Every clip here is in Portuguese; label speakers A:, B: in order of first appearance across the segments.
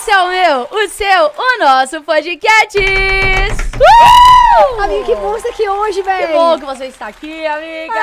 A: Esse é o meu, o seu, o nosso podcast! Uh!
B: Amiga, que bom você aqui hoje, velho.
A: Que bom que você está aqui, amiga!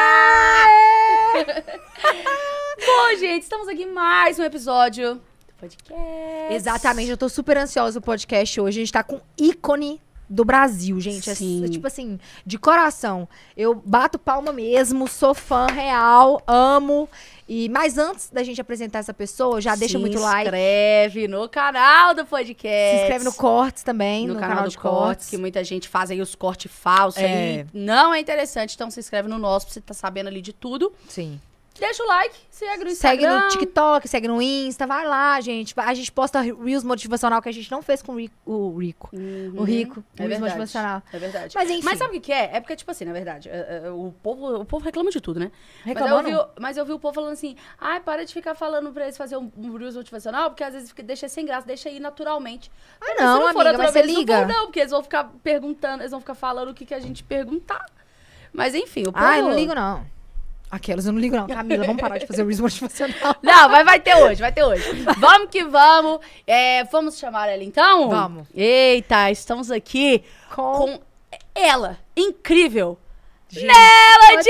A: bom, gente, estamos aqui em mais um episódio do podcast.
B: Exatamente, eu tô super ansiosa pro podcast hoje. A gente tá com ícone do Brasil, gente. É,
A: Sim.
B: é tipo assim, de coração. Eu bato palma mesmo, sou fã real, amo. E mas antes da gente apresentar essa pessoa, já deixa
A: Se
B: muito like.
A: inscreve no canal do podcast.
B: Se inscreve no Cortes também,
A: no,
B: no,
A: canal,
B: canal
A: do
B: de
A: cortes,
B: Cortes.
A: que muita gente faz aí os cortes falsos
B: É.
A: aí. Não é interessante, então se inscreve no nosso pra você estar sabendo ali de tudo.
B: Sim.
A: Deixa o like, segue no
B: Segue
A: Instagram.
B: no TikTok, segue no Insta, vai lá, gente. A gente posta Reels motivacional que a gente não fez com o Rico. O Rico.
A: Uhum.
B: O Rico.
A: É
B: Reels motivacional.
A: É verdade.
B: Mas enfim.
A: Mas sabe o que, é? É porque, tipo assim, na verdade, é, é, o, povo, o povo reclama de tudo, né?
B: Reclamando?
A: Mas eu, vi, mas eu vi o povo falando assim, ai, para de ficar falando pra eles fazer um, um Reels motivacional, porque às vezes fica, deixa sem graça, deixa aí naturalmente.
B: Ah,
A: Mas
B: não,
A: se não for
B: amiga, mas você liga.
A: Não, não, porque eles vão ficar perguntando, eles vão ficar falando o que, que a gente perguntar. Mas enfim, o povo...
B: Ai, não ligo não. Aquelas, eu não ligo não. Camila, vamos parar de fazer Reels motivacional.
A: Não, mas vai ter hoje, vai ter hoje. vamos que vamos. É, vamos chamar ela então?
B: Vamos.
A: Eita, estamos aqui
B: Com...
A: com ela, incrível,
B: Gente.
A: Melody!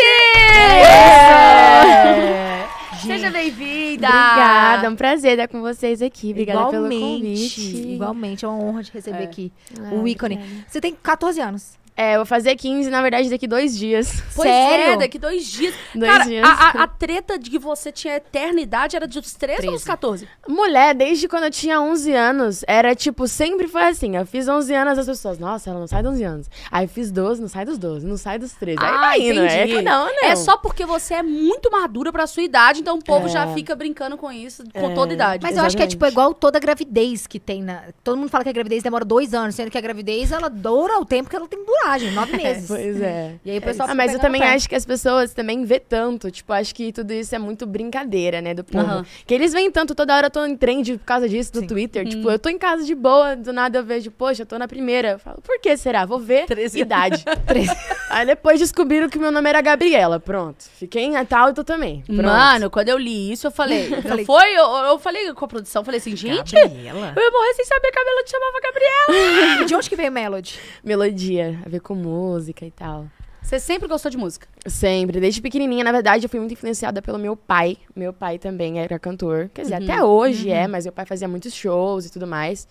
B: É.
A: Seja bem-vinda!
C: Obrigada, é um prazer estar com vocês aqui. Obrigada pelo
B: Igualmente.
C: convite.
B: Igualmente, é uma honra te receber
A: É.
B: aqui.
C: Ah,
B: o ícone. Você tem 14 anos.
C: É, eu vou fazer 15, na verdade, daqui dois dias.
A: Pois
B: Sério?
A: é, daqui dois dias.
C: Dois
A: Cara,
C: dias.
A: A, a- a treta de que você tinha eternidade era dos 13 ou dos
B: 13.
A: 14?
C: Mulher, desde quando eu tinha 11 anos, era tipo, sempre foi assim. Eu fiz 11 anos, as pessoas, nossa, ela não sai dos 11 anos. Aí eu fiz 12, não sai dos 12, não sai dos 13. Aí vai indo, é que não, não.
A: É só porque você é muito madura pra sua idade, então o povo
C: É.
A: já fica brincando com isso com
C: É.
A: toda idade.
B: Mas eu acho que é
C: Exatamente.
B: tipo é igual toda gravidez que tem na. Todo mundo fala que a gravidez demora dois anos, sendo que a gravidez ela dura o tempo que ela tem nove meses.
C: Pois é.
B: E aí o pessoal
C: Ah, mas eu também acho que as pessoas também vê tanto. Tipo, acho que tudo isso é muito brincadeira, né, do povo.
A: Aham.
C: Que eles veem tanto, toda hora eu tô em trend por causa disso, do
B: Sim.
C: Twitter. Tipo, eu tô em casa de boa, do nada eu vejo, poxa, eu tô na primeira. Eu falo, por que será? Vou ver.
A: 13
C: Idade. Aí depois descobriram que meu nome era Gabriela. Pronto. Fiquei em tal, tu também. Pronto.
A: Mano, quando eu li isso, eu falei. eu
B: Falei-
A: foi? Eu, eu falei com a produção, falei assim, gente,
B: Gabriela?
A: eu ia morrer sem saber que a te chamava Gabriela.
B: De onde que veio Melody?
C: Melodia, a ver com música e tal.
A: Você sempre gostou de música?
C: Sempre, desde pequenininha, na verdade, eu fui muito influenciada pelo meu pai. Meu pai também era cantor. Quer dizer,
A: Uhum,
C: até hoje é, mas meu pai fazia muitos shows e tudo mais.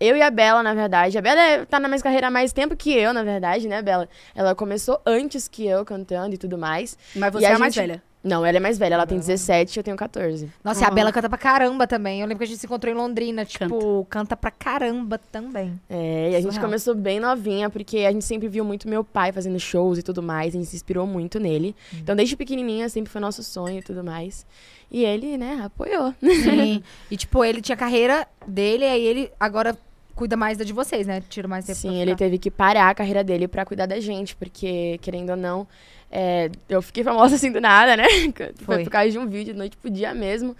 C: Eu e a Bela, na verdade, a Bela é- tá na minha carreira há mais tempo que eu, na verdade, né, Bela? Ela começou antes que eu cantando e tudo mais.
A: Mas você é a mais
C: gente-
A: velha.
C: Não, ela é mais velha, ela tem 17 eu tenho 14.
B: Nossa, e a
A: Uhum.
B: Bela canta pra caramba também. Eu lembro que a gente se encontrou em Londrina. Tipo, canta, pra caramba também.
C: É, e a gente
B: Surreal.
C: começou bem novinha, porque a gente sempre viu muito meu pai fazendo shows e tudo mais, a gente se inspirou muito nele.
B: Uhum.
C: Então, desde pequenininha, sempre foi nosso sonho e tudo mais. E ele, né, apoiou.
B: Sim. e tipo, ele tinha a carreira dele, aí ele agora cuida mais da de vocês, né? Tira mais tempo pra
C: Sim, ele
B: ficar.
C: teve que parar a carreira dele pra cuidar da gente, porque, querendo ou não, é, eu fiquei famosa assim do nada, né? Foi
B: Foi.
C: por causa de um vídeo, de noite pro dia mesmo.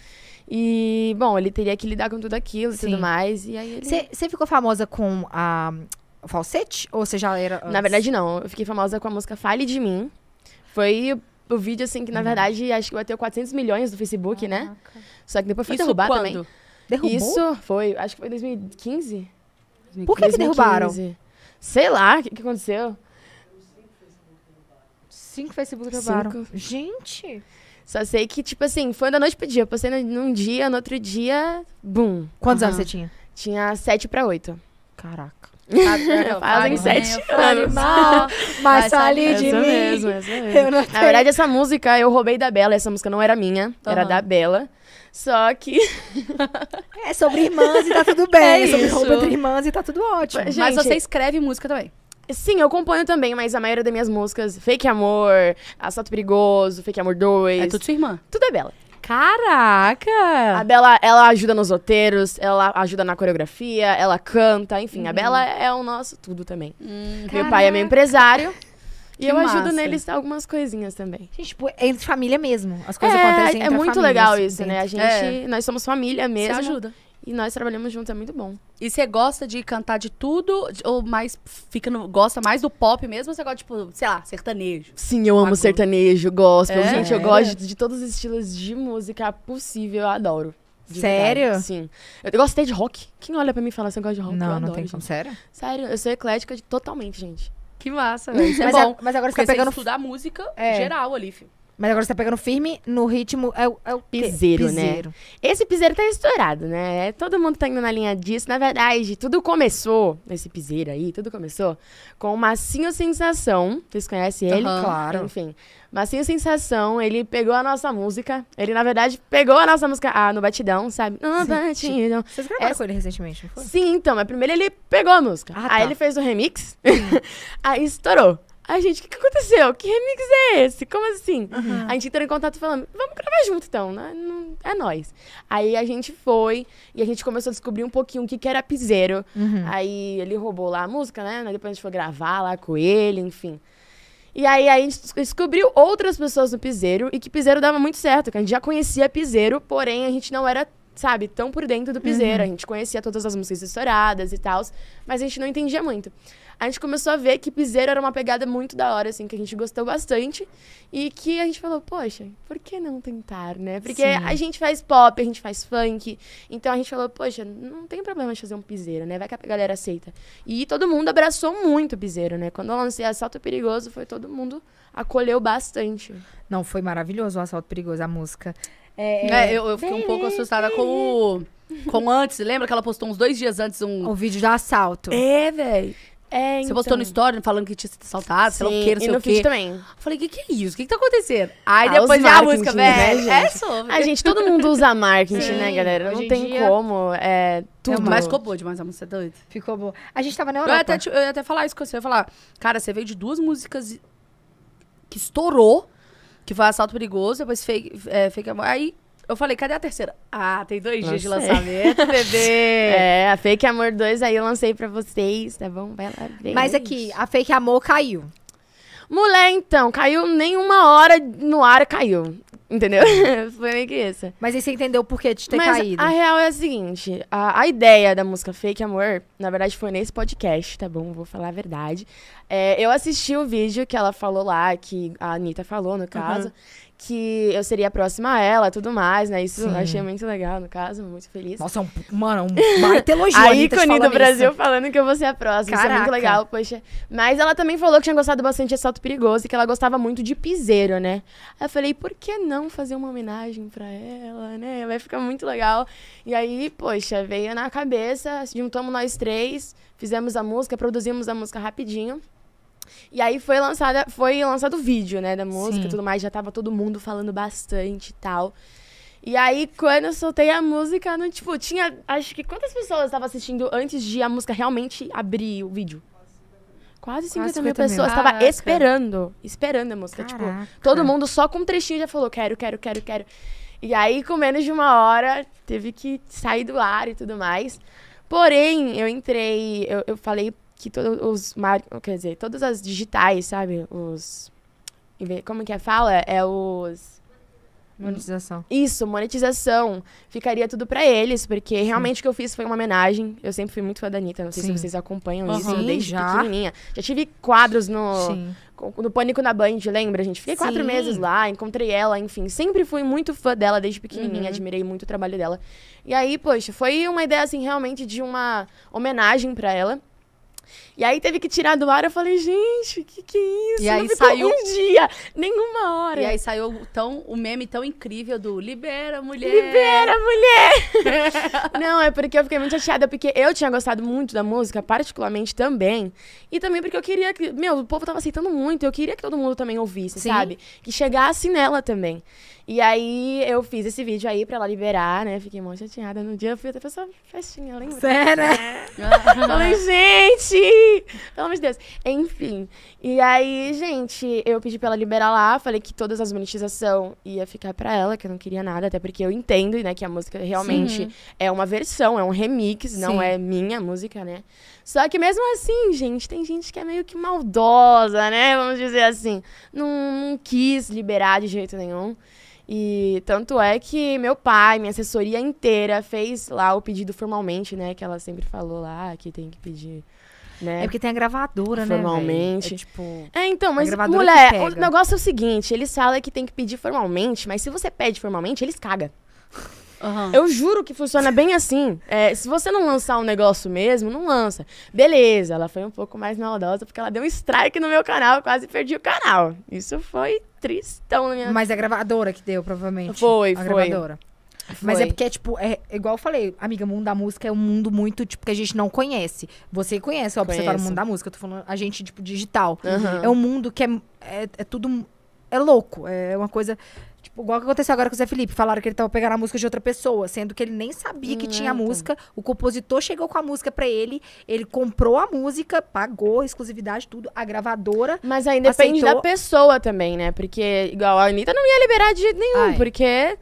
C: E, bom, ele teria que lidar com tudo aquilo e
B: Sim.
C: tudo mais. E aí ele.
B: Você ficou famosa com a o falsete? Ou você já era.
C: Na
B: antes?
C: verdade, não. Eu fiquei famosa com a música Fale de Mim. Foi o, vídeo, assim, que
B: Uhum.
C: na verdade acho que bateu 400 milhões no Facebook, né? Só que depois foi
A: Isso
C: derrubar
A: quando?
C: também.
B: Derrubou?
C: Isso foi, acho que foi 2015.
B: Por que que derrubaram?
C: 2015. Sei lá, o que, que aconteceu.
B: Cinco Facebook derrubaram.
C: Cinco.
B: Gente.
C: Só sei que, tipo assim, foi da noite pro dia. Eu postei no- num dia, no outro dia, bum.
B: Quantos
A: Aham.
B: anos você tinha?
C: Tinha 7 pra 8.
B: Caraca.
C: Fazem sete anos.
B: mal, mas fale de mim.
C: mesmo, essa mesmo.
B: Eu não
C: Na verdade, essa música eu roubei da Bela. Essa música não era minha, era da Bela. Só que.
B: É sobre irmãs e tá tudo bem.
A: É
B: É sobre roupa entre irmãs e tá tudo ótimo.
C: Gente,
A: Mas você escreve música também.
C: Sim, eu componho também, mas a maioria das minhas músicas, Fake Amor, Assalto Perigoso, Fake Amor 2.
A: É tudo sua irmã.
C: tudo é Bela.
A: Caraca!
C: A Bela, ela ajuda nos roteiros, ela ajuda na coreografia, ela canta, enfim, a Bela é o nosso tudo também. Meu pai é meu empresário. E eu ajudo
A: massa.
C: neles algumas coisinhas também.
B: Gente, tipo, é entre família mesmo. As coisas acontecem
C: É, é
B: entre a
C: muito
B: família,
C: legal isso, né? A
B: dentro.
C: gente, nós somos família
A: Você
C: mesmo.
A: ajuda.
C: E nós trabalhamos juntos, é muito bom.
A: E você gosta de cantar de tudo? Ou mais fica no, gosta mais do pop mesmo? Ou você gosta, tipo, sei lá, sertanejo?
C: Sim, eu amo
A: Agora.
C: sertanejo, gospel.
A: É?
C: Gente, eu gosto de, de todos os estilos de música possível, eu adoro. De
B: Sério?
C: verdade, Sim. Eu, eu gosto até de rock. Quem olha pra mim e fala assim, eu gosto de rock? eu
B: Não, não
C: adoro,
B: tem
C: gente.
B: como. Sério?
C: Sério, eu sou eclética de, totalmente, gente.
A: Que massa, velho. Isso é
B: mas,
A: bom.
B: a- mas agora você tá
A: você
B: pegando.
A: estudar música
B: É.
A: geral ali, filho.
B: Mas agora você tá pegando firme no ritmo. É, o- é o quê?
C: Piseiro, né?
B: Piseiro.
C: Esse piseiro tá estourado, né? Todo mundo tá indo na linha disso. Na verdade, tudo começou, esse piseiro aí, tudo começou com o Massinho Sensação. Vocês conhecem ele?
A: Aham.
B: Claro.
C: Enfim. Massinho Sensação, ele pegou a nossa música. Ele, na verdade, pegou a nossa música ah, no batidão, sabe? No
B: Sim.
C: batidão.
B: Vocês gravaram
C: Essa-
B: com ele recentemente, não foi?
C: Sim, então, mas primeiro ele pegou a música.
B: Ah,
C: aí
B: tá.
C: ele fez o remix. aí estourou. Aí, gente, o que, que aconteceu? Que remix é esse? Como assim? A gente entrou em contato falando, vamos gravar junto então, né? É nóis. Aí a gente foi e a gente começou a descobrir um pouquinho o que, que era piseiro.
B: Uhum.
C: Aí ele roubou lá a música, né? Depois a gente foi gravar lá com ele, enfim. E aí, aí a gente descobriu outras pessoas no piseiro e que piseiro dava muito certo, que a gente já conhecia piseiro, porém a gente não era, sabe, tão por dentro do piseiro. A gente conhecia todas as músicas estouradas e tal, mas a gente não entendia muito. A gente começou a ver que piseiro era uma pegada muito da hora, assim, que a gente gostou bastante e que a gente falou, poxa, por que não tentar, né? Porque
B: Sim.
C: a gente faz pop, a gente faz funk, então a gente falou, poxa, não tem problema de fazer um piseiro, né? Vai que a galera aceita. E todo mundo abraçou muito o piseiro, né? Quando eu lancei Assalto Perigoso, foi todo mundo acolheu bastante.
B: Não, foi maravilhoso o Assalto Perigoso, a música. É,
A: É, eu, eu fiquei um pouco assustada com o. Com antes. Lembra que ela postou uns dois dias antes um.
B: O vídeo do assalto.
C: É, velho. É,
A: Você postou no story falando que tinha sido assaltado, sei lá o que, não sei o quê.
C: também.
A: Falei, o que, que é isso? O que, que tá acontecendo? Aí
C: Ah,
A: depois veio a música,
C: né,
A: velho. É
C: gente?
A: sobre.
C: A gente, todo mundo usa marketing,
B: Sim,
C: né, galera? Não
B: em
C: tem
B: dia-
C: como. É tudo.
A: Mas ficou boa demais a música, é doido?
B: Ficou bom. A gente tava na
A: Eu ia,
B: Europa.
A: até, eu ia até falar isso com você. Eu ia falar, cara, você veio de duas músicas que estourou, que foi Assalto Perigoso, depois Fake, é, fake. Aí eu falei, cadê a terceira? Ah, tem dois dias de
C: Lancei.
A: lançamento, bebê.
C: É, a Fake Amor 2 aí eu lancei pra vocês, tá bom? Vai lá ver.
B: Mas aqui, a Fake Amor caiu.
C: Mulher, então, caiu nem uma hora no ar, caiu. Entendeu? Foi meio que isso.
B: Mas aí você entendeu o porquê de ter
C: Mas
B: caído.
C: a real é a seguinte: a, a ideia da música Fake Amor, na verdade, foi nesse podcast, tá bom? Vou falar a verdade. É, eu assisti o vídeo que ela falou lá, que a Anitta falou, no caso, que eu seria próxima a ela tudo mais, né? Isso eu achei muito legal, no caso, muito feliz.
B: Nossa, é um, mano, um baita elogio.
C: A ícone do Brasil
B: isso.
C: falando que eu vou ser a próxima. Isso é
B: Caraca.
C: muito legal, poxa. Mas ela também falou que tinha gostado bastante de Assalto Perigoso e que ela gostava muito de piseiro, né? Aí eu falei, por que não fazer uma homenagem pra ela, né? Vai ficar muito legal. E aí, poxa, veio na cabeça, juntamos nós três, fizemos a música, produzimos a música rapidinho. E aí foi lançada, foi lançado o vídeo, né, da música e tudo mais, já tava todo mundo falando bastante e tal. E aí, quando eu soltei a música, não, tipo, tinha. Acho que quantas pessoas estavam assistindo antes de a música realmente abrir o vídeo? Quase 50, mil
B: 50 mil.
C: pessoas. Tava esperando. Esperando a música. Tipo,
B: Caraca.
C: todo mundo só com um trechinho já falou: quero, quero, quero, quero. E aí, com menos de uma hora, teve que sair do ar e tudo mais. Porém, eu entrei. Eu, eu falei que todos os. mar- Quer dizer, todas as digitais, sabe? Os. Como que é? Fala? É os.
B: Monetização.
C: Isso, monetização. Ficaria tudo pra eles, porque realmente o que eu fiz foi uma homenagem. Eu sempre fui muito fã da Anitta, não sei
B: Sim.
C: se vocês acompanham
A: Aham.
C: isso desde
B: já.
C: pequenininha. Já tive quadros no,
B: Sim.
C: no Pânico na Band, lembra, gente? Fiquei quatro meses lá, encontrei ela, enfim. Sempre fui muito fã dela desde pequenininha,
A: Uhum.
C: admirei muito o trabalho dela. E aí, poxa, foi uma ideia, assim, realmente de uma homenagem pra ela. E aí teve que tirar do ar, eu falei, gente, o que que é isso?
A: E aí saiu-
C: um dia, nenhuma hora.
A: E aí saiu o tão, o meme tão incrível do Libera, mulher.
C: Libera, mulher! Não, é porque eu fiquei muito chateada, porque eu tinha gostado muito da música, particularmente também. E também porque eu queria que. Meu, o povo tava aceitando muito, eu queria que todo mundo também ouvisse,
B: Sim.
C: sabe? Que chegasse nela também. E aí eu fiz esse vídeo aí pra ela liberar, né? Fiquei muito chateada. No dia eu fui até pra essa festinha, lembra?
B: Sério, né?
C: Falei, gente! Pelo amor de Deus. Enfim. E aí, gente, eu pedi pra ela liberar lá. Falei que todas as monetização ia ficar pra ela, que eu não queria nada. Até porque eu entendo, né, que a música realmente é uma versão, é um remix, não
B: Sim.
C: é minha música, né? Só que mesmo assim, gente, tem gente que é meio que maldosa, né? Vamos dizer assim. Não, não quis liberar de jeito nenhum. E tanto é que meu pai, minha assessoria inteira, fez lá o pedido formalmente, né? Que ela sempre falou lá que tem que pedir, né?
B: É porque tem a gravadora, né?
C: Formalmente.
B: É tipo.
C: É, então, mas mulher, o negócio é o seguinte, eles falam que tem que pedir formalmente, mas se você pede formalmente, eles cagam.
A: Aham.
C: Eu juro que funciona bem assim. É, se você não lançar um negócio mesmo, não lança. Beleza, ela foi um pouco mais maldosa porque ela deu um strike no meu canal, quase perdi o canal. Isso foi tristão na minha
B: Mas é a gravadora que deu, provavelmente.
C: Foi,
B: a
C: foi.
B: gravadora. Mas é
C: Foi.
B: porque, tipo, é igual eu falei, amiga, o mundo da música é um mundo muito, tipo, que a gente não conhece. Você conhece, óbvio, você fala o
C: Conheço.
B: mundo da música, eu tô falando a gente, tipo, digital.
C: Aham.
B: É um mundo que é, é, é tudo. É louco. É uma coisa. Tipo, igual que aconteceu agora com o Zé Felipe. Falaram que ele tava pegando a música de outra pessoa, sendo que ele nem sabia que tinha a
C: Hum, então.
B: música. O compositor chegou com a música pra ele, ele comprou a música, pagou exclusividade, tudo. A gravadora.
C: Mas aí depende
B: Aceitou.
C: da pessoa também, né? Porque, igual a Anitta não ia liberar de jeito nenhum,
B: Ai.
C: porque.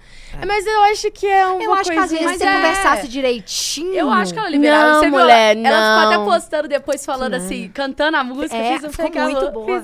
C: Mas eu acho que é uma
B: Eu acho que às vezes se
A: Mas é-
B: conversasse direitinho.
A: Eu acho que ela liberava.
C: Não,
A: Você viu?
C: mulher,
A: ela, ela ficou
C: não.
A: até postando depois, falando assim, cantando a música.
B: É,
A: fiz o
B: ficou
A: fake
B: muito boa.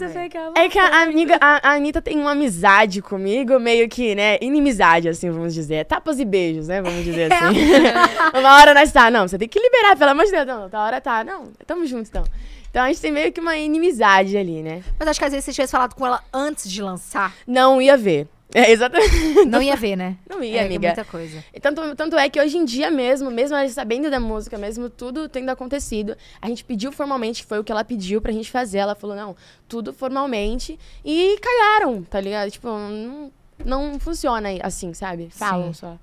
C: É que a amiga, a, a Anitta tem uma amizade comigo, meio que, né, inimizade, assim, vamos dizer. Tapas e beijos, né, vamos dizer assim. uma hora nós tá, não, você tem que liberar, pelo amor de Deus. Não, outra hora tá, não, tamo juntos, então. Então a gente tem meio que uma inimizade ali, né.
B: Mas acho que às vezes você tivesse falado com ela antes de lançar,
C: Não ia ver. É, exatamente.
B: não ia ver, né?
C: Não ia,
B: é,
C: amiga.
B: É muita coisa.
C: E Tanto, tanto é que hoje em dia mesmo, mesmo ela sabendo da música, mesmo tudo tendo acontecido, a gente pediu formalmente, que foi o que ela pediu pra gente fazer. Ela falou, não, tudo formalmente. E cagaram, tá ligado? Tipo, não, não funciona assim, sabe? Falam
B: Sim.
C: só.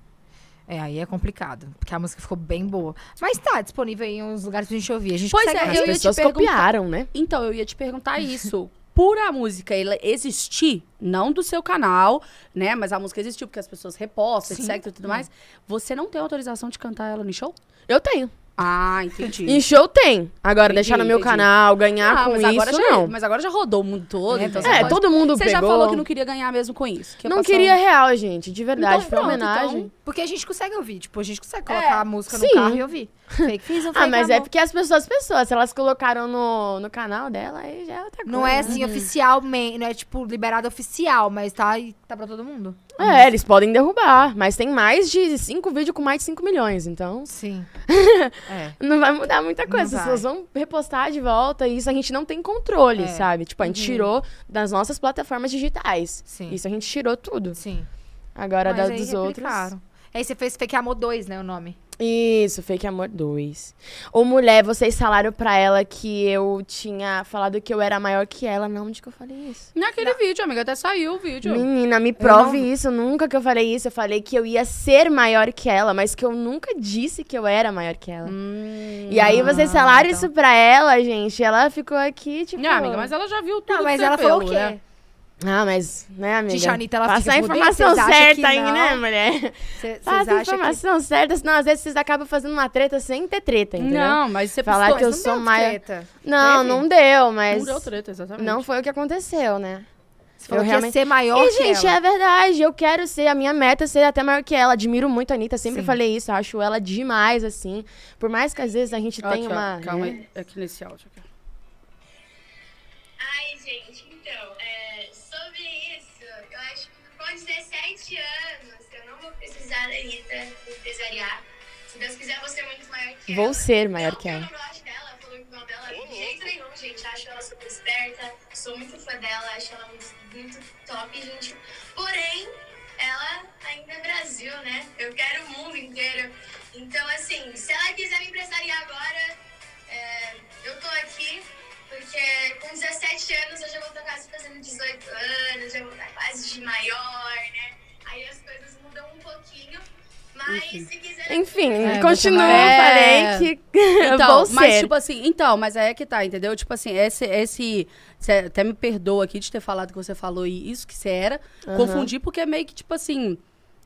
B: É, aí é complicado, porque a música ficou bem boa. Mas tá disponível em uns lugares pra gente ouvir. A gente
A: Pois
B: consegue
A: é,
C: As
A: eu ia te
C: pessoas
A: perguntar-
C: copiaram, né?
A: Então, eu ia te perguntar isso. Por a música ela existir, não do seu canal, né? Mas a música existiu porque as pessoas repostam,
B: Sim.
A: etc e tudo mais. Você não tem autorização de cantar ela no show?
C: Eu tenho.
A: Ah, entendi.
C: Em show tem. Agora,
A: Entendi,
C: deixar no meu
A: entendi.
C: canal, ganhar
A: Ah,
C: com
A: mas
C: isso,
A: agora já,
C: não.
A: Mas agora já rodou o mundo todo,
B: É,
A: então você
C: É,
A: pode-
C: todo mundo
A: Você
C: pegou.
A: já falou que não queria ganhar mesmo com isso.
C: Não queria
A: um-
C: real, gente. De verdade.
A: Então,
C: foi uma
A: pronto,
C: homenagem.
A: então.
B: Porque a gente consegue ouvir. Tipo, a gente consegue
A: É,
B: colocar a música no
C: sim.
B: carro e ouvir. Fake, fiz um
C: Ah,
B: fake
C: mas é
B: amor.
C: porque as pessoas, as pessoas, se elas colocaram no, no canal dela, aí já é outra coisa.
B: Não é assim oficial, man- não é tipo liberado oficial, mas tá, tá pra todo mundo.
C: É, eles podem derrubar, mas tem mais de cinco vídeos com mais de 5 milhões, então
B: Sim. é.
C: não vai mudar muita coisa. As pessoas vão repostar de volta e isso a gente não tem controle,
B: É.
C: sabe? Tipo, a gente tirou das nossas plataformas digitais.
B: Sim.
C: Isso a gente tirou tudo.
B: Sim.
C: Agora
B: Mas
C: da,
B: aí
C: dos outros.
B: replicaram. Aí você fez Fake Amor 2, né, o nome?
C: Isso, Fake Amor 2. Ou mulher, vocês falaram pra ela que eu tinha falado que eu era maior que ela. Não, onde que eu falei isso?
A: Naquele vídeo, amiga, até saiu o vídeo.
C: Menina, me prove
B: não-
C: isso. Nunca que eu falei isso. Eu falei que eu ia ser maior que ela, mas que eu nunca disse que eu era maior que ela.
A: Hum.
C: E aí vocês
B: Ah,
C: falaram
B: então.
C: isso pra ela, gente. Ela ficou aqui, tipo.
A: Não, amiga, mas ela já viu tudo
B: Não, mas ela falou o
A: pelo,
B: quê?
A: né?
C: Ah, mas, né, amiga?
B: Gente, a Anitta, ela
C: Passa
B: fica
C: a informação certa
B: que
C: aí, né, mulher?
B: Vocês
C: Passa a
B: acham que...
C: informação certa, senão às vezes vocês acabam fazendo uma treta sem ter treta, entendeu?
A: Não, mas você
C: Falar
A: postou-
C: que eu sou
B: deu
C: maior-
B: treta.
C: Não,
B: Teve?
C: não deu, mas.
A: Não deu treta, exatamente.
C: Não foi o que aconteceu, né?
B: Você falou
C: Eu
B: que
C: realmente-
B: ia ser maior
C: E,
B: que
C: gente,
B: ela.
C: é verdade. Eu quero ser, a minha meta é ser até maior que ela. Admiro muito a Anitta, sempre
B: Sim.
C: falei isso. Acho ela demais, assim. Por mais que às vezes a gente tenha uma.
A: Calma
C: né?
A: aí, aqui nesse áudio. Aqui.
D: Empresariar. Se Deus quiser, eu vou ser muito maior que
C: Vou
D: ela.
C: ser maior
D: não
C: que ela.
D: Eu não gosto dela, falando mal dela de jeito nenhum, gente. Acho ela super esperta, sou muito fã dela, acho ela muito, muito top, gente. Porém, ela ainda é Brasil, né? Eu quero o mundo inteiro. Então, assim, se ela quiser me empresariar agora, é, eu tô aqui, porque com 17 anos eu já vou estar quase fazendo 18 anos, já vou estar quase de maior, né? Aí as coisas mudam um pouquinho. Mas se quiser.
C: Enfim,
B: É,
C: continua.
A: você vai-
C: Falei que
A: Então,
C: vou
A: mas
C: ser.
A: tipo assim, então, mas aí é que tá, entendeu? Tipo assim, esse, esse você até me perdoa aqui de ter falado que você falou e isso que você era, confundi porque é meio que tipo assim,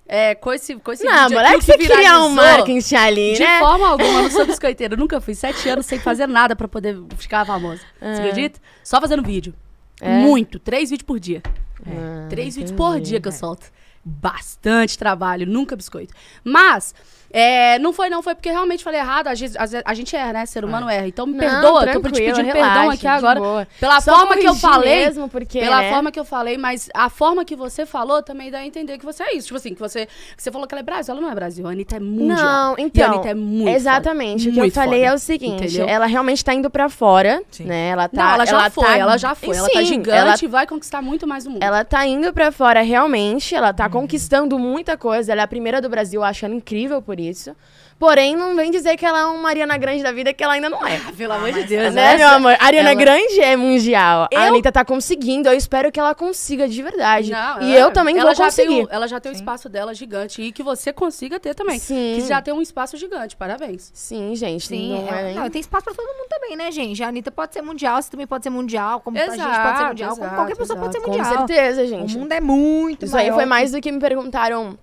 A: é, com esse, com esse
C: não,
A: vídeo
C: moleque,
A: aqui,
C: você
A: que
C: queria um marketing ali,
A: De
C: né?
A: forma alguma, eu não sou biscoiteira. Eu nunca fui sete anos sem fazer nada pra poder ficar famosa. Você acredita? Só fazendo vídeo.
C: É?
A: Muito. Três vídeos por dia.
C: Ah,
A: Três vídeos
C: entendi.
A: por dia que eu solto. Bastante trabalho, nunca biscoito. Mas, é, não foi não, foi porque realmente falei errado. A gente, a gente erra, né? Ser humano erra. Então me
C: Não,
A: perdoa, tô te pedindo
C: relaxa,
A: perdão aqui agora.
C: boa.
A: Pela
C: Só
A: forma que eu falei.
C: mesmo, porque,
A: Pela
C: né?
A: forma que eu falei, mas a forma que você falou também dá a entender que você é isso. Tipo assim, que você, que você falou que ela é Brasil. Ela não é Brasil. A Anitta é mundial.
C: Não,
A: E a
C: então.
A: Anitta é muito
C: Exatamente.
A: foda.
C: O que eu falei
A: foda.
C: é o seguinte:
A: Entendeu?
C: ela realmente tá indo pra fora,
B: Sim.
C: né? Ela tá.
A: Não, ela já foi,
C: tá-
A: ela já foi. ela tá
C: Sim,
A: gigante
C: Ela,
A: e vai conquistar muito mais o mundo.
C: ela tá indo pra fora realmente. Ela tá
A: Uhum.
C: conquistando muita coisa. Ela é a primeira do Brasil, eu acho ela incrível por isso. Porém, não vem dizer que ela é uma Mariana Grande da vida, que ela ainda não é.
A: Pelo amor de Deus,
C: Né, meu amor? A Ariana
A: ela-
C: Grande é mundial.
A: Eu-
C: A Anitta tá conseguindo. Eu espero que ela consiga de verdade.
A: Não,
C: e
A: é.
C: eu também
A: ela
C: vou
A: já
C: conseguir.
A: Tem o, ela já tem o espaço dela gigante. E que você consiga ter também.
C: Sim.
A: Que já tem um espaço gigante. Parabéns.
C: Sim, gente.
B: Sim,
C: não é,
B: é, não, tem espaço pra todo mundo também, né, gente? A Anitta pode ser mundial, você também pode ser mundial, como a gente pode ser
A: Exato,
B: mundial, como
A: exato,
B: qualquer pessoa pode ser
A: exato.
C: Com
B: mundial.
C: certeza,
B: O
C: gente.
B: mundo é muito
C: Isso aí
B: maior
C: foi
B: que-
C: mais do que me perguntaram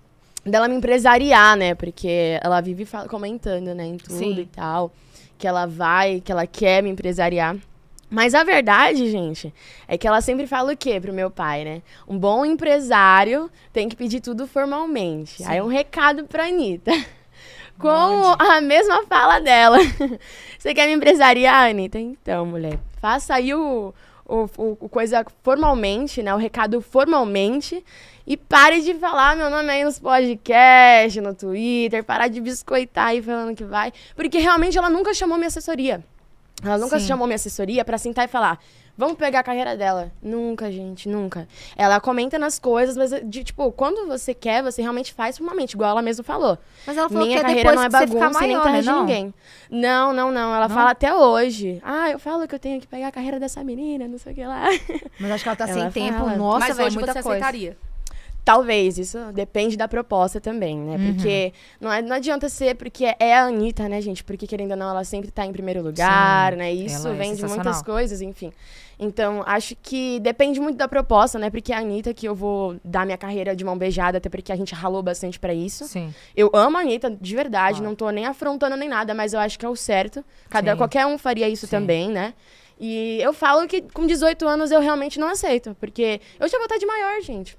C: dela me empresariar, né? Porque ela vive comentando, né, em tudo
B: Sim.
C: e tal. Que ela vai, que ela quer me empresariar. Mas a verdade, gente, é que ela sempre fala o quê pro meu pai, né? Um bom empresário tem que pedir tudo formalmente. Aí um recado pra Anitta. Com a mesma fala dela. Você quer me empresariar, Anitta? Então, mulher, faça aí o, o- o coisa formalmente, né? O recado formalmente. E pare de falar meu nome aí nos podcasts, no Twitter. Parar de biscoitar aí falando que vai. Porque realmente ela nunca chamou minha assessoria. Ela nunca
B: Sim.
C: chamou minha assessoria pra sentar e falar. Vamos pegar a carreira dela. Nunca, gente, nunca. Ela comenta nas coisas, mas, de, tipo, quando você quer, você realmente faz formalmente, igual ela mesmo falou.
B: Mas ela falou
C: Minha
B: que é
C: carreira
B: depois
C: não é
B: que você ficar
C: bagunça nem
B: maior,
C: terra
B: né,
C: de
B: não?
C: ninguém. Não, não, não. Ela
B: Não?
C: fala até hoje. Ah, eu falo que eu tenho que pegar a carreira dessa menina, não sei o que lá.
B: Mas acho que ela tá
C: Ela
B: sem tempo.
C: fala.
B: Nossa,
A: Mas
B: velho,
A: hoje
B: muita
A: você
B: coisa.
A: aceitaria.
C: Talvez, isso depende da proposta também, né?
B: Uhum.
C: Porque não, é- não adianta ser porque é a Anitta, né, gente? Porque querendo ou não, ela sempre tá em primeiro lugar, né? Isso
B: é
C: vem de
B: sensacional.
C: muitas coisas, enfim. Então, acho que depende muito da proposta, né? Porque é a Anitta que eu vou dar minha carreira de mão beijada, até porque a gente ralou bastante pra isso.
B: Sim.
C: Eu amo a Anitta, de verdade,
B: Ah.
C: não tô nem afrontando nem nada, mas eu acho que é o certo. Cada,
B: Sim.
C: qualquer um faria isso
B: Sim.
C: também, né? E eu falo que com 18 anos eu realmente não aceito, porque eu já vou estar de maior, gente.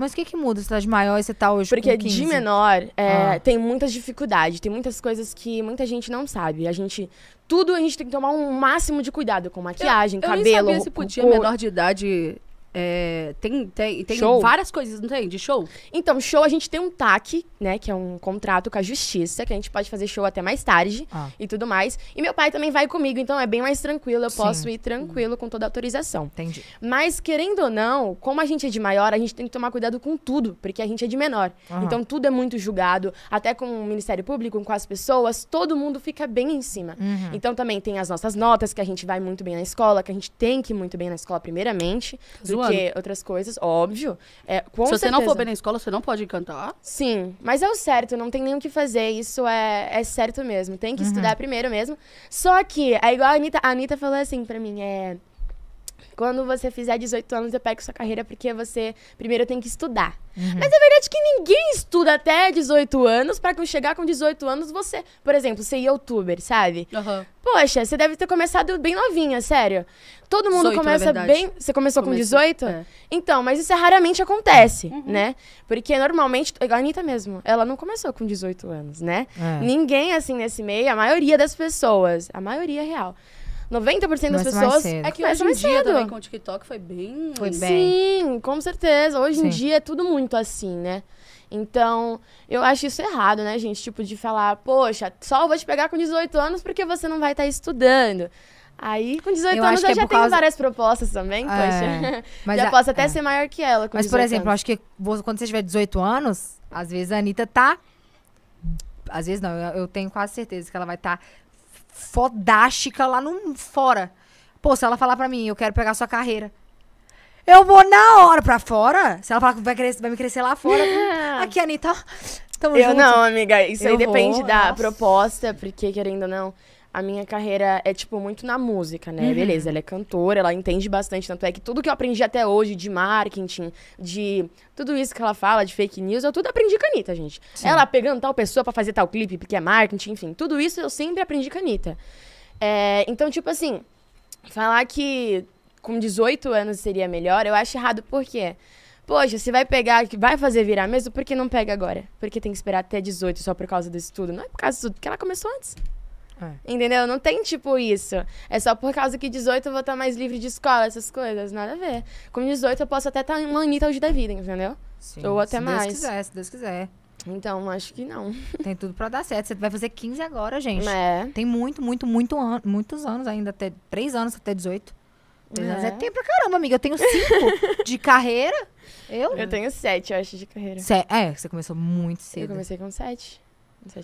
B: Mas o que que muda? Você tá de maior e você tá hoje
C: Porque
B: com 15?
C: de menor é,
B: Ah.
C: tem muitas dificuldades, tem muitas coisas que muita gente não sabe. A gente. Tudo a gente tem que tomar um máximo de cuidado com maquiagem,
A: eu
C: cabelo.
A: nem sabia se podia
C: cor.
A: menor de idade. É, tem tem, tem
C: Show?
A: várias coisas, não tem? De show?
C: Então, show, a gente tem um TAC, né? Que é um contrato com a justiça, que a gente pode fazer show até mais tarde
B: Ah.
C: e tudo mais. E meu pai também vai comigo, então é bem mais tranquilo. Eu
B: Sim.
C: posso ir tranquilo com toda a autorização.
B: Entendi.
C: Mas, querendo ou não, como a gente é de maior, a gente tem que tomar cuidado com tudo, porque a gente é de menor.
B: Aham.
C: Então, tudo é muito julgado, até com o Ministério Público, com as pessoas, todo mundo fica bem em cima.
B: Uhum.
C: Então, também tem as nossas notas, que a gente vai muito bem na escola, que a gente tem que ir muito bem na escola, primeiramente, do
A: Zoando.
C: que outras coisas, óbvio. É,
A: Se você não for
C: certeza.
A: bem na escola, você não pode cantar.
C: Sim, mas é o certo, não tem nem o que fazer, isso é, é certo mesmo, tem
B: Uhum.
C: que estudar primeiro mesmo. Só que, é igual a Anitta, a Anitta falou assim pra mim, é... Quando você fizer 18 anos, eu pego sua carreira porque você primeiro tem que estudar.
B: Uhum.
C: Mas é verdade que ninguém estuda até 18 anos pra que chegar com 18 anos você, por exemplo, ser youtuber, sabe? Poxa, você deve ter começado bem novinha, sério. Todo mundo
A: 18, na
C: começa bem. Você começou com
A: Comecei-
C: 18?
A: é.
C: Então, mas isso raramente acontece, né? Porque normalmente, a Anitta mesmo, ela não começou com 18 anos, né?
B: É.
C: Ninguém, assim, nesse meio, a maioria das pessoas, a maioria é real. 90% das
B: Começa mais
C: pessoas
B: cedo.
A: É que hoje em dia
C: cedo.
A: também com o TikTok foi bem.
B: Foi bem.
C: Sim, com certeza. Hoje em
B: Sim.
C: dia é tudo muito assim, né? Então, eu acho isso errado, né, gente? Tipo, de falar, poxa, só eu vou te pegar com 18 anos porque você não vai estar estudando. Aí, com 18
B: Eu
C: anos, eu
B: é
C: já tenho
B: causa-
C: várias propostas também,
B: É,
C: poxa.
B: mas
C: já
B: a-
C: posso até
B: é.
C: ser maior que ela. Com
B: Mas, por
C: 18
B: exemplo,
C: anos.
B: acho que quando você tiver 18 anos, às vezes a Anitta tá. Às vezes não, eu, eu tenho quase certeza que ela vai estar fodástica lá no fora. Pô, se ela falar pra mim, eu quero pegar sua carreira. Eu vou na hora pra fora. Se ela falar que vai, crescer, vai me crescer lá fora. Aqui, Anitta. Tamo
C: Eu
B: junto.
C: não, amiga. Isso aí
B: Eu
C: depende
B: vou,
C: da
B: nossa.
C: proposta, porque, querendo ou não, a minha carreira é, tipo, muito na música,
B: Uhum.
C: né? Beleza, ela é cantora, ela entende bastante. Tanto é que tudo que eu aprendi até hoje de marketing, de tudo isso que ela fala, de fake news, eu tudo aprendi com a Anitta, gente. Ela pegando tal pessoa pra fazer tal clipe, porque é marketing, enfim. Tudo isso eu sempre aprendi com a Anitta. É, então, tipo assim, falar que com 18 anos seria melhor, eu acho errado, por quê? Poxa, você vai pegar, que vai fazer virar mesmo, por que não pega agora? Porque tem que esperar até 18 só por causa do estudo. Não é por causa do estudo, porque ela começou antes.
B: É.
C: Entendeu? Não tem tipo isso. É só por causa que 18 eu vou estar mais livre de escola, essas coisas. Nada a ver. Com 18 eu posso até estar uma Anitta hoje da vida, entendeu?
B: Sim,
C: Ou até
B: se
C: mais.
B: Se Deus quiser, se Deus quiser.
C: Então, acho que não.
B: Tem tudo para dar certo. Você vai fazer 15 agora, gente.
C: É.
B: Tem muito, muito, muito an muitos anos ainda. Até 3 anos até 18. 3 é. anos
C: é
B: tempo pra caramba, amiga. Eu tenho 5 de carreira. Eu?
C: Eu tenho 7, eu acho, de carreira.
B: Se é, você começou muito cedo.
C: Eu comecei com 7.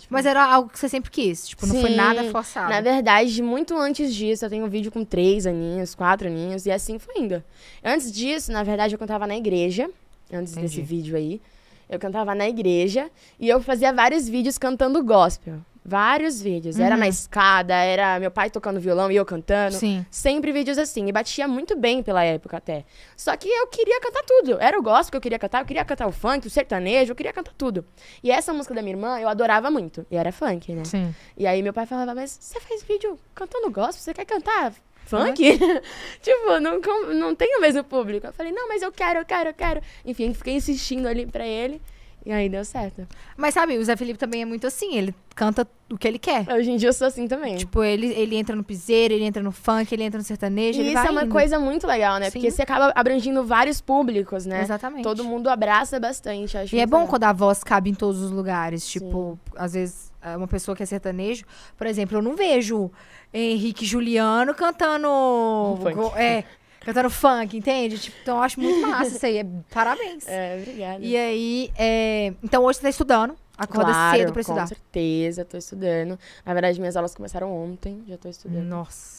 B: Mas
C: anos.
B: era algo que você sempre quis. Tipo, não foi
C: Sim.
B: nada forçado.
C: Na verdade, muito antes disso, eu tenho um vídeo com três aninhos, quatro aninhos, e assim foi indo. Antes disso, na verdade, eu cantava na igreja. Antes
B: Entendi.
C: desse vídeo aí. Eu cantava na igreja e eu fazia vários vídeos cantando gospel. Vários vídeos. Era
B: Uhum.
C: na escada, era meu pai tocando violão e eu cantando.
B: Sim.
C: Sempre vídeos assim. E batia muito bem pela época até. Só que eu queria cantar tudo. Era o gospel que eu queria cantar. Eu queria cantar o funk, o sertanejo. Eu queria cantar tudo. E essa música da minha irmã eu adorava muito. E era funk, né?
B: Sim.
C: E aí meu pai falava, mas você faz vídeo cantando gospel? Você quer cantar funk? tipo, não, não tem o mesmo público. Eu falei, não, mas eu quero, eu quero, eu quero. Enfim, fiquei insistindo ali pra ele. E aí deu certo.
B: Mas sabe, o Zé Felipe também é muito assim. Ele canta o que ele quer.
C: Hoje em dia eu sou assim também.
B: Tipo, ele, ele entra no piseiro, ele entra no funk, ele entra no sertanejo.
C: e isso é uma
B: indo.
C: coisa muito legal, né?
B: Sim.
C: Porque você acaba abrangindo vários públicos, né?
B: Exatamente.
C: Todo mundo abraça bastante. Acho
B: E é bom
C: legal.
B: quando a voz cabe em todos os lugares. Tipo, às vezes, é uma pessoa que é sertanejo, por exemplo, eu não vejo Henrique Juliano cantando.
C: funk.
B: go- É, cantando funk, entende? Tipo, então eu acho muito massa isso aí. É, parabéns.
C: É, obrigada.
B: E aí, é, então hoje você tá estudando. Acorda
C: claro,
B: cedo pra estudar.
C: Com certeza, tô estudando. Na verdade, minhas aulas começaram ontem, já tô estudando.
B: Nossa.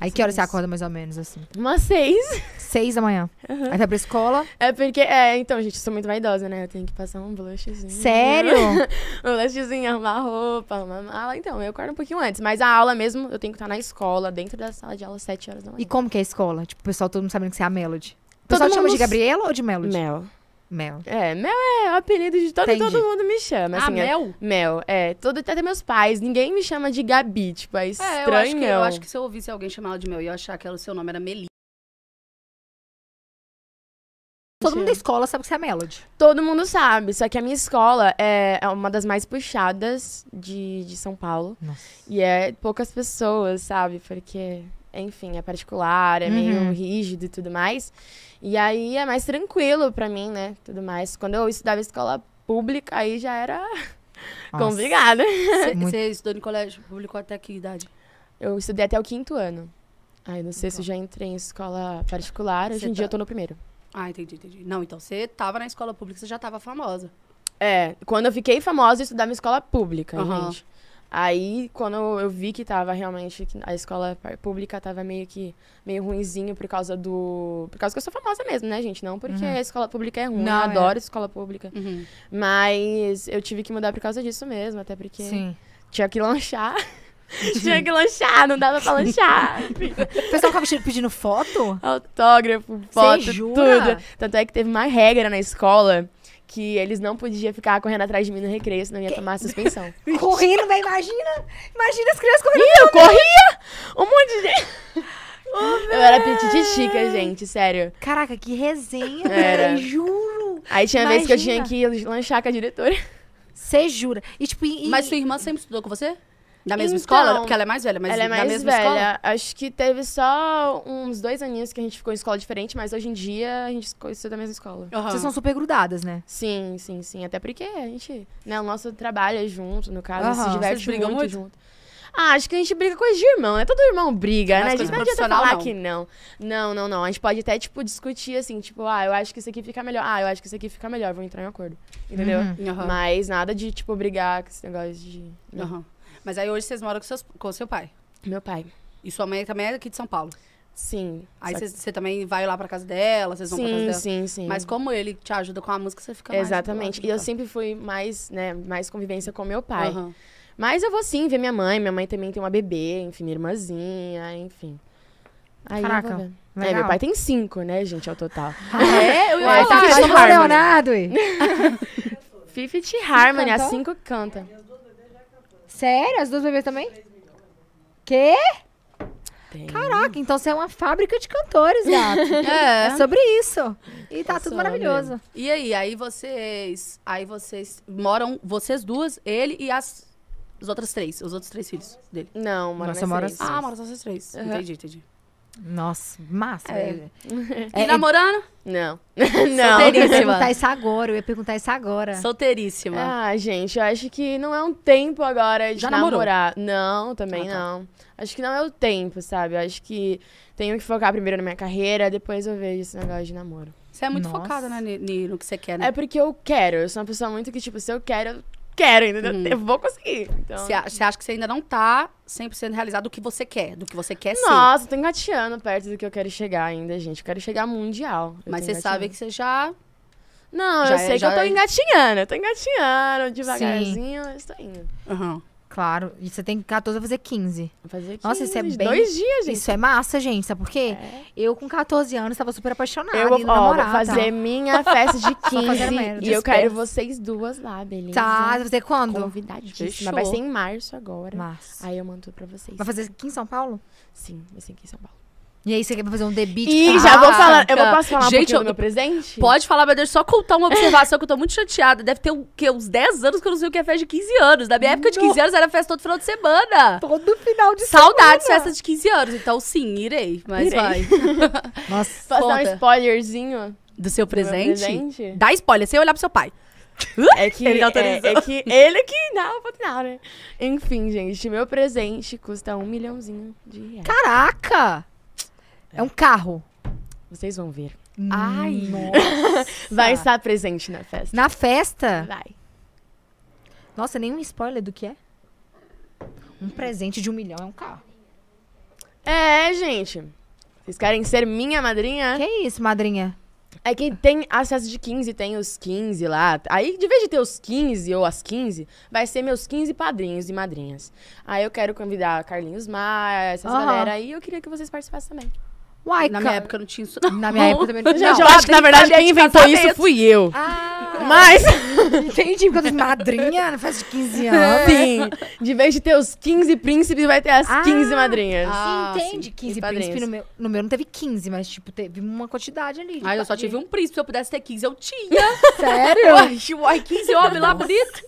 B: Aí que hora você acorda mais ou menos, assim?
C: Umas seis.
B: Seis da manhã. Aí vai pra escola.
C: É porque, é, então, gente, eu sou muito vaidosa, né? Eu tenho que passar um blushzinho.
B: Sério?
C: um blushzinho, arrumar roupa, arrumar mala. Então, eu acordo um pouquinho antes. Mas a aula mesmo, eu tenho que estar na escola, dentro da sala de aula, às sete horas da manhã.
B: E como que é a escola? Tipo, o pessoal todo mundo sabendo que você é a Melody. O pessoal
C: Todo
B: te chama de
C: mundo-
B: Gabriela ou de Melody?
C: Mel.
B: Mel.
C: É, Mel é o apelido de todo,
B: Entendi.
C: todo mundo me chama.
A: Ah,
C: assim, é-
A: Mel?
C: Mel, é. Todo, até meus pais. Ninguém me chama de Gabi, tipo, é
A: É,
C: estranho.
A: eu acho, que, eu acho que se eu ouvisse alguém chamar ela de Mel, eu ia achar que o seu nome era Meli.
B: Todo mundo da escola sabe que você é a Melody.
C: Todo mundo sabe, só que a minha escola é, é uma das mais puxadas de, de São Paulo.
B: Nossa.
C: E é poucas pessoas, sabe? Porque, enfim, é particular, é
B: Uhum.
C: meio rígido e tudo mais. E aí é mais tranquilo pra mim, né? Tudo mais. Quando eu estudava em escola pública, aí já era complicado.
A: Você
B: Muito.
A: estudou em colégio público até que idade?
C: Eu estudei até o quinto ano. Aí no sexto já entrei em escola particular, hoje
A: Você
C: em dia
A: tá-
C: eu tô no primeiro.
A: Ah, entendi, entendi. Não, então você tava na escola pública, você já tava famosa.
C: É, quando eu fiquei famosa, eu estudava em escola pública,
A: Aham.
C: gente. Aí, quando eu vi que tava realmente, que a escola pública tava meio que, meio ruinzinho por causa do... Por causa que eu sou famosa mesmo, né, gente? Não porque a escola pública é ruim,
B: Não,
C: eu
B: é.
C: adoro escola pública.
A: Uhum.
C: Mas eu tive que mudar por causa disso mesmo, até porque
B: Sim.
C: tinha que lanchar. tinha que lanchar, não dava pra lanchar.
B: O pessoal ficava pedindo foto?
C: Autógrafo, foto, tudo. Tanto é que teve uma regra na escola que eles não podiam ficar correndo atrás de mim no recreio, senão ia tomar suspensão.
B: Correndo, velho, imagina. Imagina as crianças correndo.
C: Ih, eu corria! Um monte de gente. eu era petititica, gente, sério.
B: Caraca, que resenha,
C: Era.
B: Juro.
C: Aí tinha vez que eu tinha
B: Imagina.
C: que ir lanchar com a diretora.
B: Você jura. E tipo, e,
A: Mas sua irmã sempre estudou com você? Da mesma
C: Então,
A: escola? Porque ela é mais velha, mas
C: Ela é
A: da
C: mais
A: mesma
C: velha.
A: escola?
C: Acho que teve só uns dois aninhos que a gente ficou em escola diferente, mas hoje em dia a gente estuda da mesma escola.
A: Aham.
B: vocês são super grudadas, né?
C: Sim, sim, sim. Até porque a gente, né, o nosso trabalho é junto, no caso,
B: Aham.
C: se
A: Vocês
C: diverte
A: brigam
C: muito,
A: muito?
C: junto. Ah, acho que a gente briga coisa de irmão, né? Todo irmão briga,
A: Mas
C: né? A gente não adianta falar
A: não.
C: que não. Não, não, não. A gente pode até, tipo, discutir assim, tipo, ah, eu acho que isso aqui fica melhor. Ah, eu acho que isso aqui fica melhor, vou entrar em acordo. Entendeu?
B: Uhum.
C: Mas nada de, tipo, brigar com esse negócio de. não.
A: Mas aí hoje vocês moram com, seus, com seu pai.
C: Meu pai.
A: E sua mãe também é aqui de São Paulo.
C: Sim.
A: Aí você também vai lá pra casa dela, vocês vão pra casa
C: Sim,
A: dela.
C: sim, sim.
A: Mas como ele te ajuda com a música, você fica mais...
C: Exatamente. E eu sempre fui mais, né, mais convivência com meu pai.
A: Aham.
C: Mas eu vou sim ver minha mãe. Minha mãe também tem uma bebê, enfim, minha irmãzinha, enfim. Aí
B: Caraca.
C: É, meu pai tem cinco, né, gente, ao total.
A: É, eu ia falar.
B: Leonardo, ué.
C: Fifth Harmony, as cinco canta.
B: Sério? As duas bebês também? Quê?
C: Tem.
B: Caraca, então você é uma fábrica de cantores, gato. É
A: É.
B: sobre isso. E tá tudo maravilhoso.
A: E aí, aí vocês... Aí vocês moram, vocês duas, ele e as, as outras três, os outros três filhos dele.
C: Não, mora
B: Nossa, mora
C: três.
B: assim.
A: Ah, moram só vocês três.
C: Aham.
A: Entendi, entendi.
B: Nossa, massa.
A: É.
B: velho.
A: E namorando?
C: Não.
B: Eu ia
A: Solteiríssima.
B: perguntar isso agora, eu ia perguntar isso agora.
A: Solteiríssima.
C: Ah, gente, eu acho que não é um tempo agora de
A: Já namorou?
C: namorar. Não, também
A: Ah, tá.
C: não. Acho que não é o tempo, sabe? Eu acho que tenho que focar primeiro na minha carreira, depois eu vejo esse negócio de namoro.
A: Você é muito
B: Nossa.
A: focada, né, no que você quer, né?
C: É porque eu quero. Eu sou uma pessoa muito que, tipo, se eu quero, eu quero, entendeu?
A: Uhum.
C: Eu vou conseguir. Então...
A: Você você acha que você ainda não tá 100% realizado do que você quer, do que você quer ser.
C: Nossa, eu tô engateando perto do que eu quero chegar ainda, gente. Eu quero chegar mundial. Eu
A: Mas
C: tô
A: você sabe que você já...
C: Não,
A: já
C: eu
A: é-
C: sei que eu tô
A: é-
C: engatinhando. Eu tô engatinhando devagarzinho, eu estou indo.
A: Aham.
B: Claro. E você tem 14 a fazer 15.
C: Vou fazer
B: Nossa, isso é
C: 15,
B: bem-
C: Dois dias, gente.
B: Isso é massa, gente. Sabe por quê?
C: É.
B: Eu, com 14 anos, tava super apaixonada.
C: Eu vou, ó, vou fazer
B: tá?
C: minha festa de 15
B: fazer merda.
C: e eu quero vocês duas lá, beleza?
B: Tá, vai fazer quando?
C: Convidadíssima.
A: Fechou.
C: Vai ser em março agora.
B: Massa.
C: Aí eu mando tudo pra vocês.
B: Vai fazer aqui em São Paulo?
C: Sim, vai ser aqui em São Paulo.
B: E aí você quer fazer um debit?
C: E já vou falar, eu vou posso falar um
A: Gente,
C: pouquinho
A: eu-
C: do meu presente?
A: Pode falar, mas deixa eu só contar uma observação que eu tô muito chateada. Deve ter o quê? uns 10 anos que eu não sei o que é festa de 15 anos. Na minha época de 15 anos era festa todo final de semana.
B: Todo final de
A: Saudades festa de 15 anos. Então, sim, irei. Mas
C: Irei.
A: vai.
B: Nossa.
C: Posso dar um
A: conta.
C: spoilerzinho?
A: Do seu
C: do meu
A: presente?
C: presente?
A: Dá spoiler, sem olhar pro seu pai.
C: É que,
A: Ele
C: é, é que ele que não, não, né? Enfim, gente, meu presente custa um milhãozinho de reais.
B: Caraca! É um carro.
C: Vocês vão ver.
A: Ai.
B: Nossa.
C: Vai estar presente na festa.
B: Na festa?
C: Vai.
B: Nossa, nenhum spoiler do que é. Um presente de um milhão é um carro.
C: É, gente. Vocês querem ser minha madrinha?
B: Que isso, madrinha?
C: É que tem acesso de 15, tem os 15 lá. Aí, de vez de ter os 15 ou as 15, vai ser meus 15 padrinhos e madrinhas. Aí eu quero convidar Carlinhos Maia, essas
B: Aham.
C: galera aí. Eu queria que vocês participassem também.
B: Uai,
A: Na
B: ca-
A: minha época não tinha isso, não.
B: Na minha época também não
C: Gente,
B: tinha.
C: eu acho que, na verdade, quem inventou isso fui eu.
B: Ah,
C: Mas,
B: entendi, porque eu madrinha na festa de 15 anos.
C: sim, de vez de ter os 15 príncipes, vai ter as
B: Ah.
C: 15 madrinhas.
A: Ah,
B: Entende?
A: sim.
B: 15
C: E padrinhos.
B: príncipes. No meu, no meu não teve 15, mas, tipo, teve uma quantidade ali.
A: Ai, eu só tive um príncipe. Se eu pudesse ter 15, eu tinha.
B: Sério?
A: Uai, uai, 15 homens lá bonito.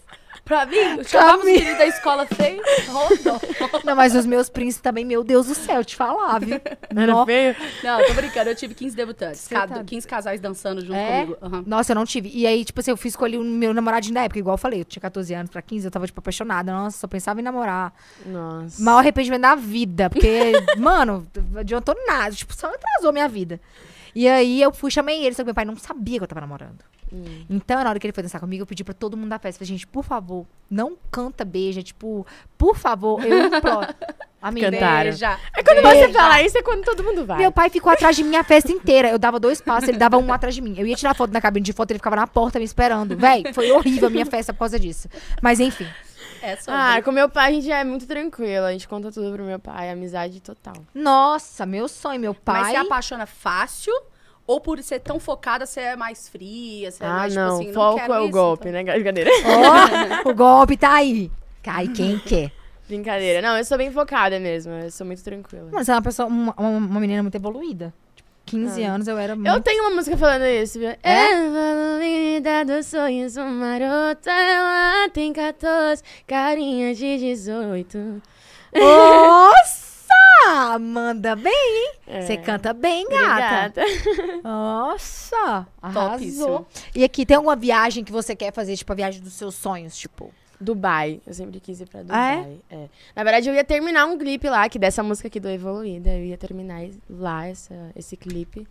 A: Pra mim, eu chamava os
B: Camila.
A: meninos da escola feio. Rodou.
B: Não, mas os meus príncipes também, meu Deus do céu, te falar, viu?
C: Não era feio?
A: Não, tô brincando. Eu tive 15 debutantes.
B: Você
A: Cada,
B: tá-
A: 15 casais dançando junto
B: É?
A: comigo. Aham.
B: Nossa, eu não tive. E aí, tipo assim, eu fui escolher o meu namoradinho da época, igual eu falei, eu tinha 14 anos pra 15, eu tava, tipo, apaixonada. Nossa, só pensava em namorar.
C: Nossa.
B: Maior arrependimento da vida, porque, mano, não adiantou nada, tipo, só atrasou minha vida. E aí eu fui, chamei ele, só que meu pai não sabia que eu tava namorando.
C: Hum.
B: Então, na hora que ele foi dançar comigo, eu pedi pra todo mundo da festa, falei, gente, por favor, não canta, beija, tipo, por favor, eu imploro. Amiga,
C: Cantaram.
A: Beija.
C: É quando você
A: Beija.
C: fala isso, é quando todo mundo vai.
B: Meu pai ficou atrás de mim a festa inteira. Eu dava dois passos, ele dava um atrás de mim. Eu ia tirar foto na cabine de foto, ele ficava na porta me esperando. Véi, foi horrível a minha festa por causa disso. Mas enfim.
A: É sobre.
C: Ah, com meu pai a gente é muito tranquilo. A gente conta tudo pro meu pai. Amizade total.
B: Nossa, meu sonho, meu
A: Mas
B: pai.
A: você apaixona fácil? Ou por ser tão focada, você é mais fria? Você é
C: ah,
A: mais,
C: não.
A: tipo assim,
C: Foco
A: quero
C: é o
A: isso,
C: golpe,
A: então.
C: né? Brincadeira.
B: Ó, o golpe tá aí. Cai quem quer.
C: Brincadeira. Não, eu sou bem focada mesmo. Eu sou muito tranquila.
B: Você é uma pessoa, uma- uma menina muito evoluída. Tipo, 15 anos eu era muito.
C: Eu tenho uma música falando isso, viu? É? Evoluída dos sonhos, uma marota. Ela tem 14, carinha de 18.
B: Nossa! Manda bem, hein?
C: É.
B: Você canta bem, gata.
C: Obrigada.
B: Nossa! Arrasou.
A: Topíssimo.
B: E aqui, tem alguma viagem que você quer fazer, tipo, a viagem dos seus sonhos, tipo?
C: Dubai. Eu sempre quis ir pra
B: Ah, é?
C: Dubai. é? Na verdade, eu ia terminar um clipe lá, que dessa música aqui do Evoluída. Eu ia terminar lá essa, esse clipe.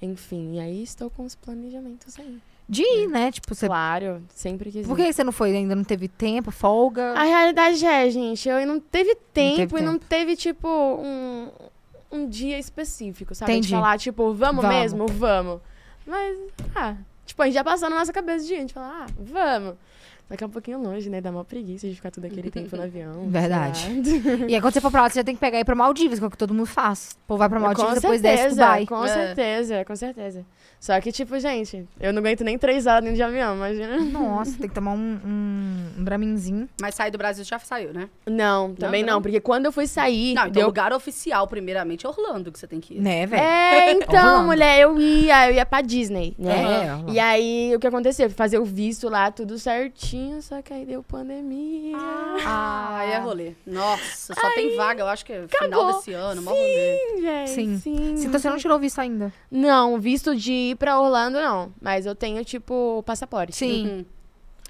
C: Enfim, e aí estou com os planejamentos aí.
B: De ir, né? Tipo, você...
C: Claro, sempre quis
B: Por que você não foi? Ainda não teve tempo, folga?
C: A realidade é, gente, eu não teve tempo
B: teve
C: e não teve, tipo, um, um dia específico, sabe?
B: Entendi.
C: De falar, tipo, vamos,
B: Vamos.
C: mesmo? Vamos. Mas, ah, tipo, a gente já passou na nossa cabeça de dia, a gente fala, ah, vamos. Daqui a um pouquinho longe, né? Dá uma preguiça de ficar todo aquele tempo no avião.
B: Verdade. E aí, quando você for pra lá, você já tem que pegar e ir pra Maldivas, que é o que todo mundo faz. O povo vai pra Maldivas,
C: com
B: depois desce
C: certeza,
B: Dubai.
C: com
A: É.
C: certeza, com certeza. Só que, tipo, gente, eu não aguento nem três horas dentro de avião, imagina.
B: Nossa, tem que tomar um, um, um braminzinho.
A: Mas sair do Brasil já saiu, né?
C: Não, também
A: não?
C: não, porque quando eu fui sair,
A: Não, então
C: deu
A: lugar oficial, primeiramente, é Orlando que você tem que ir.
B: Né, velho?
C: É, então,
B: Orlando.
C: mulher, eu ia, eu ia pra Disney, né?
B: É.
C: E aí, o que aconteceu? Eu fui fazer o visto lá, tudo certinho, só que aí deu pandemia.
A: Ah, aí é rolê. Nossa, só tem vaga, eu acho que é final
C: acabou.
A: desse ano, mó rolê.
C: Sim, gente.
B: Sim.
C: Sim.
B: Sim, então você não tirou visto ainda.
C: Não, visto de ir pra Orlando, não. Mas eu tenho, tipo, passaporte.
B: Sim.
A: Uhum.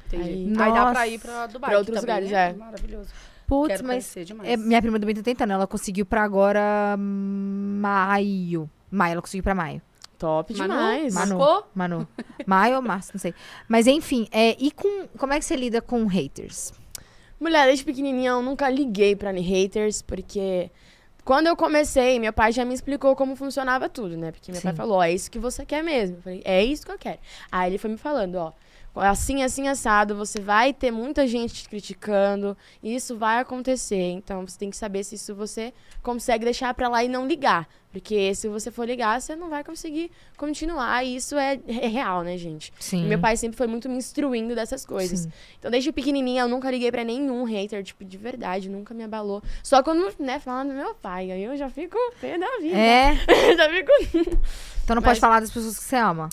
A: Entendi.
C: Aí-
A: Aí, dá pra ir pra Dubai.
C: Pra outros
A: também
C: lugares,
A: é.
C: é.
A: Maravilhoso.
B: Putz,
A: Quero
B: mas é, minha prima também tá tentando. Ela conseguiu pra agora hum, maio. Maio, ela conseguiu pra maio.
C: Top
A: Manu?
C: demais.
B: Manu.
A: Marcou?
B: Manu. Maio ou março, não sei. Mas enfim, é, e com. Como é que você lida com haters?
C: Mulher, desde pequenininha eu nunca liguei pra haters, porque quando eu comecei, meu pai já me explicou como funcionava tudo, né? Porque meu pai
B: Sim.
C: falou, ó, é isso que você quer mesmo. Eu falei, é isso que eu quero. Aí ele foi me falando, ó, assim, assim, assado, você vai ter muita gente te criticando, e isso vai acontecer. Então você tem que saber se isso você consegue deixar pra lá e não ligar. Porque se você for ligar, você não vai conseguir continuar. E isso é, é real, né, gente?
B: Sim.
C: E meu pai sempre foi muito me instruindo dessas coisas.
B: Sim.
C: Então, desde pequenininha, eu nunca liguei pra nenhum hater, tipo, de verdade, nunca me abalou. Só quando, né, falando do meu pai, aí eu já fico pé da vida.
B: É.
C: já fico...
B: Então não
C: Mas-
B: pode falar das pessoas que você ama.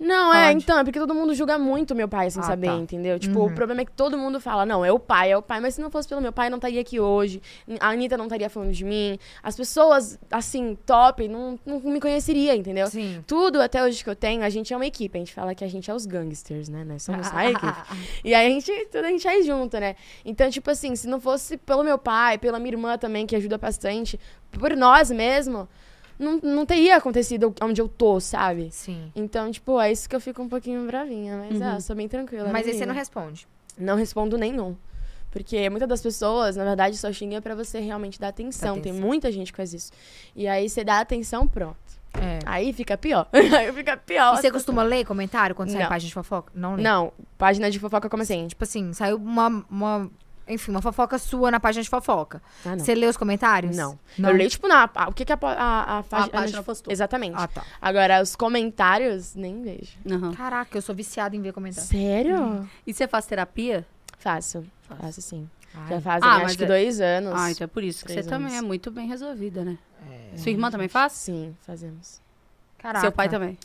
C: Não, é,
B: Pode.
C: então, é porque todo mundo julga muito meu pai sem
B: Ah,
C: saber,
B: tá.
C: entendeu? Tipo,
B: Uhum.
C: o problema é que todo mundo fala, não, é o pai, é o pai, mas se não fosse pelo meu pai, não estaria aqui hoje. A Anitta não estaria falando de mim. As pessoas, assim, top, não, não me conheceria, entendeu?
B: Sim.
C: Tudo até hoje que eu tenho, a gente é uma equipe. A gente fala que a gente é os gangsters, né? Nós somos a equipe. E aí a gente, tudo a gente é junto, né? Então, tipo assim, se não fosse pelo meu pai, pela minha irmã também, que ajuda bastante, por nós mesmo, não, não teria acontecido onde eu tô, sabe?
B: Sim.
C: Então, tipo, é isso que eu fico um pouquinho bravinha. Mas, ah, eu sou bem tranquila.
B: Mas
C: não
B: aí você não responde.
C: Não respondo nenhum. Porque muitas das pessoas, na verdade, só xinga pra você realmente dar atenção.
B: Dar
C: Tem
B: atenção.
C: muita gente que faz isso. E aí você dá atenção, pronto.
B: É.
C: Aí fica pior. aí fica pior.
B: E você costuma ler comentário quando sai
C: Não.
B: página de fofoca? Não lê.
C: Não, página de fofoca como assim?
B: Tipo assim, saiu uma, uma. Enfim, uma fofoca sua na página de fofoca.
C: Ah, não.
B: Você lê os comentários?
C: Não.
B: Não.
C: Eu leio, tipo, na. a- O que, que a, po- a, a, página-
A: postou.
C: Exatamente.
B: Ah, tá.
C: Agora, os comentários, nem vejo.
A: Aham.
B: Caraca, eu sou viciada em ver comentário.
C: Sério?
A: E você faz terapia?
C: Faço. Faço sim.
B: Ai.
C: Já fazem,
A: Ah,
C: acho que
A: é-
C: dois anos.
A: Ah, então é por isso que você
C: Três
A: também
C: anos.
A: é muito bem resolvida, né?
B: É.
A: Sua irmã também faz?
C: Sim, fazemos.
B: Caraca.
A: Seu pai também.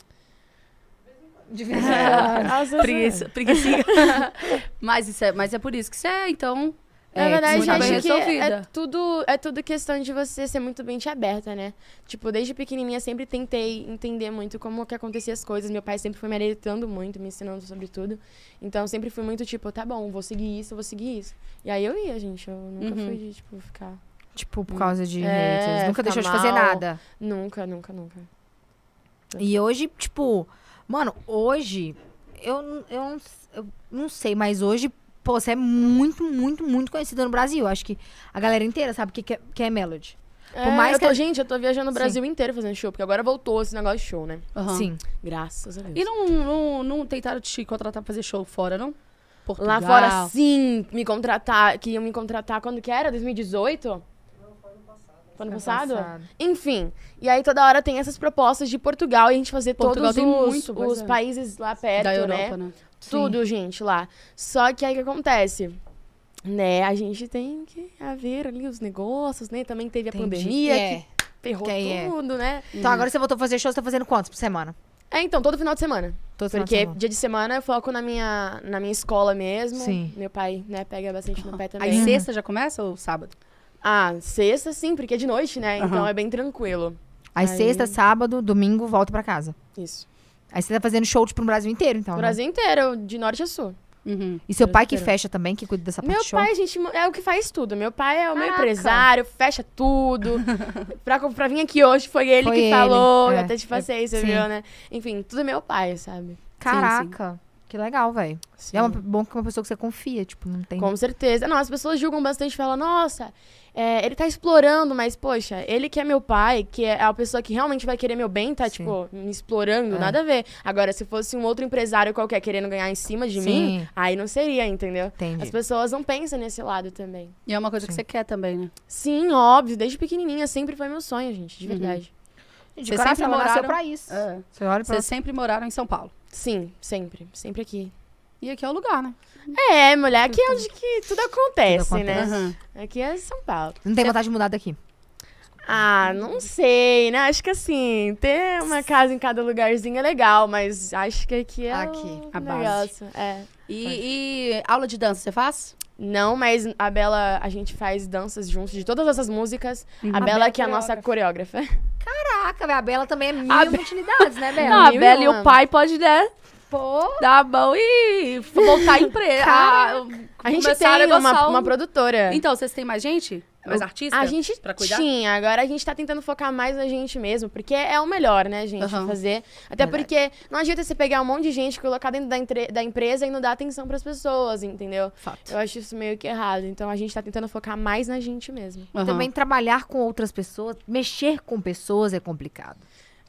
B: De em quando.
C: Nossa,
A: Preguiça, mas, isso é, mas é por isso que você é, então.
C: Na
B: É,
C: verdade,
A: muito bem
C: acho que é
A: resolvida.
C: tudo, é tudo questão de você ser muito mente aberta, né? Tipo, desde pequenininha sempre tentei entender muito como que acontecia as coisas. Meu pai sempre foi me orientando muito, me ensinando sobre tudo. Então, sempre fui muito tipo, tá bom, vou seguir isso, vou seguir isso. E aí eu ia, gente. Eu nunca
A: Uhum.
C: fui de, tipo, ficar...
B: Tipo, por causa de
C: É,
B: haters. Nunca deixou de fazer
C: mal.
B: nada.
C: Nunca, nunca, nunca.
B: E hoje, tipo, mano, hoje, eu, eu, não eu não sei, mas hoje, pô, você é muito, muito, muito conhecida no Brasil. Acho que a galera inteira sabe o que, que, é, que é Melody.
C: É,
B: mais
C: eu tô,
B: que-
C: Gente, eu tô viajando o
B: Sim.
C: Brasil inteiro fazendo show, porque agora voltou esse negócio de show, né?
A: Aham.
B: Sim.
C: Graças a Deus.
A: E não, não, não tentaram te contratar pra fazer show fora, não? Portugal.
C: Lá fora, sim, me contratar, que iam me contratar quando que era? 2018? Ano passado? Enfim, e aí toda hora tem essas propostas de Portugal e a gente fazer
A: Portugal
C: todos
A: tem
C: os,
A: muito,
C: os
A: é.
C: países lá perto,
A: Da
C: né?
A: Europa, né?
C: Tudo, gente, lá. Só que aí o que acontece? Né, a gente tem que haver ali os negócios, né? Também teve a
B: Entendi.
C: pandemia
B: É.
C: que ferrou
B: Que é.
C: tudo, né?
B: Então agora você voltou a fazer show, você tá fazendo quantos por semana?
C: É, então, todo final de semana.
B: Todo final de
C: Porque
B: semana.
C: dia de semana eu foco na minha, na minha escola mesmo.
B: Sim.
C: Meu pai, né, pega bastante no pé também.
A: Aí sexta já começa ou sábado?
C: Ah, sexta sim, porque é de noite, né? Então
A: Aham.
C: é bem tranquilo.
B: Aí,
C: Aí-
B: sexta, sábado, domingo, volta pra casa.
C: Isso.
B: Aí você tá fazendo show, tipo, no Brasil inteiro, então.
C: O
B: né?
C: Brasil inteiro, de norte a sul.
A: Uhum.
B: E seu pai que
C: inteiro.
B: fecha também, que cuida dessa parte
C: Meu
B: de show?
C: pai, gente, é o que faz tudo. Meu pai é o meu
B: Caraca.
C: empresário, fecha tudo. pra, pra vir aqui hoje foi ele
B: Foi
C: que
B: ele,
C: falou.
B: é.
C: Eu até te passei, você
B: Sim.
C: viu, né? Enfim, tudo é meu pai, sabe?
B: Caraca, que legal, velho. É uma, bom que é uma pessoa que você confia, tipo, não tem...
C: Com certeza. Não, as pessoas julgam bastante, falam, nossa, é, ele tá explorando, mas, poxa, ele que é meu pai, que é a pessoa que realmente vai querer meu bem, tá,
B: Sim.
C: tipo, me explorando,
B: É.
C: nada a ver. Agora, se fosse um outro empresário qualquer querendo ganhar em cima de
B: Sim.
C: mim, aí não seria, entendeu?
B: Entendi.
C: As pessoas não pensam nesse lado também.
A: E é uma coisa que
B: Sim.
A: você quer também, né?
C: Sim, óbvio, desde pequenininha sempre foi meu sonho, gente, de
A: Uhum.
C: verdade.
B: De
A: Vocês
B: coração,
A: sempre moraram-
B: pra isso.
A: É.
B: Você olha pra...
A: Vocês sempre moraram em São Paulo.
C: Sim, sempre, sempre aqui.
A: E aqui é o lugar, né?
C: É, mulher, aqui é onde que tudo acontece,
B: Tudo
C: né?
B: acontece.
A: Aham.
C: Aqui é São Paulo.
B: Não tem vontade de mudar daqui.
C: Ah, não sei, né? Acho que assim, ter uma casa em cada lugarzinho é legal, mas acho que aqui é
B: Aqui,
C: o
A: a base.
C: negócio. É.
A: E, e aula de dança, você faz?
C: Não, mas a Bela, a gente faz danças juntos de todas essas músicas. A
B: A
C: Bela
B: Bela
C: que é a nossa coreógrafa.
B: Caraca, a Bela também é mil
A: A Be-
B: utilidades, né, Bela?
A: Não, a
C: mil
A: Bela e o pai pode, né,
B: Pô,
A: dar a mão e voltar a empresa.
B: Cara,
C: A gente tem
A: a
C: uma,
A: um-
C: uma produtora.
A: Então, vocês têm mais gente? Mais artista?
C: A gente
A: pra cuidar?
C: tinha, agora a gente tá tentando focar mais na gente mesmo, porque é o melhor, né, gente,
A: Aham.
C: fazer. Até
B: Verdade.
C: porque não adianta você pegar um monte de gente, colocar dentro da, entre- da empresa e não dar atenção pras pessoas, entendeu?
A: Fato.
C: Eu acho isso meio que errado. Então a gente tá tentando focar mais na gente mesmo.
A: Aham.
B: também trabalhar com outras pessoas, mexer com pessoas é complicado.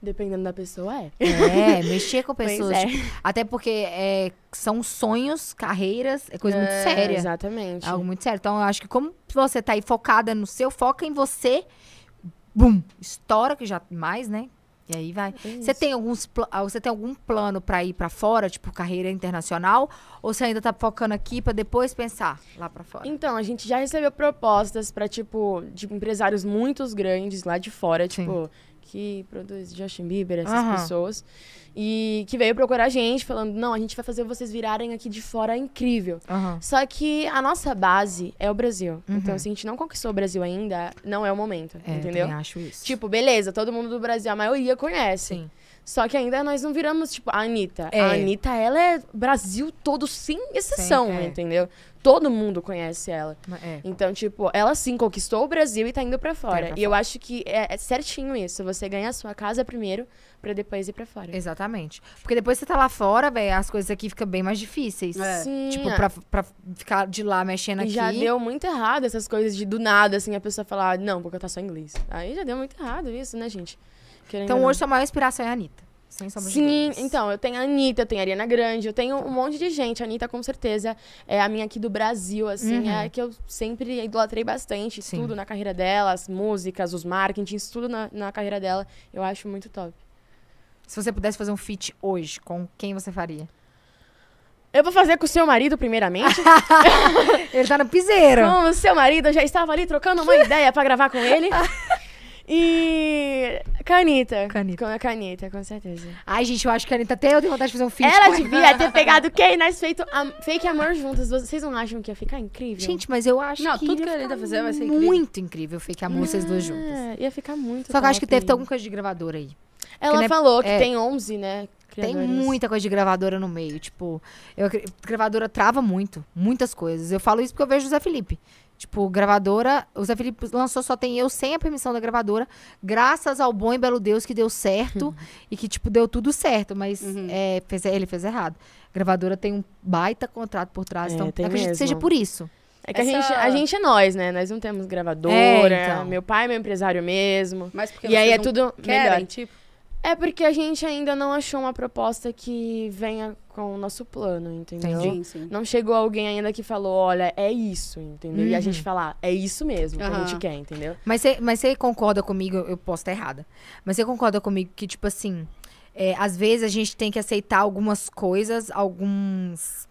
C: Dependendo da pessoa, é.
B: É, mexer com pessoas.
C: é.
B: tipo, até porque é, são sonhos, carreiras, é coisa muito
C: É,
B: séria.
C: Exatamente.
B: É algo muito sério. Então, eu acho que como você tá aí focada no seu, foca em você, bum, estoura, que já mais, né? E aí vai.
C: É
B: Você tem alguns ah, você tem algum plano pra ir pra fora, tipo carreira internacional, ou você ainda tá focando aqui pra depois pensar lá pra fora?
C: Então, a gente já recebeu propostas pra, tipo, de empresários muito grandes lá de fora,
B: Sim.
C: tipo, que produz Justin Bieber, essas
B: Aham.
C: pessoas. E que veio procurar a gente, falando, não, a gente vai fazer vocês virarem aqui de fora, incrível.
B: Aham.
C: Só que a nossa base é o Brasil.
B: Uhum.
C: Então, se a gente não conquistou o Brasil ainda, não é o momento,
B: É, eu
C: entendeu?
B: também acho isso.
C: Tipo, beleza, todo mundo do Brasil, a maioria conhece.
B: Sim.
C: Só que ainda nós não viramos, tipo, a Anitta.
B: É.
C: A Anitta, ela é Brasil todo, sem exceção,
B: é.
C: entendeu? Todo mundo conhece ela.
B: É.
C: Então, tipo, ela sim conquistou o Brasil e tá indo pra fora.
B: pra
C: e eu acho que é, é certinho isso. Você ganha a sua casa primeiro, pra depois ir pra fora.
B: Exatamente. Porque depois você tá lá fora, velho, as coisas aqui ficam bem mais difíceis.
A: É.
C: Sim,
B: Tipo,
C: é.
B: pra, pra ficar de lá mexendo
C: E
B: aqui.
C: já deu muito errado essas coisas de do nada, assim, a pessoa falar, não, porque eu tá só inglês. Aí já deu muito errado isso, né, gente? Querendo
B: Então hoje sua maior inspiração é a Anitta. Sem sombra de
C: Sim,
B: dúvidas.
C: então, eu tenho a Anitta, eu tenho a Ariana Grande, eu tenho um monte de gente. A Anitta, com certeza, é a minha aqui do Brasil, assim,
B: Uhum.
C: é a que eu sempre idolatrei bastante.
B: Sim.
C: Tudo na carreira dela, as músicas, os marketings, tudo na, na carreira dela. Eu acho muito top.
B: Se você pudesse fazer um feat hoje, com quem você faria?
C: Eu vou fazer com o seu marido, primeiramente.
B: Ele tá no piseiro.
C: com o seu marido, eu já estava ali trocando uma ideia pra gravar com ele. E. Canita.
B: Canita.
C: Com a canita, com certeza.
B: Ai, gente, eu acho que a Anitta até eu tenho vontade de fazer um feat
C: Ela
B: com
C: devia ter pegado quem nós feito am- fake amor juntas. Vocês não acham que ia ficar incrível?
B: Gente, mas eu acho
A: Não,
B: que
A: tudo que a Anitta
B: ficar
A: fizer vai ser incrível.
B: Muito incrível fake amor, vocês duas juntas.
C: É, ia ficar muito
B: Só que eu acho que
C: top.
B: deve ter alguma coisa de gravadora aí.
C: Ela
B: né,
C: falou que
B: é-
C: tem 11, né?
B: Tem
C: criadores.
B: muita coisa de gravadora no meio. Tipo, eu, acre- gravadora trava muito. Muitas coisas. Eu falo isso porque eu vejo o Zé Felipe. Tipo, gravadora. O Zé Felipe lançou Só Tem Eu sem a permissão da gravadora. Graças ao bom e belo Deus que deu certo. e que, tipo, deu tudo certo. Mas
A: Uhum.
B: é, fez- ele fez errado. gravadora tem um baita contrato por trás.
C: É,
B: então, acredito que
C: mesmo.
B: seja por isso.
C: É que a,
A: Essa-
C: gente, a gente é nós, né? Nós não temos gravadora.
B: É, então.
C: Meu pai é meu empresário mesmo.
A: Mas porque
C: E aí é
A: não
C: tudo
A: querem,
C: melhor.
A: tipo.
C: É porque a gente ainda não achou uma proposta que venha com o nosso plano, entendeu?
A: Sim, sim.
C: Não chegou alguém ainda que falou, olha, é isso, entendeu? E a
B: Uhum.
C: gente falar, é isso mesmo que a gente quer, entendeu?
B: Mas você mas concorda comigo, eu posso estar errada, mas você concorda comigo que, tipo assim, é, às vezes a gente tem que aceitar algumas coisas, alguns.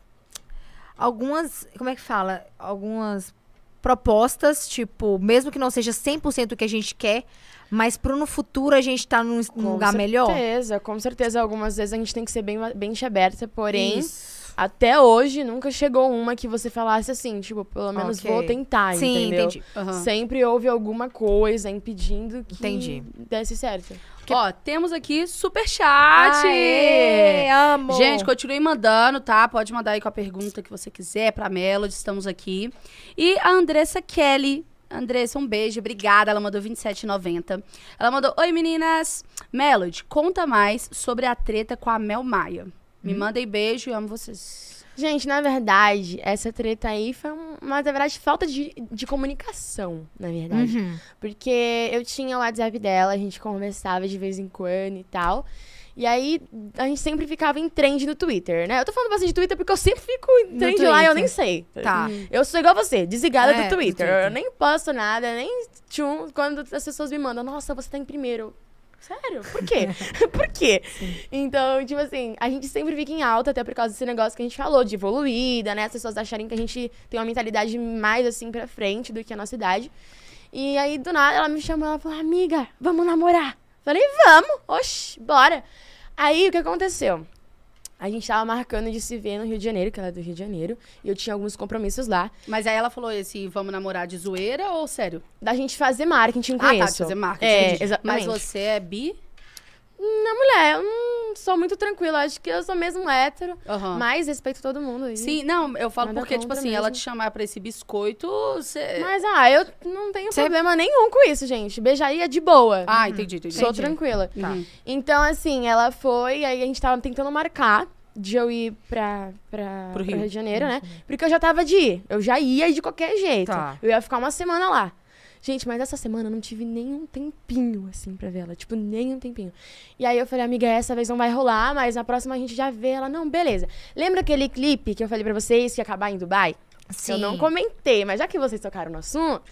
B: Algumas. Como é que fala? Algumas propostas, tipo, mesmo que não seja 100% o que a gente quer, mas pro no futuro a gente tá num, num
C: Com
B: lugar melhor.
C: certeza, com certeza. Algumas vezes a gente tem que ser bem, bem aberta, porém,
B: Isso.
C: até hoje nunca chegou uma que você falasse assim, tipo, pelo menos
B: Ok.
C: vou tentar,
B: Sim,
C: entendeu?
B: entendi.
A: Aham.
C: Sempre houve alguma coisa impedindo que
B: Entendi.
C: desse certo.
A: Ó, temos aqui superchat.
B: Aê, amo!
A: Gente, continue mandando, tá? Pode mandar aí com a pergunta que você quiser pra Melody, estamos aqui. E a Andressa Kelly. Andressa, um beijo, obrigada. Ela mandou 27,90. Ela mandou: Oi meninas. Melody, conta mais sobre a treta com a Mel Maia. Me mandem beijo e amo vocês.
C: Gente, na verdade, essa treta aí foi um- uma, na verdade, falta de, de comunicação, na verdade.
B: Uhum.
C: Porque eu tinha o WhatsApp dela, a gente conversava de vez em quando e tal. E aí, a gente sempre ficava em trend no Twitter, né? Eu tô falando bastante de Twitter porque eu sempre fico em trend lá e eu
B: Twitter.
C: nem sei.
B: Tá.
C: Eu sou igual você, desligada
B: É,
C: do,
B: do
C: Twitter.
B: Twitter.
C: Eu nem posto nada, nem tchum, quando as pessoas me mandam, nossa, você tá em primeiro. Sério? Por quê? por quê? Então, tipo assim, a gente sempre fica em alta, até por causa desse negócio que a gente falou, de evoluída, né? As pessoas acharem que a gente tem uma mentalidade mais assim pra frente do que a nossa idade. E aí, do nada, ela me chamou, ela falou, amiga, vamos namorar. Falei, vamos, oxi, bora. Aí, o que aconteceu? A gente tava marcando de se ver no Rio de Janeiro, que ela é do Rio de Janeiro, e eu tinha alguns compromissos lá,
A: Mas aí ela falou esse vamos namorar de zoeira ou sério?
C: da gente fazer marketing com
A: ah,
C: isso.
A: tá, de fazer marketing.
C: É,
A: entendi.
C: exatamente.
A: Mas você é bi?
C: Não, mulher, eu não sou muito tranquila, acho que eu sou mesmo hétero,
A: Aham.
C: mas respeito todo mundo. e-
A: Sim, não, eu falo
C: Nada
A: porque, tipo assim, ela
C: mesmo.
A: te chamar pra esse biscoito, você...
C: Mas, ah, eu não tenho
B: Cê-
C: problema nenhum com isso, gente. Beijaria de boa.
A: Ah, entendi, entendi.
C: Sou
A: Entendi.
C: tranquila.
A: Uhum.
C: Então, assim, ela foi, aí a gente tava tentando marcar de eu ir pra, pra,
A: Pro Rio.
C: Rio de Janeiro, né? Porque eu já tava de ir. Eu já ia de qualquer jeito.
B: Tá.
C: Eu ia ficar uma semana lá. Gente, mas essa semana eu não tive nenhum tempinho, assim, pra ver ela. Tipo, nenhum tempinho. E aí eu falei, amiga, essa vez não vai rolar, mas na próxima a gente já vê. Ela, não, beleza. Lembra aquele clipe que eu falei pra vocês que ia acabar em Dubai? Eu não comentei, mas já que vocês tocaram no assunto,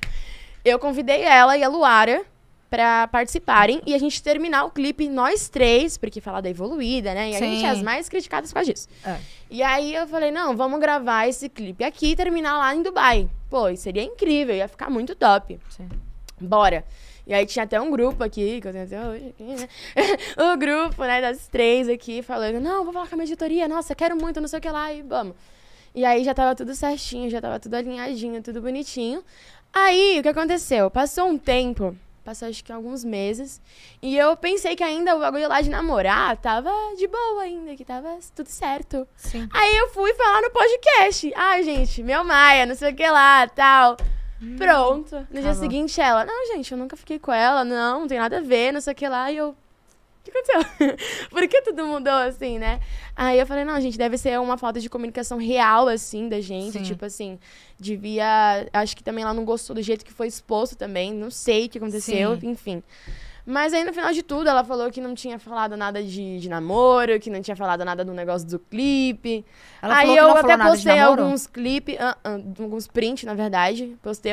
C: eu convidei ela e a Luara pra participarem e a gente terminar o clipe nós três, porque falar da evoluída, né? E a
B: Sim.
C: gente é as mais criticadas por causa disso.
B: É.
C: E aí eu falei, não, vamos gravar esse clipe aqui e terminar lá em Dubai. Pô, seria incrível, ia ficar muito top.
B: Sim.
C: Bora. E aí tinha até um grupo aqui, que eu tenho até hoje aqui, né? o grupo, né, das três aqui, falando, não, vou falar com a minha editoria, nossa, quero muito, não sei o que lá, e vamos. E aí já tava tudo certinho, já tava tudo alinhadinho, tudo bonitinho. Aí, o que aconteceu? Passou um tempo, passou acho que alguns meses, e eu pensei que ainda o bagulho lá de namorar tava de boa ainda, que tava tudo certo.
B: Sim.
C: Aí eu fui falar no podcast. Ai, gente, meu Maia, não sei o que lá, tal. Pronto. No dia
B: Tá bom.
C: seguinte, ela, não, gente, eu nunca fiquei com ela, não, não tem nada a ver, não sei o que lá. E eu, o que aconteceu? Por que tudo mudou assim, né? Aí eu falei, não, gente, deve ser uma falta de comunicação real, assim, da gente.
B: Sim.
C: Tipo assim, devia. Acho que também ela não gostou do jeito que foi exposto também. Não sei o que aconteceu,
B: Sim.
C: enfim. Mas aí, no final de tudo, ela falou que não tinha falado nada de, de namoro, que não tinha falado nada do negócio do clipe.
B: Ela
C: aí eu até postei alguns clipes, ah, ah, alguns prints, na verdade. Postei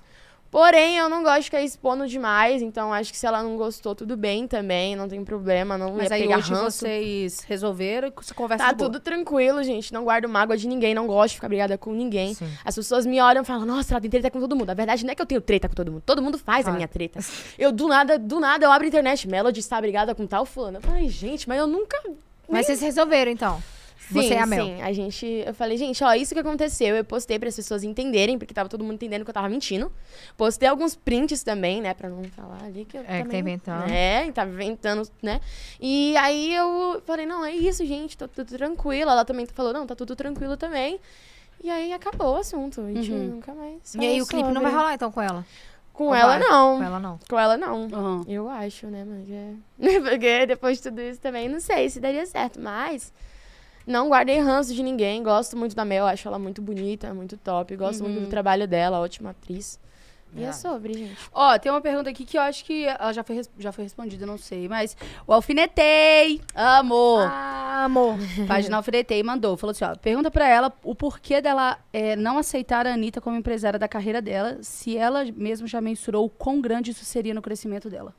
B: Ah.
C: Porém, eu não gosto de ficar expondo demais, então acho que se ela não gostou, tudo bem também, não tem problema, não
A: Mas
C: ia
A: aí
C: pegar
A: hoje
C: ranço.
A: vocês resolveram e você conversa
C: Tá
A: boa.
C: tudo tranquilo, gente. Não guardo mágoa de ninguém, não gosto de ficar brigada com ninguém.
B: Sim.
C: As pessoas me olham e falam, nossa, ela tem treta com todo mundo. A verdade não é que eu tenho treta com todo mundo. Todo mundo faz a minha treta. Eu, do nada, do nada, eu abro a internet. Melody está brigada com tal fulano. Eu falei, gente, mas eu nunca
B: Mas vocês resolveram, então.
C: Sim,
B: Você e a Mel.
C: Sim, a gente. Eu falei, gente, ó, isso que aconteceu. Eu postei para as pessoas entenderem, porque tava todo mundo entendendo que eu tava mentindo. Postei alguns prints também, né, pra não falar ali que eu.
B: É, que tá
C: também,
B: inventando.
C: É, tava inventando, né? E aí eu falei, não, é isso, gente, tá tudo tranquilo. Ela também falou, não, tá tudo tranquilo também. E aí acabou o assunto. A gente
A: Uhum.
C: nunca mais.
B: E aí o clipe não vai rolar, então, com ela?
C: Com
B: Ou
C: ela,
B: vai?
C: não.
B: Com ela, não.
C: Com ela, não.
A: Aham.
C: Eu acho, né, mas é. Porque depois de tudo isso também, não sei se daria certo, mas. Não guardei ranço de ninguém, gosto muito da Mel, acho ela muito bonita, muito top, gosto muito do trabalho dela, ótima atriz. E é
B: É.
C: sobre, gente.
A: Ó, tem uma pergunta aqui que eu acho que ela já foi, já foi respondida, não sei. Mas o Alfinetei, amor.
B: Ah, amor.
A: Página Alfinetei mandou. Falou assim, ó. Pergunta pra ela o porquê dela é, não aceitar a Anitta como empresária da carreira dela, se ela mesmo já mensurou o quão grande isso seria no crescimento dela.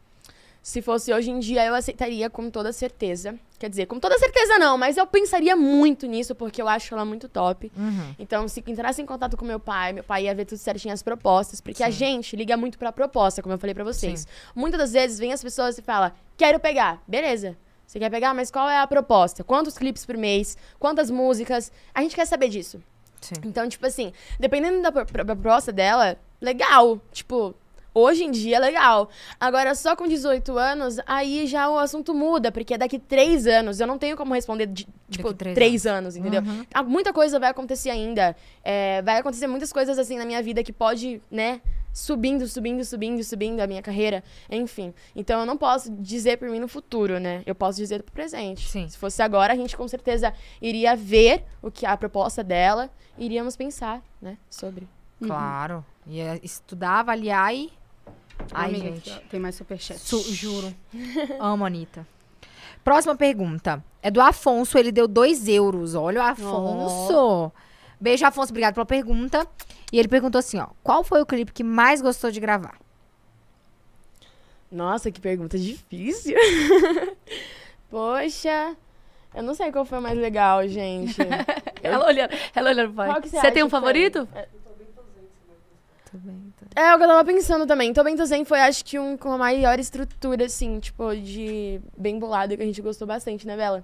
C: Se fosse hoje em dia, eu aceitaria com toda certeza. Quer dizer, com toda certeza não, mas eu pensaria muito nisso, porque eu acho ela muito top.
B: Uhum.
C: Então, se entrasse em contato com meu pai, meu pai ia ver tudo certinho as propostas, porque a
B: Sim.
C: gente liga muito pra proposta, como eu falei pra vocês. Muitas das vezes vem as pessoas e fala: "Quero pegar". Beleza. Você quer pegar, mas qual é a proposta? Quantos clipes por mês? Quantas músicas? A gente quer saber disso.
B: Sim.
C: Então, tipo assim, dependendo da pro- pro- proposta dela, legal. Tipo, hoje em dia é legal. Agora, só com 18 anos, aí já o assunto muda, porque daqui três anos eu não tenho como responder, de, tipo,
B: três
C: três, anos. entendeu?
B: Uhum.
C: Ah, Muita coisa vai acontecer ainda. É, vai acontecer muitas coisas assim na minha vida que pode, né? Subindo, subindo, subindo, subindo a minha carreira. Enfim. Então eu não posso dizer por mim no futuro, né? Eu posso dizer pro presente.
B: Sim.
C: Se fosse agora, a gente com certeza iria ver o que é a proposta dela, iríamos pensar, né? Sobre.
B: Claro. Ia estudar, avaliar e... Ai,
A: Amiga,
B: gente.
A: Tem mais superchat.
B: Su- juro. Amo, Anitta. Próxima pergunta. É do Afonso, ele deu 2 euros. Olha o Afonso. Beijo, Afonso. Obrigado pela pergunta. E ele perguntou assim, ó. Qual foi o clipe que mais gostou de gravar?
C: Nossa, que pergunta difícil. Poxa. Eu não sei qual foi o mais legal, gente.
A: Ela olhando, ela olhando pai.
C: Qual que você
A: Você tem um
C: que foi?
A: favorito?
B: Tô bem, tô-
C: É o que eu tava pensando também. Tô Bem Tô Zen foi, acho que, um com a maior estrutura, assim, tipo, de bem bolado, que a gente gostou bastante, né, Bela?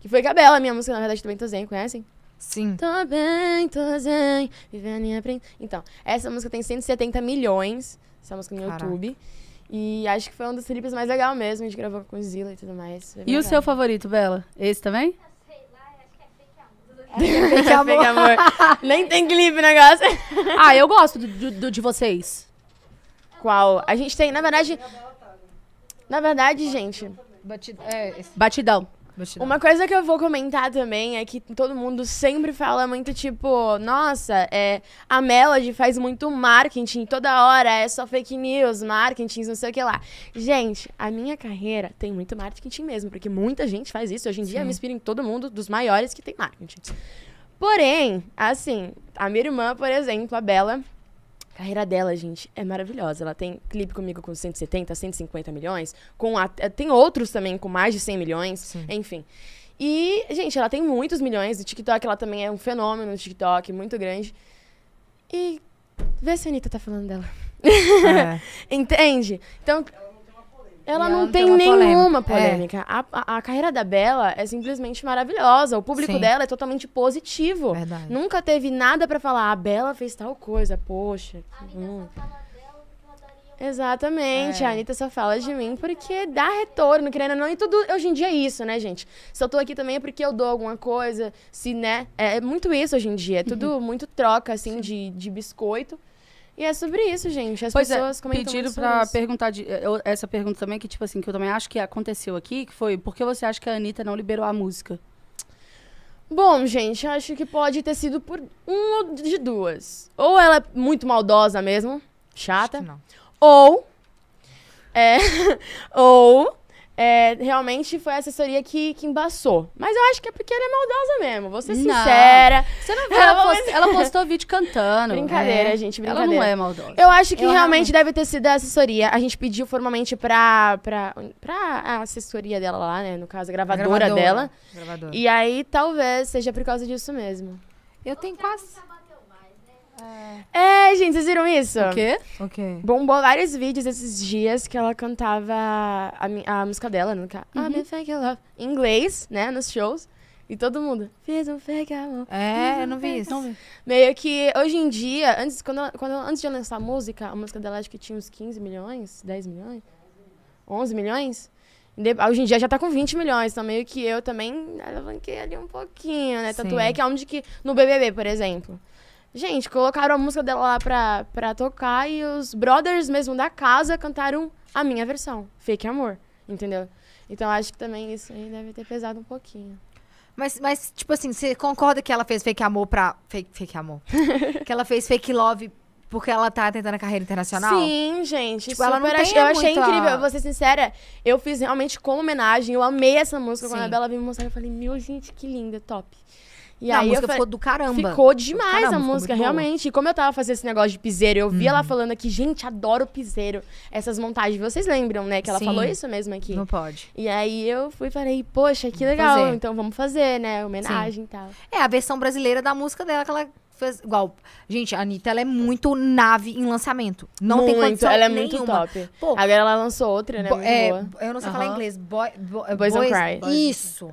C: Que foi com a Bela, minha música, na verdade, Tô Bem Tô Zen, conhecem?
B: Sim.
C: Tô bem, tô zen, vivendo e aprendendo. Então, essa música tem 170 milhões, essa música no
B: Caraca.
C: YouTube. E acho que foi um dos clipes mais legais mesmo, a gente gravou com o Zilla e tudo mais.
A: E o seu favorito, Bela? Esse também?
B: Fake amor.
C: Fake amor. Nem tem clipe o negócio.
A: ah, eu gosto do, do- do de vocês.
C: Qual? A gente tem, na verdade... Na verdade, gente,
B: Bati- é, esse-
A: Batidão.
C: Uma coisa que eu vou comentar também é que todo mundo sempre fala muito tipo, nossa, é, a Melody faz muito marketing toda hora, é só fake news, marketing, não sei o que lá. Gente, a minha carreira tem muito marketing mesmo, porque muita gente faz isso. Hoje em dia eu me inspiro em todo mundo dos maiores que tem marketing. Porém, assim, a minha irmã, por exemplo, a Bela, a carreira dela, gente, é maravilhosa. Ela tem clipe comigo com 170, 150 milhões. Com a- eh, tem outros também com mais de 100 milhões.
B: Sim.
C: Enfim. E, gente, ela tem muitos milhões. O TikTok, ela também é um fenômeno no TikTok, muito grande. E vê se a Anitta tá falando dela.
B: É.
C: Entende? Então, ela não,
B: não
C: tem,
B: tem uma
C: nenhuma
B: polêmica. É.
C: polêmica. A, a- a carreira da Bela é simplesmente maravilhosa. O público
B: Sim.
C: dela é totalmente positivo.
B: Verdade.
C: Nunca teve nada pra falar, a Bela fez tal coisa, poxa. hum." Exatamente,
B: É.
C: a Anitta só fala de mim porque dá retorno, querendo ou não, e tudo hoje em dia é isso, né, gente? Se eu tô aqui também é porque eu dou alguma coisa, se, né, é muito isso hoje em dia, é tudo muito troca, assim, de, de biscoito. E é sobre isso, gente, as
A: Pois é,
C: pessoas comentam
A: pediram
C: isso.
A: perguntar de- eu- essa pergunta também, que tipo assim, que eu também acho que aconteceu aqui, que foi, por que você acha que a Anitta não liberou a música?
C: Bom, gente, acho que pode ter sido por uma de duas. Ou ela é muito maldosa mesmo, chata,
B: Acho que não.
C: Ou. É, ou. É, realmente foi a assessoria que, que embaçou. Mas eu acho que é porque ela é maldosa mesmo. Vou ser
A: Não.
C: sincera.
A: Você não viu?
C: Ela
A: Ela, post- ela postou vídeo cantando.
C: Brincadeira,
A: É.
C: gente,
A: Ela
C: brincadeira.
A: não é maldosa.
C: Eu acho que
B: Eu
C: realmente deve ter sido a assessoria. A gente pediu formalmente pra, pra, pra a assessoria dela lá, né? No caso, a gravadora,
B: Gravadora.
C: dela.
B: Gravadora.
C: E aí talvez seja por causa disso mesmo.
B: Eu tenho quase.
C: É, gente, vocês viram isso?
A: O quê?
B: Ok.
C: Bombou vários vídeos esses dias que ela cantava a, mi- a música dela, no caso.
A: Uhum.
C: I'm a fake love. Em inglês, né? Nos shows. E todo mundo. Fiz um fake amor.
B: É, eu não vi isso.
A: Não vi.
C: Meio que hoje em dia, antes, quando, quando, antes de eu lançar a música, a música dela acho que tinha uns 15 milhões, 10 milhões, 11 milhões. De- Hoje em dia já tá com 20 milhões, então meio que eu também alavanquei ali um pouquinho, né? Tanto
B: Sim.
C: é que é onde que. No BBB, por exemplo. Gente, colocaram a música dela lá pra, pra tocar e os brothers mesmo da casa cantaram a minha versão, Fake Amor, entendeu? Então acho que também isso aí deve ter pesado um pouquinho.
B: Mas, mas, tipo assim, você concorda que ela fez fake amor pra. Fake, fake amor. que ela fez fake love porque ela tá tentando a carreira internacional?
C: Sim, gente.
B: Tipo, ela não tem
C: ach- Eu achei
B: muita-
C: incrível. Eu vou ser sincera, eu fiz realmente como homenagem. Eu amei essa música. Quando
B: Sim.
C: a Bela veio me mostrar, eu falei, meu, gente, que linda, top. E
B: Não, a
C: aí
B: música
C: eu falei,
B: ficou do caramba.
C: Ficou demais
B: caramba,
C: a música,
B: boa.
C: realmente. E como eu tava fazendo esse negócio de piseiro, eu vi
B: Uhum.
C: ela falando aqui, gente, adoro piseiro. Essas montagens. Vocês lembram, né? Que ela
B: Sim.
C: falou isso mesmo aqui.
B: Não pode.
C: E aí eu fui e falei, poxa, que
B: Vamos
C: legal.
B: fazer.
C: Então vamos fazer, né? Homenagem e tal.
B: É, a versão brasileira da música dela que ela fez. Igual. Gente, a Anitta, ela é muito nave em lançamento. Não
C: muito,
B: tem condição
C: ela é muito
B: nenhuma.
C: top.
B: Pô,
C: Agora ela lançou outra, né?
B: Bo- é,
C: boa.
B: eu não sei falar inglês. Boy, bo-
C: Boys Don't Cry.
B: Isso.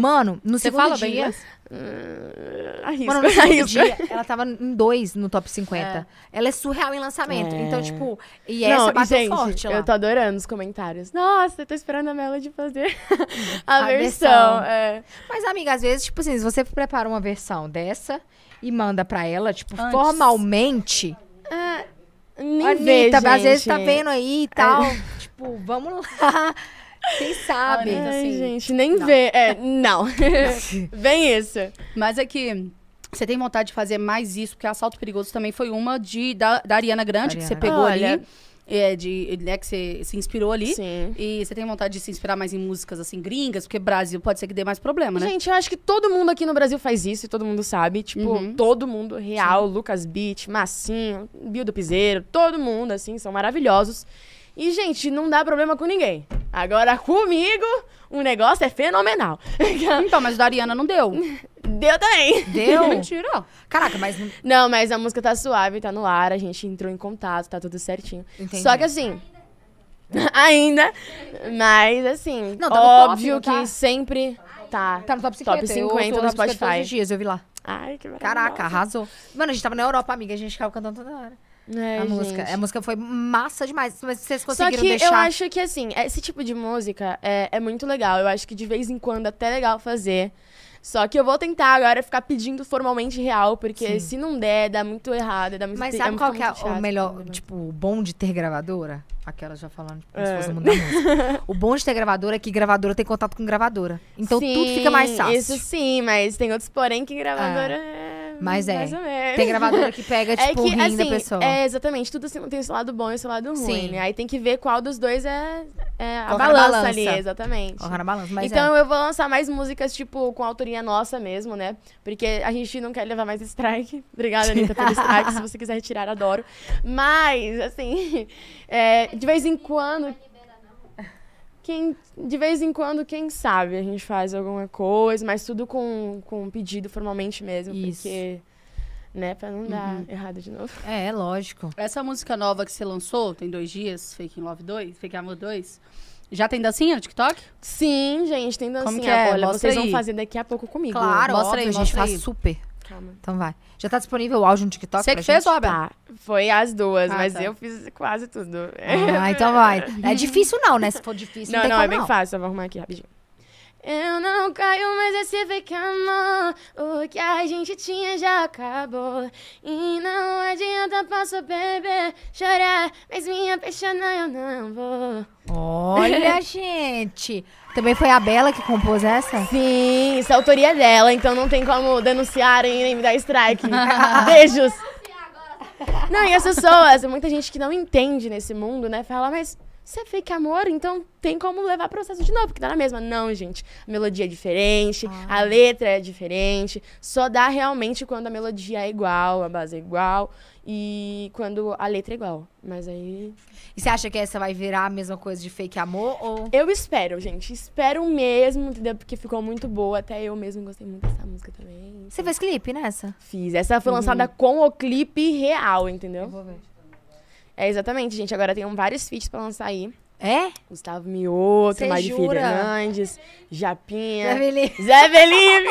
B: Mano, no
A: Você
B: segundo
A: fala bem
B: dia.
A: inglês?
C: Hum, arrisco,
B: Mano, no dia, ela tava em dois no top 50. Ela é surreal em lançamento.
C: É.
B: Então, tipo, e
C: Não,
B: essa
C: e,
B: bateu
C: gente,
B: forte lá.
C: eu tô adorando os comentários. Nossa, eu tô esperando a Melody fazer a,
B: A
C: versão.
B: versão.
C: é.
B: Mas, amiga, às vezes, tipo assim, se você prepara uma versão dessa e manda pra ela, tipo,
A: Antes.
B: formalmente.
C: Ah, nem
B: Anitta,
C: vê, gente.
B: às vezes tá vendo aí e tal. Tipo, vamos lá. Quem sabe?
C: Ai,
A: assim,
C: gente, nem
A: não.
C: vê. É, não. Bem isso.
A: Mas é que você tem vontade de fazer mais isso, porque Assalto Perigoso também foi uma de, da, da Ariana Grande, que você
B: Ariana.
A: pegou
C: Olha.
A: ali. É, de, né, que você se inspirou ali.
C: Sim.
A: E você tem vontade de se inspirar mais em músicas, assim, gringas? Porque Brasil pode ser que dê mais problema, né?
C: Gente, eu acho que todo mundo aqui no Brasil faz isso e todo mundo sabe. Tipo,
A: Uhum.
C: todo mundo real, Lucas Beat, Massinho, Bill do Piseiro, todo mundo, assim, são maravilhosos. E, gente, não dá problema com ninguém. Agora, comigo, o negócio é fenomenal.
A: Então, mas da Ariana não deu.
C: Deu também.
B: Deu?
A: Mentira.
B: Caraca, mas não
C: Não, mas a música tá suave, tá no ar, a gente entrou em contato, tá tudo certinho.
B: entendi.
C: Só que assim. ainda. Mas assim,
B: Não, tá no top,
C: óbvio
B: não tá?
C: que sempre tá.
B: Tá no top 50.
C: Top
B: eu
C: 50
B: ouço
C: no
B: o top 50
C: Spotify.
B: Todos os dias, eu vi lá.
C: Ai, que maravilhoso.
B: Caraca, arrasou. Mano, a gente tava na Europa, amiga. A gente ficava cantando toda hora.
C: É,
B: a música.
C: gente.
B: A música foi massa demais. Mas vocês
C: Só
B: conseguiram
C: que
B: deixar...
C: eu acho que, assim, esse tipo de música é, é muito legal. Eu acho que de vez em quando é até legal fazer. Só que eu vou tentar agora ficar pedindo formalmente real, porque
B: Sim.
C: se não der, dá muito errado. Dá muito
B: Mas sabe
C: é
B: qual que é o melhor, tipo, o bom de ter gravadora? Aquela já falando como
C: É.
B: se fosse o mundo da música. o bom de ter gravadora é que gravadora tem contato com gravadora. Então tudo fica mais
C: Sim,
B: fácil.
C: Isso sim, mas tem outros porém que gravadora é.
B: Mas é.
C: Mais ou menos.
B: Tem gravadora que pega, tipo,
C: é que,
B: o rim da
C: assim,
B: pessoa.
C: É, exatamente. Tudo assim, tem o seu lado bom e o seu lado ruim,
B: Sim.
C: né? Aí tem que ver qual dos dois é, é a balança,
B: balança.
C: ali, exatamente.
B: Colocar na balança, mas
C: então
B: é.
C: eu vou lançar mais músicas, tipo, com autoria nossa mesmo, né? Porque a gente não quer levar mais strike. Obrigada, Anitta, pelo strike. Se você quiser retirar, adoro. Mas, assim, é, de vez em quando. Quem, de vez em quando, quem sabe, a gente faz alguma coisa, mas tudo com, com pedido formalmente mesmo.
B: Isso.
C: Porque, né, pra não dar errado de novo.
B: É, lógico.
A: Essa música nova que você lançou, tem dois dias, Fake in Love 2, Fake Amor 2. Já tem dancinha no TikTok?
C: Sim, gente, tem dancinha.
A: Como que é?
C: Olha,
A: Mostra
C: vocês
A: aí.
C: vão fazer daqui a pouco comigo.
B: Claro,
A: Mostra
B: óbvio,
A: aí,
B: a gente
A: mostra
B: faz
A: aí.
B: super.
C: Calma.
B: Então vai. Já tá disponível o áudio no TikTok
A: Você
B: pra
A: que fez,
B: gente?
A: Robert?
C: Tá, foi as duas,
A: Ah,
C: mas
A: tá.
C: eu fiz quase tudo.
B: Ah, então vai. É difícil não, né? Se for difícil, não,
C: Não,
B: tem
C: não,
B: como
C: é bem
B: não.
C: fácil. Eu vou arrumar aqui rapidinho. Eu não caio, mas esse fake amor. O que a gente tinha já acabou. E não adianta posso beber, chorar. Mas me apaixonar eu não vou.
B: Olha, gente. Também foi a Bela que compôs essa?
C: Sim, isso é autoria dela, então não tem como denunciarem nem me dar strike. Beijos. Não, e as pessoas, muita gente que não entende nesse mundo, né? Fala, mas você é fake amor, então tem como levar processo de novo, porque tá na mesma. Não, gente. A melodia é diferente, a letra é diferente. Só dá realmente quando a melodia é igual, a base é igual e quando a letra é igual. Mas aí.
B: E você acha que essa vai virar a mesma coisa de fake amor ou...
C: Eu espero, gente. Espero mesmo, entendeu? Porque ficou muito boa. Até eu mesmo gostei muito dessa música também.
B: Você fez clipe nessa?
C: Fiz. Essa foi lançada com o clipe real, entendeu?
B: vou ver.
C: É exatamente, gente. Agora tem vários feats pra lançar aí.
B: É?
C: Gustavo Mioto, Mari? Fernandes, Japinha. Zé Felipe.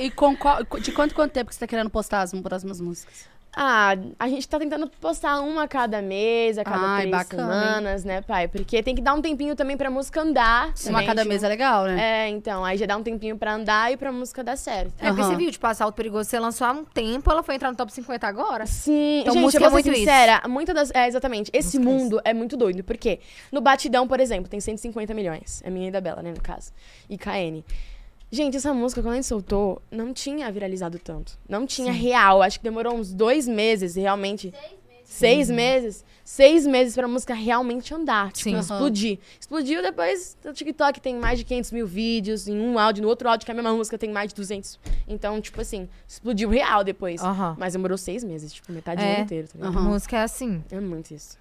A: E, e com qual- de quanto quanto tempo que você tá querendo postar as próximas músicas?
C: Ah, a gente tá tentando postar uma a cada mês, a cada
A: Ai,
C: três
A: bacana, hein?
C: semanas, né, pai? Porque tem que dar um tempinho também pra música andar.
A: Uma
C: também,
A: cada mês é legal, né?
C: É, então, aí já dá um tempinho pra andar e pra música dar certo.
B: É, porque
A: Aham.
B: você viu, tipo, Assalto Perigoso, você lançou há um tempo, ela foi entrar no top 50 agora.
C: Sim,
B: Então,
C: gente,
B: música
C: eu
B: é
C: vou ser
B: muito isso.
C: sincera, muita das... É, exatamente. Esse
B: Música é
C: mundo é muito doido, porque no Batidão, por exemplo, tem 150 milhões. É minha e da Bela, né, no caso. E KN. Gente, essa música, quando a gente soltou, não tinha viralizado tanto. Não tinha real. Acho que demorou uns dois meses, realmente. Seis meses. Seis meses pra música realmente andar. Tipo,
B: Sim.
C: explodir. Explodiu depois, o TikTok tem mais de 500 mil vídeos. Em um áudio, no outro áudio, que é a mesma música, tem mais de 200. Então, tipo assim, explodiu real depois.
B: Aham.
C: Mas demorou seis meses, tipo, metade do
B: É.
C: ano inteiro, tá ligado?
B: Música é assim.
C: É muito isso.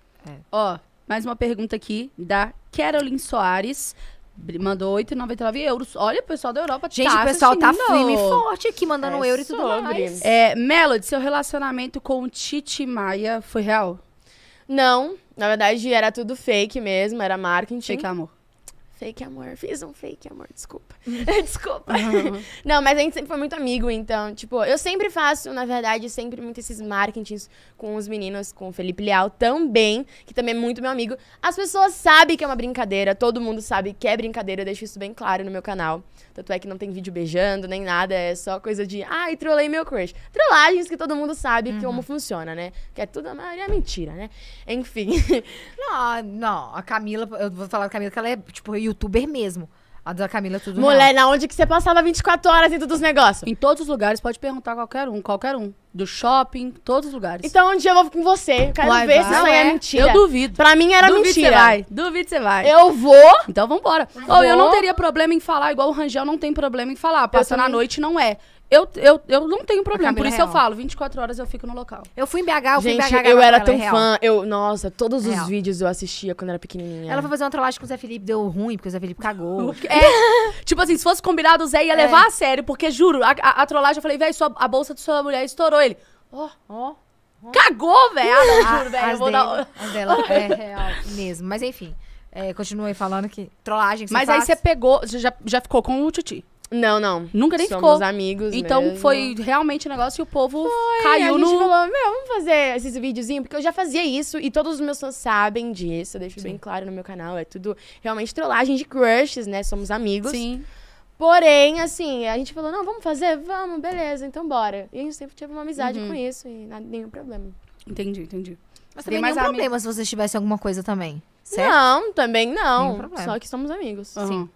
A: Ó, mais uma pergunta aqui da Carolyn Soares. Mandou 8,99 euros. Olha, o pessoal da Europa
B: Gente,
A: tá
B: o pessoal tá firme e forte aqui, mandando
C: É
B: euro e tudo
C: sobre.
B: mais.
A: É, Melody, seu relacionamento com o Titi Maia foi real?
C: Não, na verdade era tudo fake mesmo, era marketing.
A: Fake amor.
C: Fake amor, fiz um fake amor, desculpa. desculpa. Não, mas a gente sempre foi muito amigo, então, tipo, eu sempre faço, na verdade, sempre muito esses marketings com os meninos, com o Felipe Leal também, que também é muito meu amigo. As pessoas sabem que é uma brincadeira, todo mundo sabe que é brincadeira, eu deixo isso bem claro no meu canal. Tanto é que não tem vídeo beijando, nem nada, é só coisa de, ai, trolei meu crush. Trollagens que todo mundo sabe como funciona, né? Que é tudo, a maioria é mentira, né? Enfim.
B: Não, não, a Camila, eu vou falar da Camila que ela é, tipo, youtuber mesmo. A da Camila tudo
C: Mulher,
B: real.
C: na onde que você passava 24 horas dentro dos negócios?
A: Em todos os lugares, pode perguntar qualquer um, qualquer um. Do shopping, todos os lugares.
C: Então um dia eu vou com você. Eu quero
A: Vai,
C: ver
A: vai.
C: se isso aí é,
A: é.
C: mentira.
A: Eu duvido.
C: Pra mim era
A: Duvido você
C: mentira.
A: vai. Duvido você vai.
C: Eu vou.
A: Então vambora.
C: Vou.
A: Ô, eu não teria problema em falar, igual o Rangel não tem problema em falar. Passa na
C: também.
A: noite, não é. Eu, eu, eu não tenho problema, por isso
B: é
A: eu
B: real.
A: falo, 24 horas eu fico no local.
B: Eu fui em BH, eu fui em
C: Gente,
B: BH.
C: eu era
B: ela,
C: tão
B: é real.
C: fã. Eu, nossa, todos os
B: Real.
C: vídeos eu assistia quando era pequenininha.
B: Ela foi fazer uma trollagem com o Zé Felipe, deu ruim, porque o Zé Felipe cagou.
A: É, tipo assim, se fosse combinado, o Zé ia levar a sério, porque juro, a, a, a trollagem, eu falei, velho, a bolsa de sua mulher estourou. Ele, ó,
B: Ó.
A: cagou, velho. Ah, juro, velho, eu vou
B: dele-
A: dar...
B: as dela é real mesmo. Mas enfim, é, continuei falando que trollagem que
A: Mas
B: você
A: aí
B: faz.
A: você pegou, você já, já ficou com o Titi.
C: Não, não.
A: Nunca nem
C: Somos
A: ficou.
C: amigos
A: Então
C: mesmo.
A: foi realmente um negócio e o povo
C: Aí
A: caiu
C: a gente
A: no...
C: falou, meu, vamos fazer esses videozinhos, porque eu já fazia isso e todos os meus fãs sabem disso, eu deixo bem claro no meu canal, é tudo realmente trollagem de crushes, né, somos amigos.
A: Sim.
C: Porém, assim, a gente falou, não, vamos fazer? Vamos, beleza, então bora. E a gente sempre teve uma amizade
A: Uhum.
C: com isso e nada, nenhum problema.
A: Entendi, entendi.
B: Mas
A: Tem
B: também
A: mais
B: nenhum
A: amigo.
B: problema se vocês tivessem alguma coisa também. Certo?
C: Não, também não. Só que somos amigos.
A: Aham.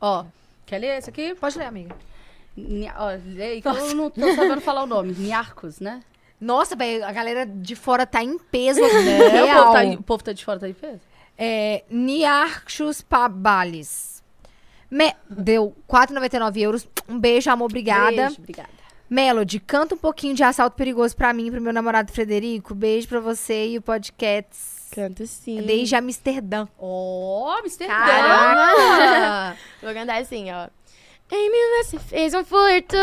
A: Ó, quer ler esse aqui?
B: Pode ler, amiga.
A: Ni- Ó, lê aí que eu não tô sabendo falar o nome. Niarcos, né?
B: Nossa, velho, a galera de fora tá em peso
A: É, o, povo tá o povo tá de fora, tá de peso?
B: É, Niarchus Pabales. Me... Deu 4,99 euros. Um beijo, amor, obrigada.
A: Beijo, obrigada.
B: Melody, canta um pouquinho de Assalto Perigoso pra mim e pro meu namorado Frederico. Beijo pra você e o podcast.
C: Canta sim.
B: Desde Amsterdã.
A: Ó, oh, Amsterdã!
B: Caraca!
C: Vou cantar assim, ó. Em mim você fez um furto,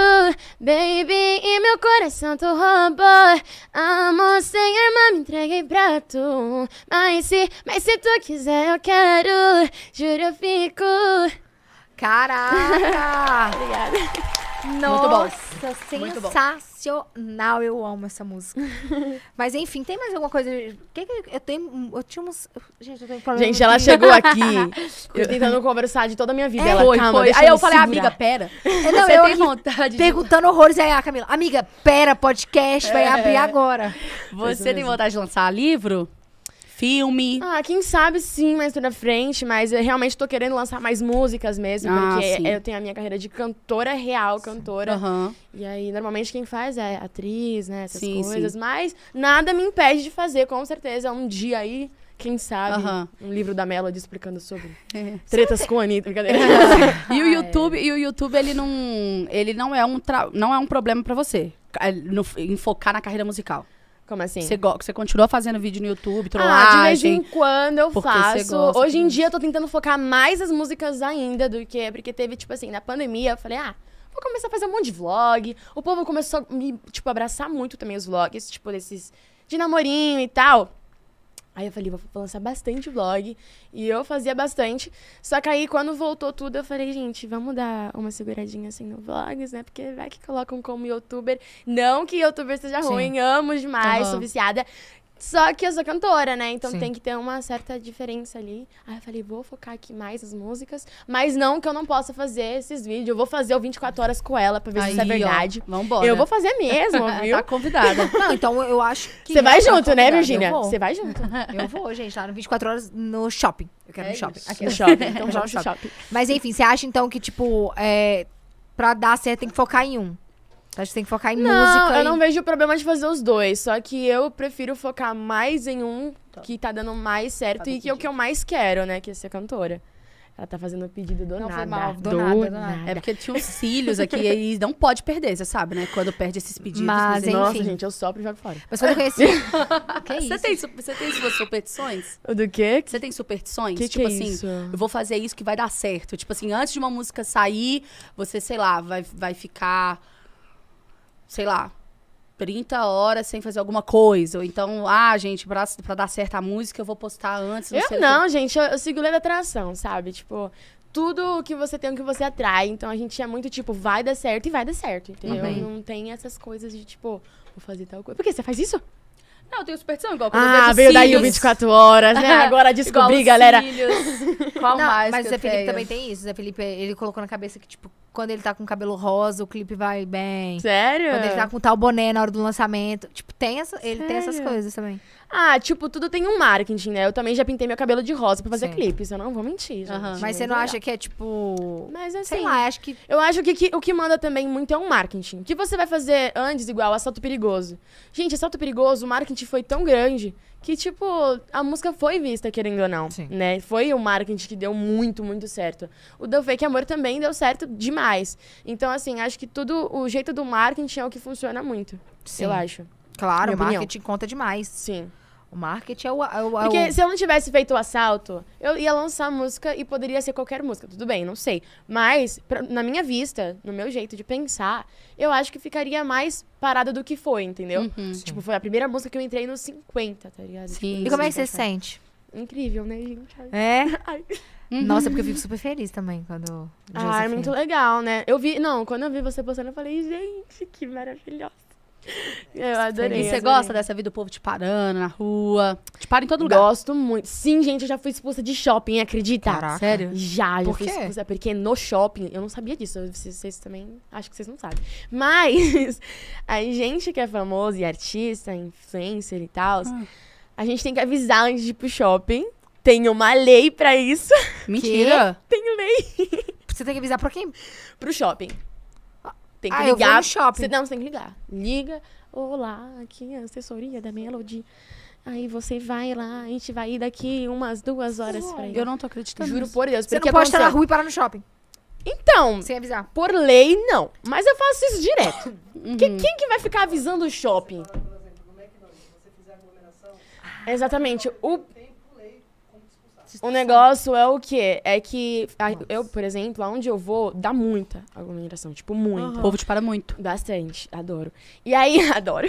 C: baby, e meu coração tu roubou. Amor sem arma, me entreguei pra tu. Mas se, mas se tu quiser, eu quero. Juro, eu fico.
B: Caraca!
C: Obrigada.
B: Nossa,
A: Muito bom.
B: sensacional. Eu amo essa música. Mas enfim, tem mais alguma coisa? Que que eu tenho. Eu tinha uns. Gente, eu tenho problema.
C: Gente, ela
B: de-
C: chegou aqui eu tentando conversar de toda a minha vida. ela,
A: foi,
C: calma,
A: foi.
C: deixa
A: Aí eu falei,
C: segurar.
A: amiga, pera.
B: É, Não,
A: você
B: eu
A: tem vontade de...
B: perguntando horrores. Aí a Camila, amiga, pera, podcast vai
A: É.
B: abrir agora.
A: Você tem vontade de lançar livro? Filme?
C: Ah, quem sabe sim, mais pra frente, mas eu realmente tô querendo lançar mais músicas mesmo,
A: Ah,
C: porque
A: sim.
C: eu tenho a minha carreira de cantora real, cantora.
A: Aham.
C: E aí, normalmente quem faz é atriz, né? Essas
A: Sim,
C: coisas. Mas nada me impede de fazer, com certeza. Um dia aí, quem sabe,
A: Aham.
C: um livro da Melody explicando sobre
A: É.
C: tretas com a Anitta. Brincadeira.
A: E o YouTube, e o YouTube ele não, ele não é um tra- não é um problema pra você. é, no- em focar na carreira musical.
C: Como assim?
A: Você, você continua fazendo vídeo no YouTube,
C: Ah, de vez
A: trollagem.
C: em quando eu faço. Hoje em dia eu tô tentando focar mais as músicas ainda do que. Porque teve, tipo assim, na pandemia, eu falei, ah, vou começar a fazer um monte de vlog. O povo começou a me, tipo, abraçar muito também os vlogs, tipo, desses de namorinho e tal. Aí eu falei, vou lançar bastante vlog. E eu fazia bastante. Só que aí, quando voltou tudo, eu falei, gente, vamos dar uma seguradinha assim no vlogs, né? Porque vai que colocam como youtuber. Não que youtuber seja
B: Sim.
C: ruim, amo demais,
A: Aham.
C: sou viciada. Só que eu sou cantora, né? Então
B: Sim.
C: tem que ter uma certa diferença ali. Aí eu falei, vou focar aqui mais nas músicas. Mas não que eu não possa fazer esses vídeos. Eu vou fazer o 24 horas com ela pra ver se isso é
A: Aí, ó,
C: verdade.
A: Vambora.
C: Eu vou fazer mesmo, viu?
A: Tá convidada.
B: Não, então eu acho que.
C: Você vai
B: tá
C: junto, né,
B: vou.
C: Você vai junto.
B: Eu vou, gente, lá no 24 horas no shopping. Eu quero
A: É
B: no shopping.
A: isso.
B: Aqui,
C: No shopping. Então vamos no
B: shopping.
C: shopping.
B: Mas enfim, você acha então que, tipo, é, pra dar certo tem que focar em um? Acha que tem que focar em
C: Não,
B: música?
C: eu
B: e-
C: não vejo problema de fazer os dois. Só que eu prefiro focar mais em um que tá dando mais certo
A: Tá
C: e que é o que eu mais quero, né? Que é ser cantora. Ela tá fazendo o pedido do
B: Não,
C: nada.
B: foi mal, do nada, do nada.
A: É porque tinha uns cílios aqui e não pode perder, você sabe, né? Quando perde esses pedidos.
B: Mas,
A: mas
C: Nossa,
B: enfim.
C: gente, eu sopro e jogo fora.
B: Mas quando eu conheci. que isso?
A: Você tem, su- você tem suas superstições?
C: O do quê?
A: Você tem superstições?
C: Que que
A: tipo
C: é
A: assim,
C: isso?
A: eu vou fazer isso que vai dar certo. Tipo assim, antes de uma música sair, você, sei lá, vai, vai ficar, sei lá, 30 horas sem fazer alguma coisa. Ou então, ah, gente, pra, pra dar certo a música, eu vou postar antes.
C: Eu
A: sei o
C: não, gente, eu, eu sigo lei da atração, sabe? Tipo, tudo que você tem, o que você atrai. Então a gente é muito tipo, vai dar certo e vai dar certo, entendeu?
A: Uhum.
C: Não tem essas coisas de tipo, vou fazer tal coisa. Por que você faz isso?
A: Não, eu tenho superstição, igual quando eu
C: Ah,
A: vejo
C: veio daí o
A: cílios.
C: 24 horas, né? Agora descobri, galera.
A: Qual
B: Não,
A: mais
B: mas o
A: que
B: Zé
A: eu
B: Felipe
A: tenho?
B: também tem isso. O Zé Felipe, ele colocou na cabeça que, tipo, quando ele tá com o cabelo rosa, o clipe vai bem.
C: Sério?
B: Quando ele tá com tal boné na hora do lançamento. Tipo, tem essa, ele tem essas
C: Sério?
B: coisas também.
C: Ah, tipo, tudo tem um marketing, né? Eu também já pintei meu cabelo de rosa pra fazer
B: Sim.
C: clipes. Eu não vou mentir, gente.
A: Aham.
B: Mas você não acha que é, tipo...
C: Mas assim,
B: Sei lá, acho que...
C: Eu acho que, que o que manda também muito é o marketing. O que você vai fazer antes, igual Assalto Perigoso? Gente, Assalto Perigoso, o marketing foi tão grande que, tipo, a música foi vista, querendo ou não.
B: Sim.
C: Né? Foi o marketing que deu muito, muito certo. O Deu Fake Amor também deu certo mais. Então, assim, acho que tudo, o jeito do marketing é o que funciona muito.
B: Sim.
C: Eu acho.
B: Claro,
C: Minha
B: o
C: opinião.
B: marketing conta demais.
C: Sim.
B: O marketing é o. É o, é
C: Porque
B: o-
C: se eu não tivesse feito o assalto, eu ia lançar música e poderia ser qualquer música. Tudo bem, não sei. Mas, pra- na minha vista, no meu jeito de pensar, eu acho que ficaria mais parada do que foi, entendeu?
A: Uhum.
C: Tipo, foi a primeira música que eu entrei nos 50, tá ligado?
A: Sim.
C: Tipo,
B: E como é que você
C: nos
B: se
C: 50.
B: sente?
C: Incrível, né, gente? Ai.
B: É?
C: Ai.
A: Uhum.
B: Nossa, porque eu fico super feliz também quando.
C: Ah, é muito legal, né? Eu vi, não, quando eu vi você postando, eu falei, gente, que maravilhosa. Eu adorei.
A: E você
C: adorei.
A: gosta dessa vida do povo te parando na rua? Te para em todo lugar.
C: Gosto muito. Sim, gente, eu já fui expulsa de shopping, acredita?
B: Caraca.
A: Sério?
C: Já, já
B: Por
C: fui
B: quê?
C: expulsa. Porque no shopping, eu não sabia disso. Vocês, vocês também, acho que vocês não sabem. Mas, a gente que é famoso e artista, influencer e tal,
A: Ah.
C: a gente tem que avisar antes de ir pro shopping. Tem uma lei pra isso.
A: Mentira.
C: Tem lei
B: Você tem que avisar pra quem?
C: pro shopping. Tem que
B: Ah, eu vou
C: ligar.
B: no shopping.
C: Você, não, você tem que ligar. Liga. Olá, aqui é a assessoria da Melody. Aí você vai lá, a gente vai ir daqui umas duas horas pra ir.
A: Eu não tô acreditando.
C: Juro
A: nisso.
C: por Deus.
B: Você
C: porque
B: não pode estar na rua e parar no shopping.
C: Então,
B: Sem avisar.
C: por lei, não. Mas eu faço isso direto.
A: Uhum.
C: Que- quem que vai ficar avisando o shopping? Exatamente. O, o negócio é o quê? É que a- eu, por exemplo, aonde eu vou, dá muita aglomeração. Tipo, muita.
A: O povo te para muito.
C: Bastante, adoro. E aí, adoro.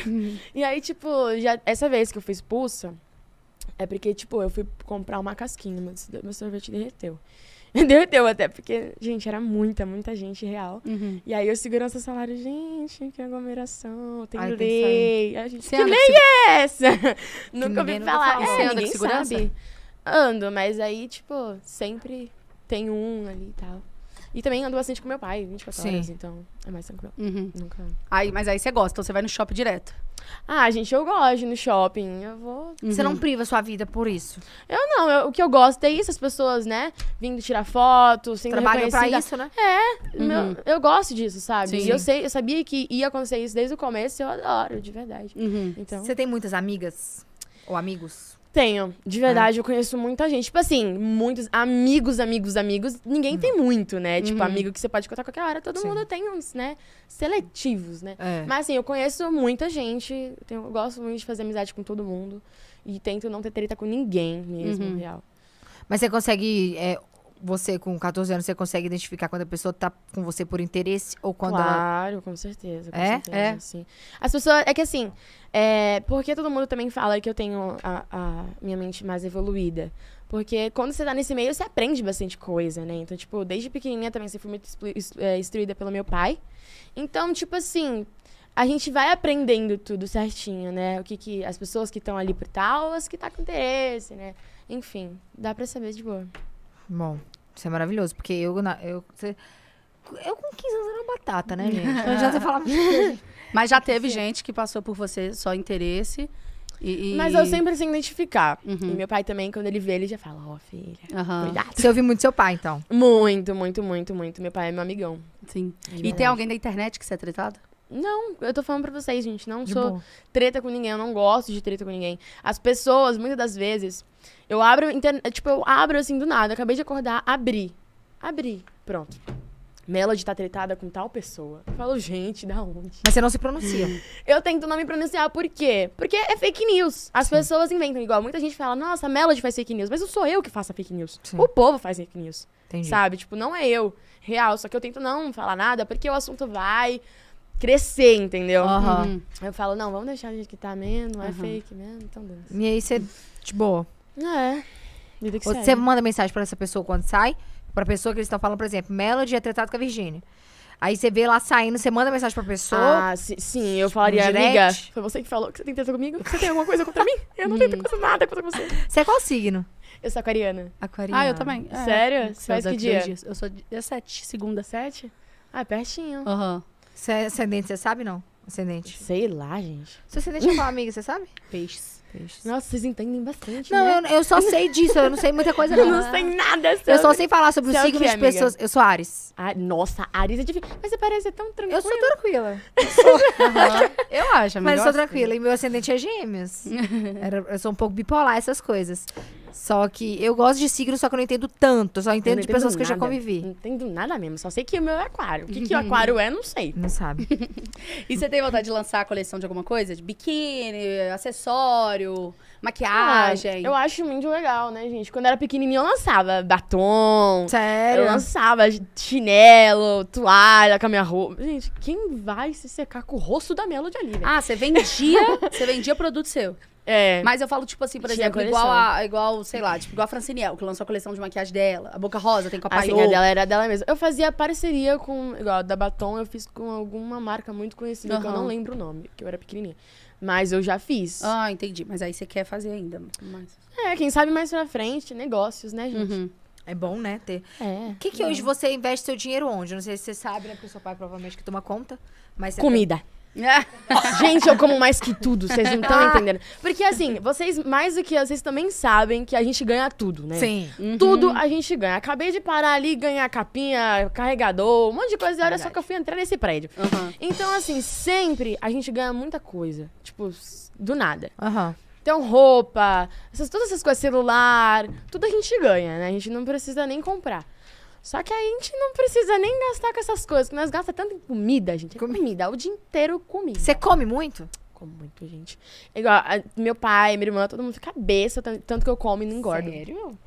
C: E aí, tipo, já, essa vez que eu fui expulsa, é porque, tipo, eu fui comprar uma casquinha, meu, meu sorvete derreteu. derreteu até, porque, gente, era muita, muita gente real.
A: Uhum.
C: E aí o segurança salário, gente, que aglomeração, tem
B: Ai, tem que
C: lei. A gente, que lei é essa? Nunca ouvi falar.
B: falou.
C: É,
A: Você anda com
C: ninguém
A: segurança?
C: sabe. Ando, mas aí, tipo, sempre tem um ali e tal. E também ando bastante com meu pai, 24
B: Sim.
C: horas, então é mais tranquilo.
A: Uhum.
C: Nunca.
A: Aí, mas aí você gosta, então você vai no shopping direto.
C: Ah, gente, eu gosto de ir no shopping. Eu vou.
B: Você
A: Uhum.
B: não priva sua vida por isso.
C: Eu não, eu- o que eu gosto é isso, as pessoas, né? Vindo tirar foto, sendo
B: Trabalhou pra isso, né?
C: Meu- eu gosto disso, sabe?
A: Sim.
C: E eu sei, eu sabia que ia acontecer isso desde o começo, eu adoro, de verdade.
A: Uhum.
C: Então.
B: Você tem muitas amigas? Ou amigos?
C: Tenho. De verdade, eu conheço muita gente. Tipo assim, muitos amigos, amigos, amigos. Ninguém tem muito, né? Tipo,
A: Uhum.
C: amigo que você pode contar a qualquer hora. Todo
B: Sim.
C: mundo tem uns, né? Seletivos, né?
B: É.
C: Mas assim, eu conheço muita gente. Eu, tenho- gosto muito de fazer amizade com todo mundo. E tento não ter treta com ninguém mesmo,
A: Uhum.
C: real.
B: Mas você consegue. é, você com 14 anos, você consegue identificar quando a pessoa tá com você por interesse ou quando ela.
C: claro, com certeza. Com
B: É?
C: certeza,
B: É?
C: sim. As pessoas. É que assim, é, porque todo mundo também fala que eu tenho a, a minha mente mais evoluída. Porque quando você tá nesse meio, você aprende bastante coisa, né? Então, tipo, desde pequenininha também você foi muito é, instruída pelo meu pai. Então, tipo assim, a gente vai aprendendo tudo certinho, né? O que que as pessoas que estão ali por tal, as que tá com interesse, né? Enfim, dá pra saber de boa.
B: Bom, isso é maravilhoso, porque eu. eu, você- eu com 15 anos era uma batata, né, gente? Não adianta falar.
A: Mas já teve gente que passou por você só interesse. E, e-
C: Mas eu sempre sei identificar.
A: Uhum.
C: E meu pai também, quando ele vê, ele já fala, ó, filha,
A: Aham,
C: cuidado.
B: Você ouviu muito seu pai, então.
C: Muito, muito, muito, muito. Meu pai é meu amigão.
A: sim. E tem
C: verdade.
A: alguém da internet que você é tretado?
C: Não, eu tô falando pra vocês, gente. Não
B: De
C: sou
B: boa.
C: treta com ninguém. Eu não gosto de treta com ninguém. As pessoas, muitas das vezes, eu abro. internet Tipo, eu abro assim do nada. Acabei de acordar, abri. Abri. Pronto. Melody tá tretada com tal pessoa. Eu falo, gente, da onde?
B: Mas você não se pronuncia.
C: Eu tento não me pronunciar, por quê? Porque é fake news. As pessoas inventam igual. Muita gente fala, nossa, a Melody faz fake news. Mas não sou eu que faço a fake news.
B: Sim.
C: O povo faz fake news.
B: Entendi.
C: Sabe? Tipo, não é eu, real. Só que eu tento não falar nada, porque o assunto vai crescer, entendeu?
A: Uhum.
C: Eu falo, não, vamos deixar a gente que tá mesmo, é
A: Aham.
C: fake mesmo, então dança.
B: E aí você, de boa.
C: É. Vida que
B: Ou
C: segue.
B: Você manda mensagem pra essa pessoa quando sai, pra pessoa que eles estão falando, por exemplo, Melody é tratado com a Virgínia. Aí você vê lá saindo, você manda mensagem pra pessoa.
C: Ah, si- sim, eu falaria,
B: direct?
C: amiga, foi você que falou que você tem treta comigo? Você tem alguma coisa contra mim? Eu não tenho coisa nada contra você.
B: Você é qual signo?
C: Eu sou aquariana.
B: Aquariana.
A: Ah, eu também. É.
C: Sério? Você faz que dia?
A: dias. Eu sou dia 7, segunda.
C: Sete? Ah, é pertinho.
A: Aham.
B: Você é ascendente, você sabe não? Ascendente.
C: Sei lá, gente.
B: Seu ascendente é qual, amiga, você sabe?
A: Peixes.
B: Peixes.
C: Nossa, vocês entendem bastante,
B: Não,
C: né?
B: eu, eu só sei disso, eu não sei muita coisa
C: Eu
B: não.
C: não sei nada sobre...
B: Eu só sei falar sobre
C: é o
B: signos
C: quê,
B: de
C: amiga?
B: pessoas. Eu sou Ares.
C: Ah, nossa, Ares é difícil. Mas você parece tão tranquila.
B: Eu sou tranquila.
A: Aham. Eu acho.
B: Mas eu sou tranquila. E meu ascendente é gêmeos. Era- eu sou um pouco bipolar, essas coisas. Só que eu gosto de signo, só que eu não entendo tanto. Eu só
C: Eu
B: entendo
C: não
B: de pessoas que eu já convivi.
C: Não entendo nada mesmo. Só sei que o meu é aquário. O que, que o aquário é, não sei.
B: Não sabe.
A: E você tem vontade de lançar a coleção de alguma coisa? De biquíni, acessório, maquiagem?
C: Ah, eu acho muito legal, né, gente? Quando eu era pequenininha, eu lançava batom. Eu
B: Sério?
C: lançava chinelo, toalha com a minha roupa. Gente, quem vai se secar com o rosto da Melody ali, velho?
A: Ah, você vendia, você vendia produto seu.
C: É.
A: Mas eu falo, tipo assim, por
C: Tinha
A: exemplo,
C: coleção.
A: igual a, igual, sei lá, tipo, igual a Franciniel, que lançou a coleção de maquiagem dela. A Boca Rosa tem com a
C: Assim,
A: Paiô.
C: a dela era dela mesma. Eu fazia parceria com, igual, a da Batom, eu fiz com alguma marca muito conhecida, que eu não lembro o nome, que eu era pequenininha. Mas eu já fiz.
A: Ah, entendi. Mas aí você quer fazer ainda. Mas...
C: É, quem sabe mais pra frente, negócios, né, gente?
A: Uhum.
B: É bom, né? Ter.
C: É.
B: O que, que hoje você investe seu dinheiro onde? Não sei se você sabe, né? Porque o seu pai provavelmente que toma conta. Mas
C: Comida. Gente, eu como mais que tudo, vocês não estão entendendo. Porque assim, vocês, mais do que vocês também sabem que a gente ganha tudo, né?
B: Sim.
C: Tudo a gente ganha. Acabei de parar ali, ganhar capinha, carregador, um monte de coisa. E olha só que eu fui entrar nesse prédio.
A: Uhum.
C: Então, assim, sempre a gente ganha muita coisa. Tipo, do nada.
B: Aham.
C: Então, roupa, essas, todas essas coisas, celular, tudo a gente ganha, né? A gente não precisa nem comprar. Só que a gente não precisa nem gastar com essas coisas, que nós gastamos tanto em comida, gente. É comida, o dia inteiro comida.
B: Você come muito?
C: Como muito, gente. Igual, a- meu pai, minha irmã, todo mundo fica cabeça, tan- tanto que eu como e não engordo.
B: Sério?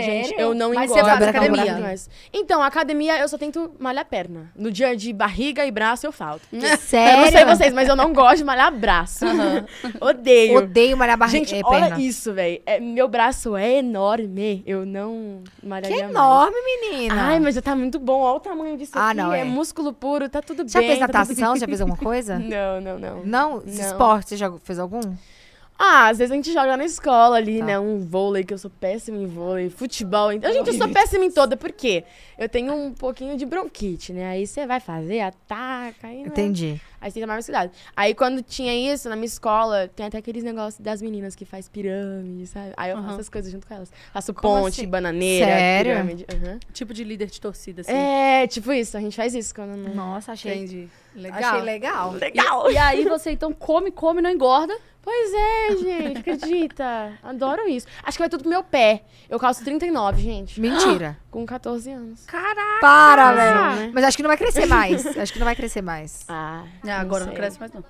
C: Gente, eu não
A: Mas
C: engordo.
A: você faz academia?
C: mais. Então, academia eu só tento malhar perna. No dia de barriga e braço eu falto.
B: Sério?
C: Eu não sei vocês, mas eu não gosto de malhar braço. Odeio.
B: Odeio malhar barriga.
C: Gente,
B: é,
C: olha
B: perna.
C: isso, velho. É, meu braço é enorme. Eu não
B: Que
C: malharia mais.
B: enorme, menina.
C: Ai, mas já tá muito bom. Olha o tamanho disso
B: Ah,
C: aqui.
B: não,
C: é.
B: é.
C: músculo puro, tá tudo
B: Já
C: bem.
B: fez
C: tá tudo-
B: natação? Já fez alguma coisa?
C: Não, não, não.
B: Não?
C: Não.
B: Esporte, você já fez algum?
C: Ah, às vezes a gente joga na escola ali,
B: Tá.
C: né? Um vôlei, que eu sou péssima em vôlei. Futebol. Então, gente, eu sou péssima em toda. Por quê? Eu tenho um pouquinho de bronquite, né? Aí você vai fazer, ataca. Aí, né?
B: Entendi.
C: Aí você tem que tomar mais cuidado. Aí quando tinha isso, na minha escola, tem até aqueles negócios das meninas que faz pirâmide, sabe? Aí eu
A: Aham.
C: faço essas coisas junto com elas. Faço
B: Como
C: ponte,
B: assim?
C: bananeira,
B: Sério?
C: pirâmide. aham.
A: Tipo de líder de torcida, assim.
C: É, tipo isso. A gente faz isso quando não...
B: Nossa, achei,
A: Entendi. Legal.
B: achei legal.
C: Legal!
A: E aí você então come, come, não engorda.
C: Pois é, gente, acredita? Adoro isso. Acho que vai tudo pro meu pé. Eu calço 39, gente.
B: Mentira.
C: Com 14 anos.
A: Caraca.
B: Para, velho.
C: né?
B: Mas acho que não vai crescer mais. Acho que não vai crescer mais.
C: Ah,
A: Ah, agora não
C: sei.
A: cresce mais não.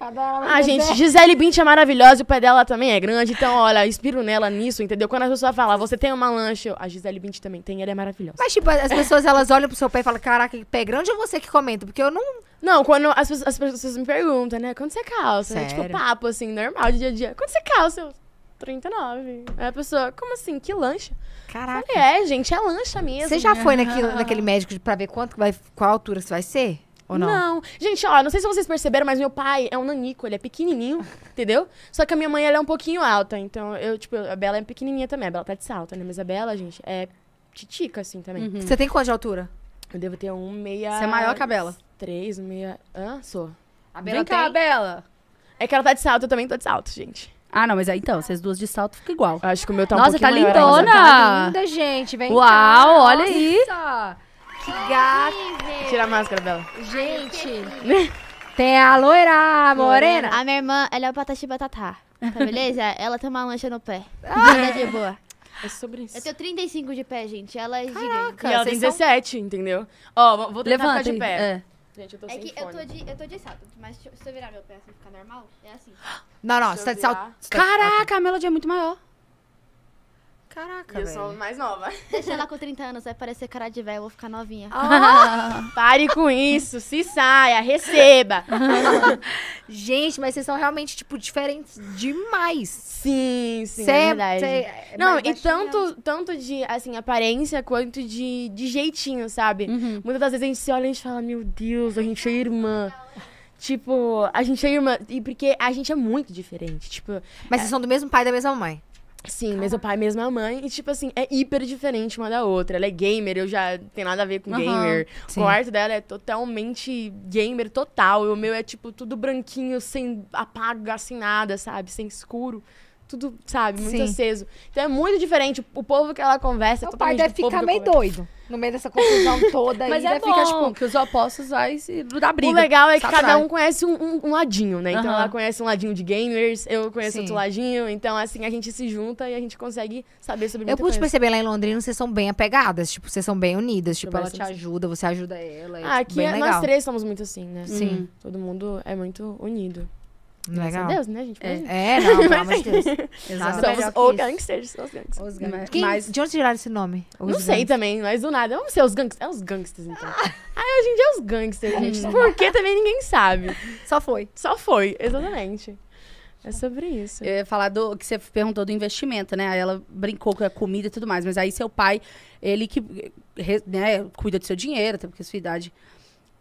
C: Ah, gente, Gisele Bündchen é maravilhosa e o pé dela também é grande. Então, olha, inspiro nela nisso, entendeu? Quando a pessoa fala, você tem uma lancha, eu, a Gisele Bündchen também tem, ela é maravilhosa.
B: Mas, tipo, as pessoas, elas olham pro seu pé e falam, caraca, que pé grande ou você que comenta? Porque eu não...
C: Não, quando as, pessoas- as pessoas me perguntam, né? Quando você calça? É tipo
B: Sério?
C: papo, assim, normal, de dia a dia. Quando você calça? Eu, 39. Aí a pessoa, como assim? Que lancha?
B: Caraca.
C: Falei, é, gente, é lancha mesmo.
B: Você já foi naquilo, naquele médico pra ver quanto vai, qual altura você vai ser? Ou não?
C: Gente, ó, não sei se vocês perceberam, mas meu pai é um nanico, ele é pequenininho, entendeu? Só que a minha mãe, ela é um pouquinho alta, então eu, tipo, a Bela é pequenininha também, a Bela tá de salto, né? Mas a Bela, gente, é titica, assim, também.
B: Você tem quanto de altura?
C: Eu devo ter um meia...
A: Você é maior que a Bela.
C: Três, um meia... Hã? Sou.
B: A
A: Vem cá, Bela.
C: É que ela tá de salto, eu também tô de salto, gente.
A: Ah, não, mas aí então, vocês duas de salto fica igual.
C: Eu acho que o meu tá um
A: Nossa,
C: pouquinho
A: tá
C: maior
A: lindona.
B: Tá linda, gente. Vem
A: Uau,
B: cá.
A: olha aí.
B: Que gata.
C: Tira a máscara, Bela.
B: Gente. Tem a loira morena.
E: A minha irmã, ela é o Patati Batatá. Tá beleza? ela tem uma lancha no pé. Ela é de boa.
C: É sobre isso.
E: Eu tenho 35 de pé, gente. Ela é gigante.
C: E ela tem
B: vocês são-
C: 17, entendeu? Ó, vou- vou tentar
A: Levanta
C: ficar de pé.
A: É.
C: Gente, eu tô
E: É
C: sem
E: que eu
C: fone.
E: tô de, eu tô de salto, mas se eu- virar meu pé assim ficar normal, é assim.
B: Não, não,
C: Deixa
B: você tá
C: eu
B: de salto.
C: virar.
B: tá-
A: Caraca, a Melody é muito maior.
B: Caraca,
C: Eu
B: velho.
C: sou mais nova.
E: Deixa ela com 30 anos, vai parecer cara de velho, eu vou ficar novinha.
C: Pare com isso, se saia, receba.
B: Gente, mas vocês são realmente, tipo, diferentes demais.
C: Sim, sim,
B: Cê-
C: é verdade.
B: cê é
C: Não, e tanto, tanto de, assim, aparência quanto de, de jeitinho, sabe?
A: Uhum.
C: Muitas das vezes a gente se olha e a gente fala, meu Deus, a gente é irmã. Tipo, a gente é irmã. E porque a gente é muito diferente. Tipo,
B: Mas vocês são do mesmo pai e da mesma mãe.
C: Sim, mesmo pai, mesma mãe. E, tipo assim, é hiper diferente uma da outra. Ela é gamer, eu já tem nada a ver com
A: Aham,
C: gamer.
B: sim.
C: O quarto dela é totalmente gamer total. E o meu é, tipo, tudo branquinho, sem apaga, sem nada, sabe? Sem escuro. Tudo, sabe, muito
B: Sim.
C: aceso. Então é muito diferente. O povo que ela conversa é
B: Meu pai deve ficar meio doido no meio dessa confusão toda aí.
A: Mas é
B: deve
A: bom,
B: ficar, tipo,
A: que os opostos vai se dar briga.
C: O legal é que cada um conhece um, um- um ladinho, né? Então
A: Aham.
C: ela conhece um ladinho de gamers, eu conheço
B: Sim.
C: outro ladinho. Então, assim, a gente se junta e a gente consegue saber sobre
B: Eu pude
C: coisa.
B: perceber lá em Londrina, vocês são bem apegadas. Tipo, vocês são bem unidas. Tipo, ela te ajuda, você ajuda ela. É,
C: Ah,
B: tipo,
C: aqui
B: bem
C: é-
B: legal.
C: nós três somos muito assim, né?
A: Sim.
C: Todo mundo é muito unido. Graças
B: Legal.
C: a Deus, né, gente?
A: É.
B: É, não, pelo amor de Deus.
C: Somos o gangsters. Os gangsters.
A: Os gangsters.
B: Quem-
A: Mas
B: De onde tiraram esse nome? Os
C: Não sei
B: gangsters.
C: também, mas do nada. Vamos ser os gangsters. É os gangsters, então. Aí hoje em dia é os gangsters, gente. Por que também ninguém sabe.
B: Só foi.
C: Só foi, exatamente. É sobre isso.
A: eu ia falar do que você perguntou do investimento, né? Aí ela brincou com a comida e tudo mais. Mas aí seu pai, ele que né, cuida do seu dinheiro, até porque a sua idade.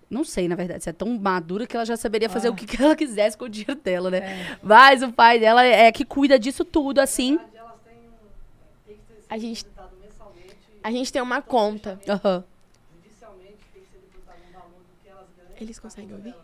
A: Não sei, na verdade, você é tão madura que ela já saberia fazer o que, que ela quisesse com o dinheiro dela, né? Mas o pai dela é que cuida disso tudo, assim.
C: A gente, a gente tem uma conta.
A: Aham.
C: Eles conseguem ouvir?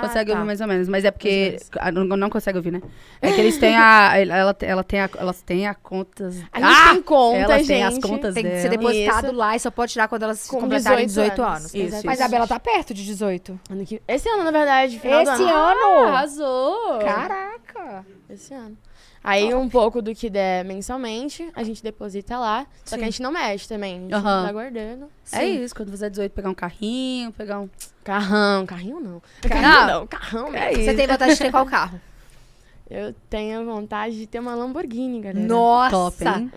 A: Consegue
B: tá.
A: ouvir mais ou menos, mas é porque. Ah, Não, não consegue ouvir, né? É que eles têm a. Ela, ela tem a, elas têm a contas.
C: A gente tem conta,
A: elas
C: gente.
A: têm as contas
B: Tem que
A: dela.
B: ser depositado
C: Isso.
B: lá e só pode tirar quando elas
C: Com
B: completarem
C: 18
B: 18
C: anos.
B: anos.
A: Isso,
B: Mas
A: isso.
B: a Bela tá perto de 18.
C: Ano que- Esse ano, na verdade. Final do
B: Esse
C: ano.
B: ano?
A: Arrasou!
B: Caraca!
C: Esse ano. Aí um pouco do que der mensalmente, a gente deposita lá. Só que
A: Sim.
C: a gente não mexe também. A gente
A: Aham.
C: tá guardando.
A: É isso, quando você é 18, pegar um carrinho, pegar um.
C: Carrão, carrinho não.
A: Carrão.
C: Carrinho não, carrão
A: É
C: mesmo.
B: Você tem vontade de ter qual carro?
C: Eu tenho vontade de ter uma Lamborghini, galera.
B: Nossa!
A: Top, hein?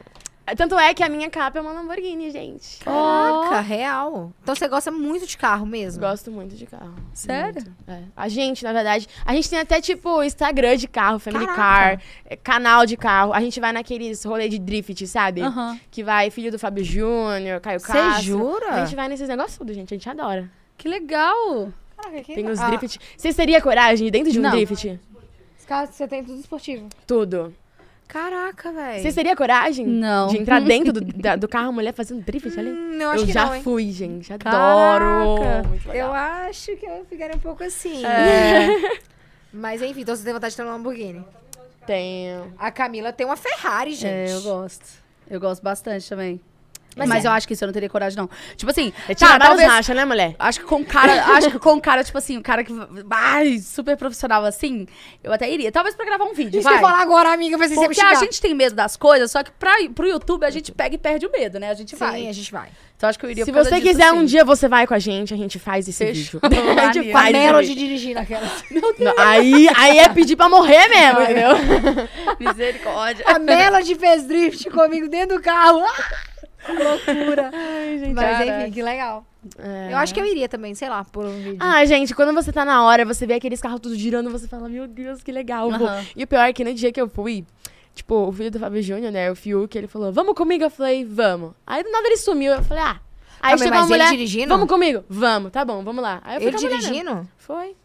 C: Tanto é que a minha capa é uma Lamborghini, gente.
B: Caraca, real. Então você gosta muito de carro mesmo?
C: Gosto muito de carro.
A: Sério?
C: Muito. É. A gente, na verdade, a gente tem até tipo Instagram de carro, Family
B: Caraca.
C: Car, é, canal de carro. A gente vai naqueles rolê de drift, sabe? Que vai filho do Fábio Júnior, Caio
B: Você
C: Castro.
B: jura?
C: A gente vai nesses negócios tudo, gente. A gente adora.
A: Que legal!
B: Caraca, que
C: Tem os
B: ah,
C: drift. Você teria coragem dentro de um
A: Não.
C: drift?
B: Os carros você tem tudo esportivo.
C: Tudo.
B: Caraca, velho.
C: Você teria coragem
A: Não.
C: de entrar dentro do, da- do carro, a mulher fazendo drift ali?
B: Hum, eu acho
C: eu
B: que
C: já
B: não,
C: fui, gente.
B: Caraca.
C: Adoro.
B: Eu acho que eu ficaria um pouco assim.
A: É.
B: Mas enfim, então você tem vontade de ter uma Lamborghini.
C: Tenho.
B: A Camila tem uma Ferrari, gente.
A: É, eu gosto. Eu gosto bastante também.
B: Mas
A: Mas,
B: é-
A: eu acho que isso eu não teria coragem, não. Tipo assim,
C: É tirar
A: tá, talvez,
C: racha, né, mulher?
A: Acho que com cara, acho que com cara, tipo assim, um cara que ai, super profissional assim, eu até iria. Talvez pra gravar um vídeo,
B: Isso que eu
A: vai.
B: falar agora, amiga, vai ser
A: Porque a gente tem medo das coisas, só que pra, pro YouTube a gente pega e perde o medo, né? A gente
B: Sim,
A: vai.
B: a gente vai.
A: Então acho que eu iria
C: Se você
A: disso,
C: quiser
A: sim.
C: um dia, você vai com a gente, a gente faz esse
A: Fechou.
C: vídeo. a gente faz
B: Melody dirigindo aquela.
C: Não, aí, aí é pedir pra morrer mesmo, entendeu?
A: Misericórdia.
B: A Melody fez drift comigo dentro do carro. Ah, que loucura. Mas
A: caraca.
B: enfim, que legal.
C: É.
B: Eu acho que eu iria também, sei lá, por um vídeo.
C: Ah, gente, quando você tá na hora, você vê aqueles carros tudo girando, você fala, meu Deus, que legal.
A: Aham.
C: E o pior é que no dia que eu fui, tipo, o filho do Fábio Júnior, né, o Fiuk, ele falou, vamos comigo? Eu falei, vamos. Aí do nada ele sumiu, eu falei, ah. Aí
B: Calma,
C: chegou
B: mas
C: uma mulher,
B: dirigindo?
C: vamos comigo? Vamos, tá bom, vamos lá. Aí eu fui
B: ele
C: mulher
B: dirigindo?
C: Foi.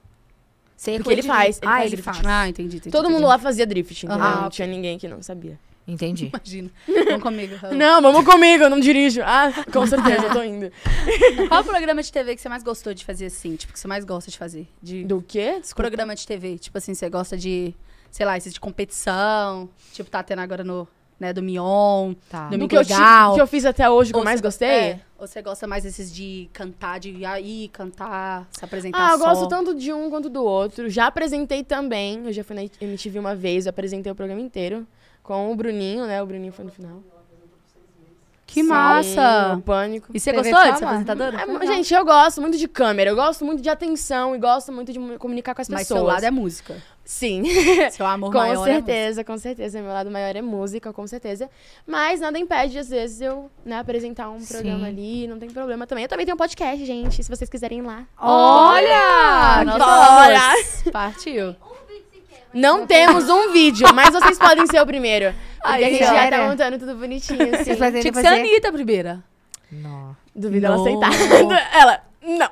B: Sei
C: Porque ele faz, ele
B: ah,
C: faz
B: ele
C: drift.
B: faz.
A: Ah, entendi, entendi.
C: Todo mundo
A: entendi.
C: lá fazia drift, entendeu?
A: Aham.
C: não
B: Ah,
C: tinha ninguém que não sabia.
B: Entendi.
A: Imagina. Vamos comigo.
C: Não, vamos comigo, eu não dirijo. Ah, com certeza, eu tô indo.
A: Qual programa de TV que você mais gostou de fazer assim? Tipo, que você mais gosta de fazer? De
C: Do quê? Desculpa.
A: programa de TV. Tipo assim, você gosta de, sei lá, esses de competição. Tipo, tá tendo agora no, né, do Mion.
B: Tá.
A: Do
C: Do que eu, que eu fiz até hoje, que eu
A: Ou
C: mais
A: você-
C: gostei?
A: é, ou você gosta mais desses de cantar, de ir aí, cantar, se apresentar
C: Ah, eu
A: só?
C: gosto tanto de um quanto do outro. Já apresentei também. Eu já fui na MTV uma vez, eu apresentei o programa inteiro. Com o Bruninho, né? O Bruninho foi no final.
A: Que
C: Sim,
A: massa!
C: o Pânico.
A: E você gostou de ser apresentadora?
C: É, gente, eu gosto muito de câmera, eu gosto muito de atenção e gosto muito de mu- comunicar com as
A: Mas
C: pessoas.
A: seu lado é música.
C: Sim,
A: Seu amor
C: com
A: maior é
C: certeza, com certeza. Meu lado maior é música, com certeza. Mas nada impede, às vezes, eu né, apresentar um programa
B: Sim.
C: ali, não tem problema também. Eu também tenho um podcast, gente, se vocês quiserem ir lá.
A: Olha!
C: Bora!
A: vamos. Partiu.
C: Não temos um vídeo, mas vocês podem ser o primeiro. Porque
A: Aí,
C: a gente já tá montando tudo bonitinho, assim.
A: Tinha que ser a? Anitta a primeira.
B: Não.
C: Duvido ela
A: Não.
C: aceitar. ela, não.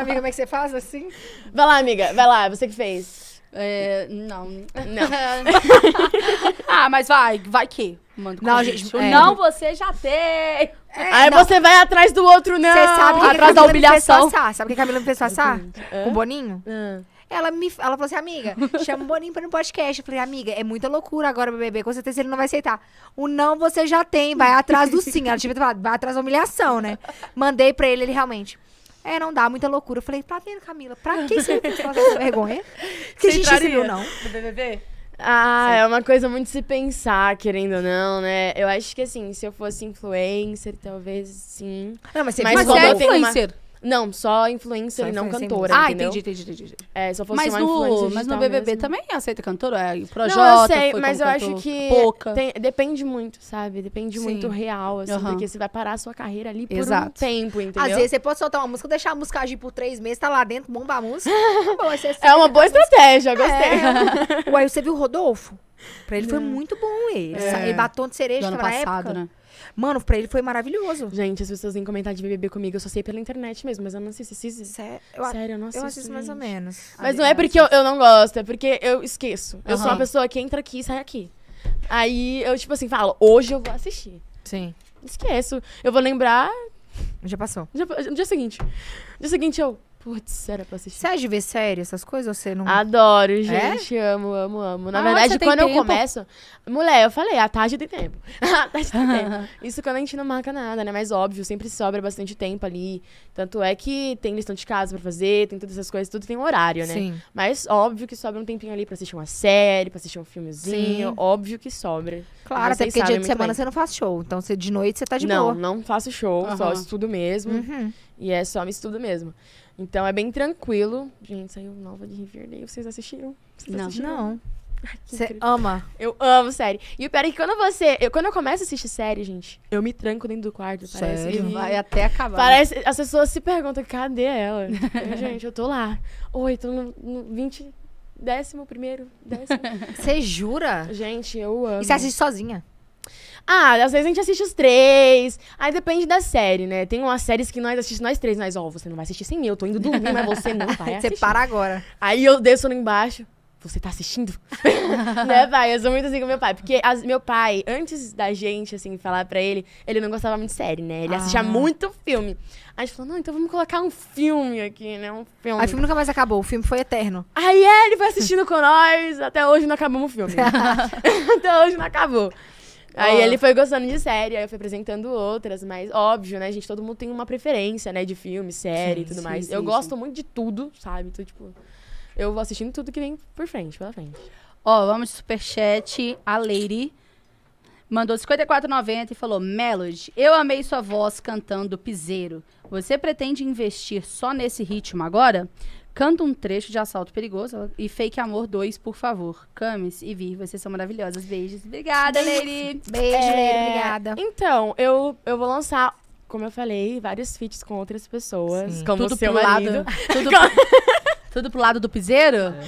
B: Amiga, como é que você faz assim?
C: Vai lá, amiga, vai lá, você que fez.
A: É, não.
C: Não.
A: ah, mas vai, vai que? Manda
B: Não, gente, é.
A: Não, você já tem.
C: Aí você vai atrás do outro, não.
B: Você sabe que, que a
A: atrás da
B: me fez
A: humilhação.
B: passar? Sabe o que a Camila me fez passar? Com o Boninho?
C: Ah.
B: Ela me ela falou assim, amiga, chama o Boninho pra ir no podcast. Eu falei, amiga, é muita loucura agora, meu bebê. Com certeza ele não vai aceitar. O não você já tem, vai atrás do sim. Ela tinha falado, vai atrás da humilhação, né? Mandei pra ele, ele realmente. É, não dá, muita loucura. Eu falei, tá vendo, Camila? Pra que você fazer essa vergonha? Que a gente viu, não.
A: No BBB?
C: Ah, é uma coisa muito de se pensar, querendo ou não, né? Eu acho que assim, se eu fosse influencer, talvez sim.
B: Não, mas você
C: Mas
A: Mas
C: quando
A: é
C: tenho uma-
A: influencer.
C: Não, só influencer
B: Só
C: e não cantora,
B: Ah,
C: entendeu?
B: entendi, entendi, entendi.
C: É, se eu fosse
A: Mas
C: uma
A: no,
C: influencer
A: mas no BBB
C: mesmo.
A: também aceita cantora? É, o Projota
C: Não, eu sei,
A: foi
C: mas eu acho que
A: Pouca.
C: tem- depende muito, sabe? Depende
B: Sim.
C: muito real, assim,
A: Aham.
C: porque você vai parar a sua carreira ali por um
A: Exato.
C: tempo, entendeu?
B: Às vezes você pode soltar uma música, deixar a música agir por três meses, tá lá dentro, bomba a música. Aí você
C: É uma boa estratégia, gostei.
B: É. Ué, você viu o Rodolfo? Pra ele foi muito bom ele.
A: É.
B: Ele batom de cereja
A: Do
B: naquela
A: passado,
B: época.
A: né?
B: Mano, pra ele foi maravilhoso.
C: Gente, as pessoas vêm comentar de BBB comigo, eu só sei pela internet mesmo, mas eu não assisto. assisto.
B: Sério, eu,
C: Sério, eu não assisto.
B: eu assisto mais ou
C: gente.
B: menos.
C: Mas não é porque eu, eu não gosto, é porque eu esqueço. Eu sou uma pessoa que entra aqui e sai aqui. Aí eu, tipo assim, falo, hoje eu vou assistir.
B: Sim,
C: Esqueço. Eu vou lembrar
B: já passou.
C: no dia seguinte. No dia seguinte eu, putz, era pra assistir.
B: Você é de ver série, essas coisas, ou você não...
C: Adoro, gente. Amo, amo, amo. Na
A: Ah,
C: verdade, quando eu
A: tempo?
C: começo. Mulher, eu falei, a tarde tem tempo. a tarde tem tempo. Isso quando a gente não marca nada, né? Mas óbvio, sempre sobra bastante tempo ali. Tanto é que tem lição de casa pra fazer, tem todas essas coisas, tudo tem um horário, né?
B: Sim.
C: Mas óbvio que sobra um tempinho ali pra assistir uma série, pra assistir um filmezinho.
B: Sim.
C: Óbvio que sobra.
B: Claro, até porque dia de semana
C: bem.
B: você não faz show. Então, você, de noite você tá de
C: não,
B: boa.
C: não faço show, só
A: Aham.
C: estudo mesmo.
B: Uhum.
C: E é só me estudo mesmo. Então é bem tranquilo. Gente, saiu nova de Riverdale. Vocês assistiram? Vocês
A: Não.
C: assistiram?
B: Não. Você ama.
C: Eu amo série. E o pior é que quando você. Eu, quando eu começo a assistir série, gente, eu me tranco dentro do quarto. Parece
B: Sério?
A: Vai até acabar.
C: Parece. As pessoas se perguntam, cadê ela? Eu, gente, eu tô lá. Oi, tô no, no 20. Décimo primeiro, décimo.
B: Você jura?
C: Gente, eu amo.
B: E você assiste sozinha?
C: Ah, às vezes a gente assiste os três. Aí depende da série, né? Tem umas séries que nós assistimos nós três, mas ó, você não vai assistir sem mim. Eu tô indo dormir, mas você não vai
B: Você
C: assistir.
B: para agora.
C: Aí eu desço lá embaixo. Você tá assistindo? né, pai? Eu sou muito assim com meu pai. Porque as- meu pai, antes da gente, assim, falar pra ele, ele não gostava muito de série, né? Ele assistia
B: Ah.
C: muito filme. Aí a gente falou, não, então vamos colocar um filme aqui, né? Um filme.
B: Aí o filme nunca mais acabou. O filme foi eterno.
C: Aí é, ele foi assistindo com nós. Até hoje não acabamos o filme. até hoje não acabou. Aí ele foi gostando de série, aí eu fui apresentando outras, mas óbvio, né, gente? Todo mundo tem uma preferência, né, de filme, série e tudo
A: sim,
C: mais.
A: sim,
C: eu
A: sim.
C: gosto muito de tudo, sabe? Então, tipo, eu vou assistindo tudo que vem por frente, pela frente.
A: Ó, vamos de superchat. A Lady mandou 54,90 e falou: Melody, eu amei sua voz cantando Piseiro. Você pretende investir só nesse ritmo agora? Canta um trecho de Assalto Perigoso e Fake Amor 2, por favor. Camis e Vi, vocês são maravilhosas. Beijos. Obrigada, Lady.
B: Beijo,
C: É,
B: Leire, obrigada.
C: Então, eu, eu vou lançar, como eu falei, vários feats com outras pessoas,
B: Sim.
C: como
A: Tudo
C: o seu
A: pro
C: marido.
A: lado. Tudo, tudo pro lado do Piseiro?
C: da,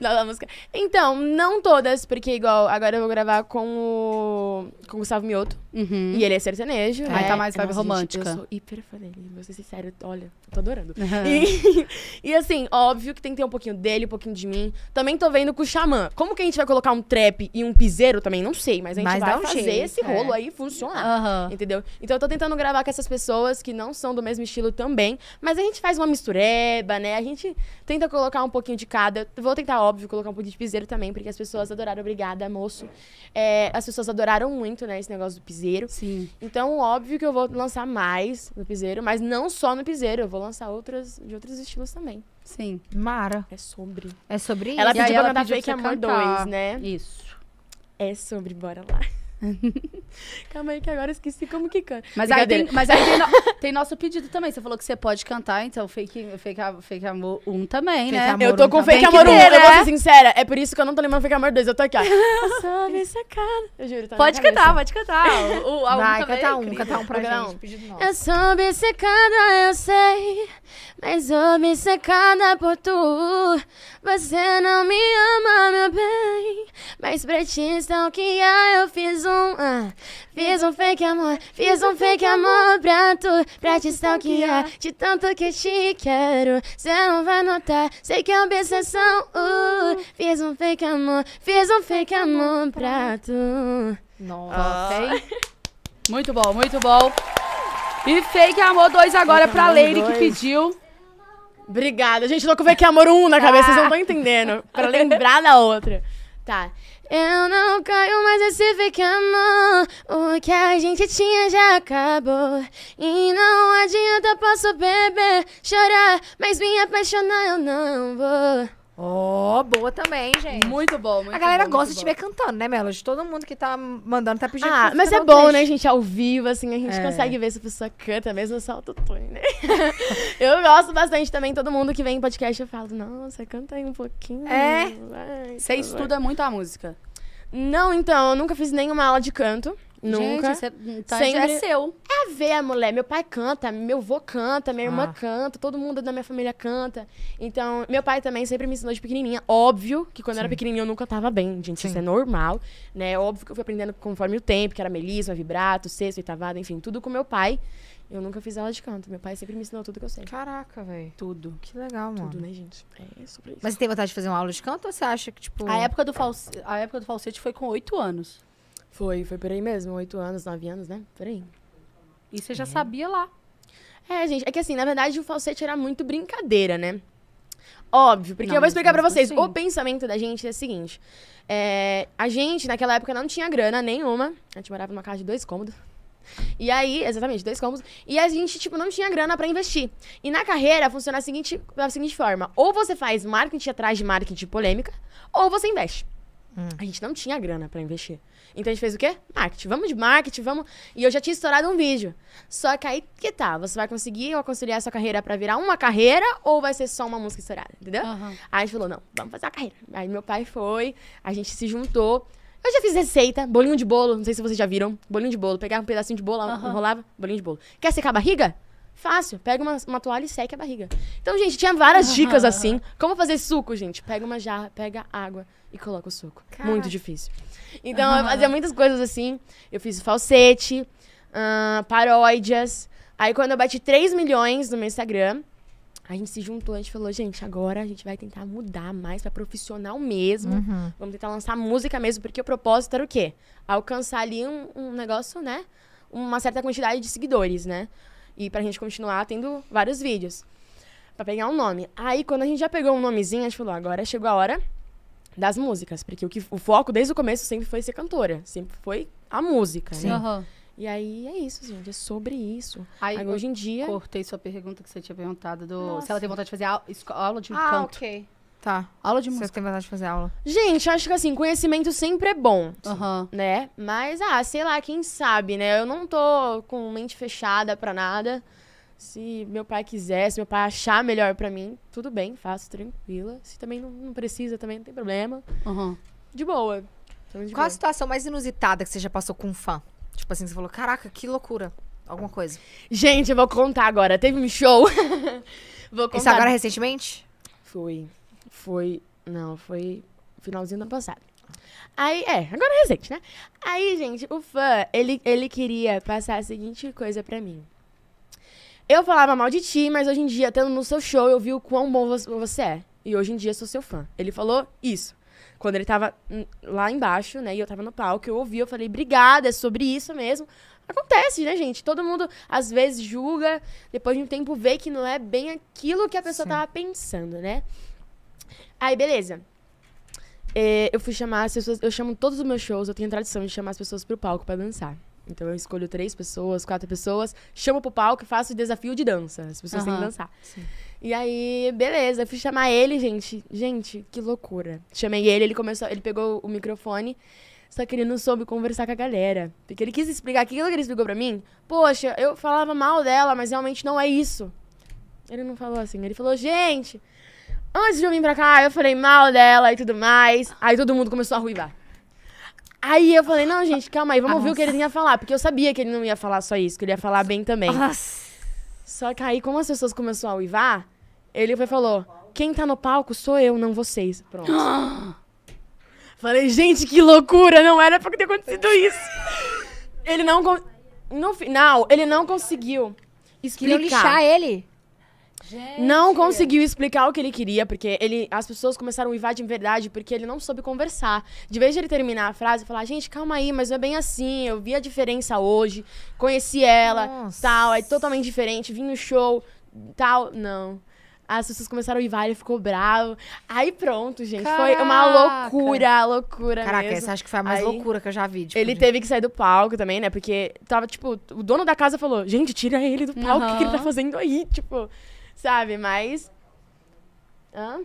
C: da música. Então, não todas, porque igual, agora eu vou gravar com o, com o Gustavo Mioto.
A: Uhum.
C: E ele é sertanejo.
A: Aí
C: né?
A: tá mais vibe
C: Nossa, gente,
A: romântica.
C: eu sou hiper fã dele, vou ser sincera. Olha, eu tô adorando.
A: Uhum.
C: E, e assim, óbvio que tem que ter um pouquinho dele, um pouquinho de mim. Também tô vendo com o Xamã. Como que a gente vai colocar um trap e um piseiro também? Não sei, mas a gente
B: Mas
C: vai
B: um
C: fazer
B: jeito,
C: esse
B: é.
C: rolo aí funcionar.
A: Aham.
C: Entendeu? Então eu tô tentando gravar com essas pessoas que não são do mesmo estilo também. Mas a gente faz uma mistureba, né? A gente tenta colocar um pouquinho de cada. Vou tentar, óbvio, colocar um pouquinho de piseiro também, porque as pessoas adoraram. Obrigada, moço. É, as pessoas adoraram muito, né, esse negócio do piseiro.
A: Sim.
C: Então, óbvio que eu vou lançar mais no piseiro, mas não só no piseiro. Eu vou lançar outras de outros estilos também.
A: Sim.
B: Mara.
C: É sobre.
B: É sobre isso?
C: Ela pediu pra
A: ela
C: cantar Fake Amor
A: cantar.
C: 2, né?
A: Isso.
C: É sobre, bora lá. Calma aí que agora eu esqueci como que canta.
A: Mas aí, tem, mas aí tem, no- tem nosso pedido também. Você falou que você pode cantar, então fake, fake, fake Amor 1 também,
B: Fake
A: né?
B: Amor
C: Eu tô
B: um
C: com
B: também.
C: Fake
A: que
C: Amor 1,
A: ter,
C: eu vou
A: né?
C: ser sincera. É por isso que eu não tô lembrando Fake Amor 2, eu tô aqui, ó. Sobe sacada. Eu juro, tá
A: Pode cantar, pode cantar. O, o, a um
B: Vai,
A: também,
B: canta um,
A: incrível.
B: canta um pra
C: Vou cantar
B: gente.
C: um.
B: Pedido nosso.
C: Eu sou obcecada, eu sei, mas obcecada por tu. Você não me ama, meu bem, mas pra te stalkear eu fiz um, ah, fiz um fake amor, fiz um fake amor pra tu, pra te stalkear, de tanto que te quero, você não vai notar, sei que é obsessão, uh, fiz um fake amor, fiz um fake amor pra tu.
B: Nossa.
A: Ok? Muito bom, muito bom. E Fake Amor 2 agora
C: Fake
A: pra Lady que
C: 2.
A: pediu.
C: Obrigada. Gente, tô com o VQ Amor 1 na cabeça, vocês não estão entendendo. Pra lembrar da outra. Tá. Eu não caio mais nesse fake amor. O que a gente tinha já acabou. E não adianta, posso beber, chorar, mas me apaixonar eu não vou.
B: Ó, boa também, gente.
A: Muito bom, muito
B: a galera
A: bom,
B: gosta de te
A: bom.
B: ver cantando, né, Melody? Todo mundo que tá mandando tá pedindo
C: Ah,
B: pra
C: mas é bom,
B: trecho.
C: né, gente? Ao vivo, assim, a gente
B: É.
C: consegue ver se a pessoa canta, mesmo só autotune, né? eu gosto bastante também, todo mundo que vem em podcast, eu falo, nossa, canta aí um pouquinho.
B: É?
C: vai,
A: Você
C: vai."
A: estuda muito a música.
C: Não, então, eu nunca fiz nenhuma aula de canto. Nunca.
A: Gente, você, então
C: Sempre-
A: é seu.
C: a ver, mulher. Meu pai canta, meu avô canta, minha irmã
B: Ah.
C: canta, todo mundo da minha família canta. Então, meu pai também sempre me ensinou de pequenininha. Óbvio que quando eu era pequenininha eu nunca cantava bem, gente. Isso
B: Sim.
C: é normal, né? Óbvio que eu fui aprendendo conforme o tempo, que era melisma, vibrato, sexto, oitavado, enfim, tudo com meu pai. Eu nunca fiz aula de canto. Meu pai sempre me ensinou tudo que eu sei.
B: Caraca, velho.
A: Tudo.
B: Que legal, mano.
C: Tudo, né, gente? É sobre isso.
B: Mas você tem vontade de fazer uma aula de canto ou você acha que, tipo...
A: A época, do false... a época do falsete foi com oito anos.
C: Foi, foi por aí mesmo. Oito anos, nove anos, né? Por aí.
A: E você já sabia lá.
C: É, gente, é que assim, na verdade o falsete era muito brincadeira, né? Óbvio, porque
A: Não,
C: eu vou explicar pra
A: mas
C: vocês.
A: assim-
C: O pensamento da gente é o seguinte: é, a gente, naquela época, não tinha grana nenhuma. A gente morava numa casa de dois cômodos. E aí, exatamente, dois cômodos. E a gente, tipo, não tinha grana pra investir. E na carreira funciona a seguinte, da seguinte forma: ou você faz marketing atrás de marketing polêmica, ou você investe. A gente não tinha grana pra investir. Então a gente fez o quê? Marketing. Vamos de marketing, vamos. E eu já tinha estourado um vídeo. Só que aí que tá? Você vai conseguir conciliar a sua carreira pra virar uma carreira ou vai ser só uma música estourada? Entendeu?
A: Aham.
C: Aí a gente falou: não, vamos fazer a carreira. Aí meu pai foi, a gente se juntou. Eu já fiz receita, bolinho de bolo, não sei se vocês já viram. Bolinho de bolo, pegava um pedacinho de bolo,
A: Aham.
C: enrolava, bolinho de bolo. Quer secar a barriga? Fácil, pega uma, uma toalha e seca a barriga. Então, gente, tinha várias dicas assim. Como fazer suco, gente? Pega uma jarra, pega água e coloca o suco.
B: Caraca.
C: Muito difícil. Então, eu fazia muitas coisas assim. Eu fiz falsete, ahn, paródias. Aí, quando eu bati 3 milhões no meu Instagram, a gente se juntou, a gente falou, gente, agora a gente vai tentar mudar mais pra profissional mesmo.
B: Uhum.
C: Vamos tentar lançar música mesmo, porque o propósito era o quê? Alcançar ali um, um negócio, né? Uma certa quantidade de seguidores, né? E pra gente continuar tendo vários vídeos. Pra pegar um nome. Aí, quando a gente já pegou um nomezinho, a gente falou, agora chegou a hora das músicas. Porque o, que, o foco, desde o começo, sempre foi ser cantora. Sempre foi a música, né?
A: Aham.
C: E aí, é isso, gente. É sobre isso.
A: Aí,
C: Aí, hoje em dia...
A: cortei sua pergunta que você tinha perguntado do...
B: Nossa.
A: Se ela tem vontade de fazer esco- aula de
B: Ah,
A: canto.
B: ok. Tá.
A: Aula de
B: Você
A: música.
B: tem vontade de fazer aula.
C: Gente, acho que assim, conhecimento sempre é bom.
A: Aham.
C: né? Mas, ah, sei lá, quem sabe, né? Eu não tô com mente fechada pra nada. Se meu pai quiser, se meu pai achar melhor pra mim, tudo bem, faço tranquila. Se também não, não precisa, também não tem problema.
A: Aham.
C: De boa. De
B: Qual a
C: boa.
B: situação mais inusitada que você já passou com um fã? Tipo assim, você falou, caraca, que loucura. Alguma coisa.
C: Gente, eu vou contar agora. Teve um show. vou contar.
B: Isso agora recentemente?
C: Foi. Foi. Não, foi finalzinho do ano passado. Aí, é, agora é recente, né? Aí, gente, o fã, ele, ele queria passar a seguinte coisa pra mim. Eu falava mal de ti, mas hoje em dia, tendo no seu show, eu vi o quão bom vo- você é. E hoje em dia, sou seu fã. Ele falou isso. Quando ele tava lá embaixo, né, e eu tava no palco, eu ouvi, eu falei, obrigada, é sobre isso mesmo. Acontece, né, gente? Todo mundo, às vezes, julga, depois de um tempo vê que não é bem aquilo que a pessoa
B: Sim.
C: tava pensando, né? Aí, beleza. É, eu fui chamar as pessoas. Eu chamo todos os meus shows, eu tenho tradição de chamar as pessoas pro palco pra dançar. Então eu escolho três pessoas, quatro pessoas, chamo pro palco e faço o desafio de dança. As pessoas têm que dançar. E aí, beleza, eu fui chamar ele, gente. Gente, que loucura. Chamei ele, ele começou, ele pegou o microfone, só que ele não soube conversar com a galera. Porque ele quis explicar aquilo que ele explicou pra mim. Poxa, eu falava mal dela, mas realmente não é isso. Ele não falou assim, ele falou, gente, antes de eu vir pra cá, eu falei mal dela e tudo mais. Aí todo mundo começou a ruivar. Aí eu falei, não, gente, calma aí, vamos ouvir o que ele ia falar. Porque eu sabia que ele não ia falar só isso, que ele ia falar bem também.
B: Nossa.
C: Só que aí, como as pessoas começaram a uivar, ele foi falou: quem tá no palco sou eu, não vocês. Pronto. Falei, gente, que loucura! Não era pra ter acontecido isso. Ele não. No final, ele não conseguiu
B: Queriam lixar
C: explicar.
B: Ele?
C: Não conseguiu explicar o que ele queria, porque ele, as pessoas começaram a uivar de verdade porque ele não soube conversar. De vez de ele terminar a frase e falar, gente, calma aí, mas não é bem assim, eu vi a diferença hoje, conheci ela,
B: Nossa.
C: tal, é totalmente diferente, vim no show, tal, não. As pessoas começaram a uivar, ele ficou bravo. Aí pronto, gente. Foi uma
B: Caraca.
C: loucura, loucura
B: Caraca,
C: mesmo.
B: essa acho que foi a mais
C: Aí,
B: loucura que eu já vi. tipo,
C: Ele
B: de-
C: teve que sair do palco também, né? Porque tava, tipo, o dono da casa falou, gente, tira ele do palco, o que, que ele tá fazendo aí? Tipo, sabe? Mas. Hã?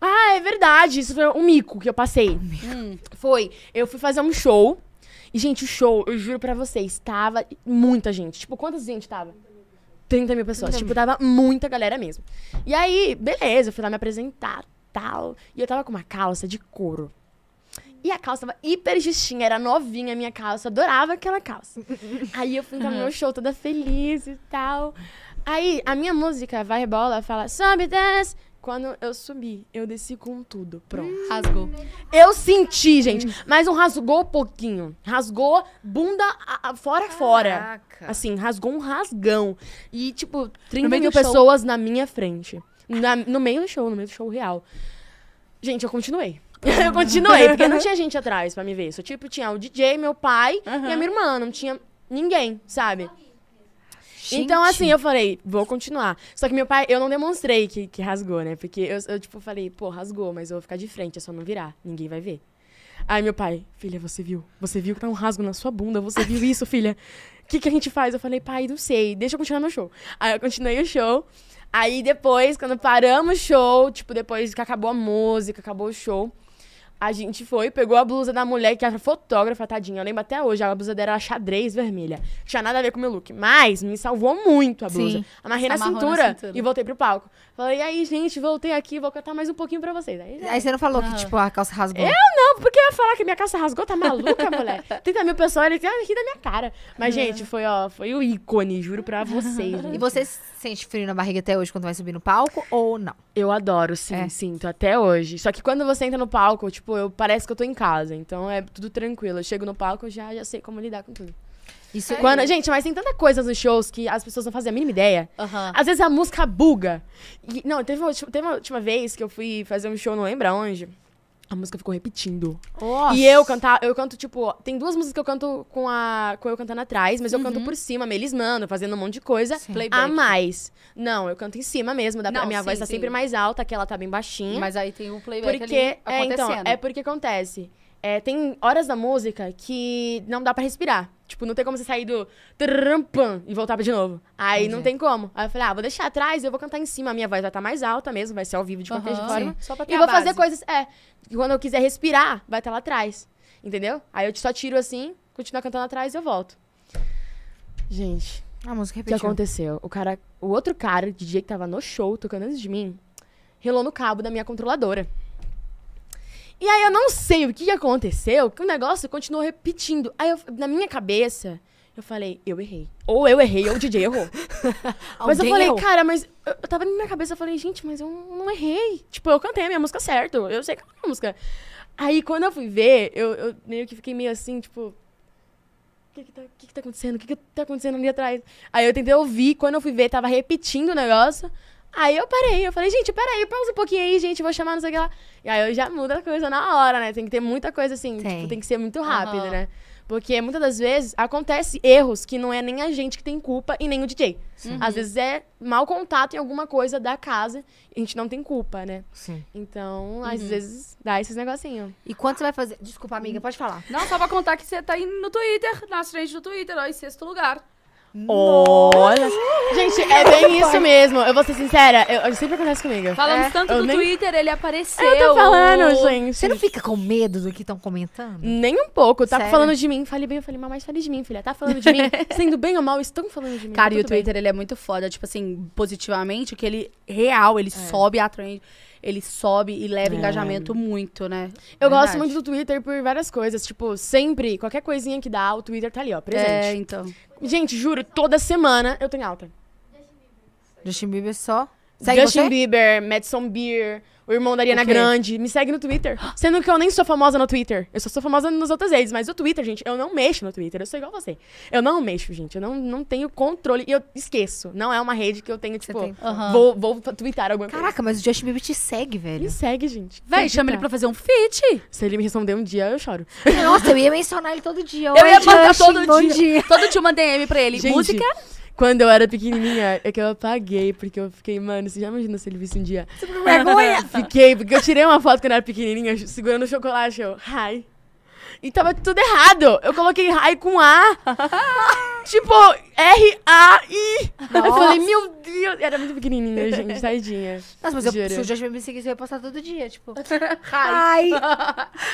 C: Ah, é verdade. Isso foi um mico que eu passei.
A: Hum.
C: Foi. Eu fui fazer um show. E, gente, o show, eu juro pra vocês, tava muita gente. Tipo, quantas gente tava? 30 mil pessoas. Tipo, tava muita galera mesmo. E aí, beleza, eu fui lá me apresentar, tal. E eu tava com uma calça de couro. E a calça tava hiper justinha, era novinha a minha calça, adorava aquela calça. Aí eu fui entrar no meu show toda feliz e tal. Aí a minha música, Vai Bola, fala, sobe, desce. Quando eu subi, eu desci com tudo, pronto.
A: Rasgou.
C: Eu senti, gente, mas não rasgou pouquinho. Rasgou bunda a- a- fora fora.
B: Caraca.
C: Assim, rasgou um rasgão. E, tipo, 30
A: meio
C: mil
A: do show.
C: pessoas na minha frente. Na- no meio do show, no meio do show real. Gente, eu continuei. eu continuei, porque não tinha gente atrás pra me ver. Só, tipo, tinha o DJ, meu pai e a minha irmã. Não tinha ninguém, sabe? Então,
B: Gente.
C: assim, eu falei, vou continuar. Só que meu pai, eu não demonstrei que, que rasgou, né? Porque eu, eu, tipo, falei, pô, rasgou, mas eu vou ficar de frente, é só não virar. Ninguém vai ver. Aí meu pai, filha, você viu? Você viu que tá um rasgo na sua bunda? Você viu isso, filha? O que, que a gente faz? Eu falei, pai, não sei, deixa eu continuar meu show. Aí eu continuei o show. Aí depois, quando paramos o show, tipo, depois que acabou a música, acabou o show, a gente foi, pegou a blusa da mulher, que era fotógrafa, tadinha. Eu lembro até hoje, a blusa dela era xadrez vermelha. Tinha nada a ver com o meu look. Mas me salvou muito a blusa.
B: Sim.
C: Amarrei na
A: Amarrou na
C: cintura,
A: cintura.
C: e voltei pro palco. Falei, e aí, gente, voltei aqui, vou cantar mais um pouquinho pra vocês. Aí,
B: Aí você não falou
A: Aham.
B: que, tipo, a calça rasgou.
C: não, porque eu ia falar que minha calça rasgou, tá maluca, mulher? 30 mil pessoas, ele tem rir da minha cara. Mas, gente, foi, ó, foi o ícone, juro pra vocês.
B: E você sente frio na barriga até hoje quando vai subir no palco ou não?
C: Eu adoro, sim,
B: É.
C: sinto, até hoje. Só que quando você entra no palco, tipo, eu parece que eu tô em casa. Então é tudo tranquilo. Eu chego no palco, já, já sei como lidar com tudo.
B: Isso
C: Quando, gente, mas tem tanta coisa nos shows que as pessoas não fazem a mínima ideia.
A: Aham.
C: Às vezes a música buga. E, não, teve, uma- teve uma última vez que eu fui fazer um show, não lembro aonde. A música ficou repetindo.
B: Nossa.
C: E eu cantar, eu canto, tipo, tem duas músicas que eu canto com a. com eu cantando atrás, mas eu
A: Uhum.
C: canto por cima, melismando, fazendo um monte de coisa.
A: Playback.
C: A mais. Não, eu canto em cima mesmo. Dá pra,
A: Não,
C: a minha
A: sim,
C: voz tá
A: sim.
C: sempre mais alta, que ela tá bem baixinha.
A: Mas aí tem o playback
C: Porque,
A: ali
C: é, então,
A: acontecendo.
C: é porque acontece. É, tem horas da música que não dá pra respirar. Tipo, não tem como você sair do trrrram, pam, e voltar de novo. Aí não
B: Entendi.
C: tem como. Aí eu falei, ah, vou deixar atrás, eu vou cantar em cima. A minha voz vai estar mais alta mesmo, vai ser ao vivo de qualquer
A: Aham.
C: forma.
A: Só pra ter
C: E vou fazer
A: base.
C: coisas, é, quando eu quiser respirar, vai estar lá atrás. Entendeu? Aí eu só tiro assim, continuo cantando atrás e eu volto. Gente,
B: A música
C: o que
B: repetiu.
C: aconteceu? O cara, o outro cara, DJ que tava no show, tocando antes de mim, relou no cabo da minha controladora. E aí eu não sei o que que aconteceu, que o negócio continuou repetindo. Aí eu, na minha cabeça, eu falei, eu errei. Ou eu errei, ou o DJ errou. mas eu falei,
B: errou.
C: cara, mas eu, eu tava na minha cabeça, eu falei, gente, mas eu não errei. Tipo, eu cantei a minha música certo. Eu sei cantar a música. Aí quando eu fui ver, eu, eu meio que fiquei meio assim, tipo. O que que, tá, o que que tá acontecendo? O que que tá acontecendo ali atrás? Aí eu tentei ouvir, quando eu fui ver, tava repetindo o negócio. Aí eu parei, eu falei, gente, peraí, pausa um pouquinho aí, gente, vou chamar não sei o que lá. E aí eu já mudo a coisa na hora, né? Tem que ter muita coisa assim,
B: Tem.
C: tipo, tem que ser muito rápido,
A: Aham.
C: né? Porque muitas das vezes acontece erros que não é nem a gente que tem culpa e nem o DJ. Às vezes é mau contato em alguma coisa da casa e a gente não tem culpa, né?
B: Sim.
C: Então, às vezes dá esses negocinhos.
B: E quando você vai fazer... Desculpa, amiga, pode falar.
A: Não, só pra contar que você tá indo no Twitter, na frente do Twitter, ó, em sexto lugar.
C: Olha! Gente, é bem isso mesmo. Eu vou ser sincera, eu, eu- sempre acontece comigo.
A: Falamos
B: É,
A: tanto
C: eu
A: do
C: nem-
A: Twitter, ele apareceu.
C: Eu tô falando, gente.
B: Você não fica com medo do que estão comentando?
C: Nem um pouco. Tá
B: Sério?
C: falando de mim. Fale bem, eu falei, mas fale de mim, filha. Tá falando de mim. Sendo bem ou mal, estão falando de mim.
A: Cara,
C: tá
A: e o
C: tudo bem.
A: Twitter, ele é muito foda, tipo assim, positivamente, que ele, real, ele sobe a trend, ele sobe e leva
C: É.
A: engajamento muito, né?
C: Eu
A: Verdade.
C: gosto muito do Twitter por várias coisas. Tipo, sempre, qualquer coisinha que dá, o Twitter tá ali, ó,
A: É,
C: presente.
A: então.
C: Gente, juro, toda semana eu em alta.
B: Justin Bieber só... Segue
C: Justin
B: você?
C: Bieber, Madison Beer, o irmão da Ariana? Grande. Me segue no Twitter. Sendo que eu nem sou famosa no Twitter. Eu só sou famosa nas outras redes. Mas o Twitter, gente, eu não mexo no Twitter. Eu sou igual você. Eu não mexo, gente. Eu não, não tenho controle. E eu esqueço. Não é uma rede que eu tenho, tipo,
B: tem-
C: vou, vou twittar alguma coisa.
B: Caraca, mas o Justin Bieber te segue,
C: Me
B: velho.
C: segue, gente.
A: Véi,
C: Acredita?
A: chama ele pra fazer um feat.
C: Se ele me responder um dia, eu choro.
B: Nossa, eu ia mencionar ele todo dia.
A: Eu
B: Oi,
A: ia mandar todo
B: bom
A: dia. Todo dia uma DM pra ele.
C: Gente,
A: Música?
C: Quando eu era pequenininha, é que eu apaguei, porque eu fiquei, mano, você já imagina se ele visse um dia?
B: Vergonha!
C: Fiquei, porque eu tirei uma foto quando eu era pequenininha, segurando o chocolate, eu, hi. E tava tudo errado. Eu coloquei hi com A. tipo, R-A-I. Eu falei, meu Deus. Era muito pequenininha, gente, tadinha.
B: Nossa, mas eu,
C: Juro.
B: se o Justin me seguisse, eu ia postar todo dia, tipo. Ai!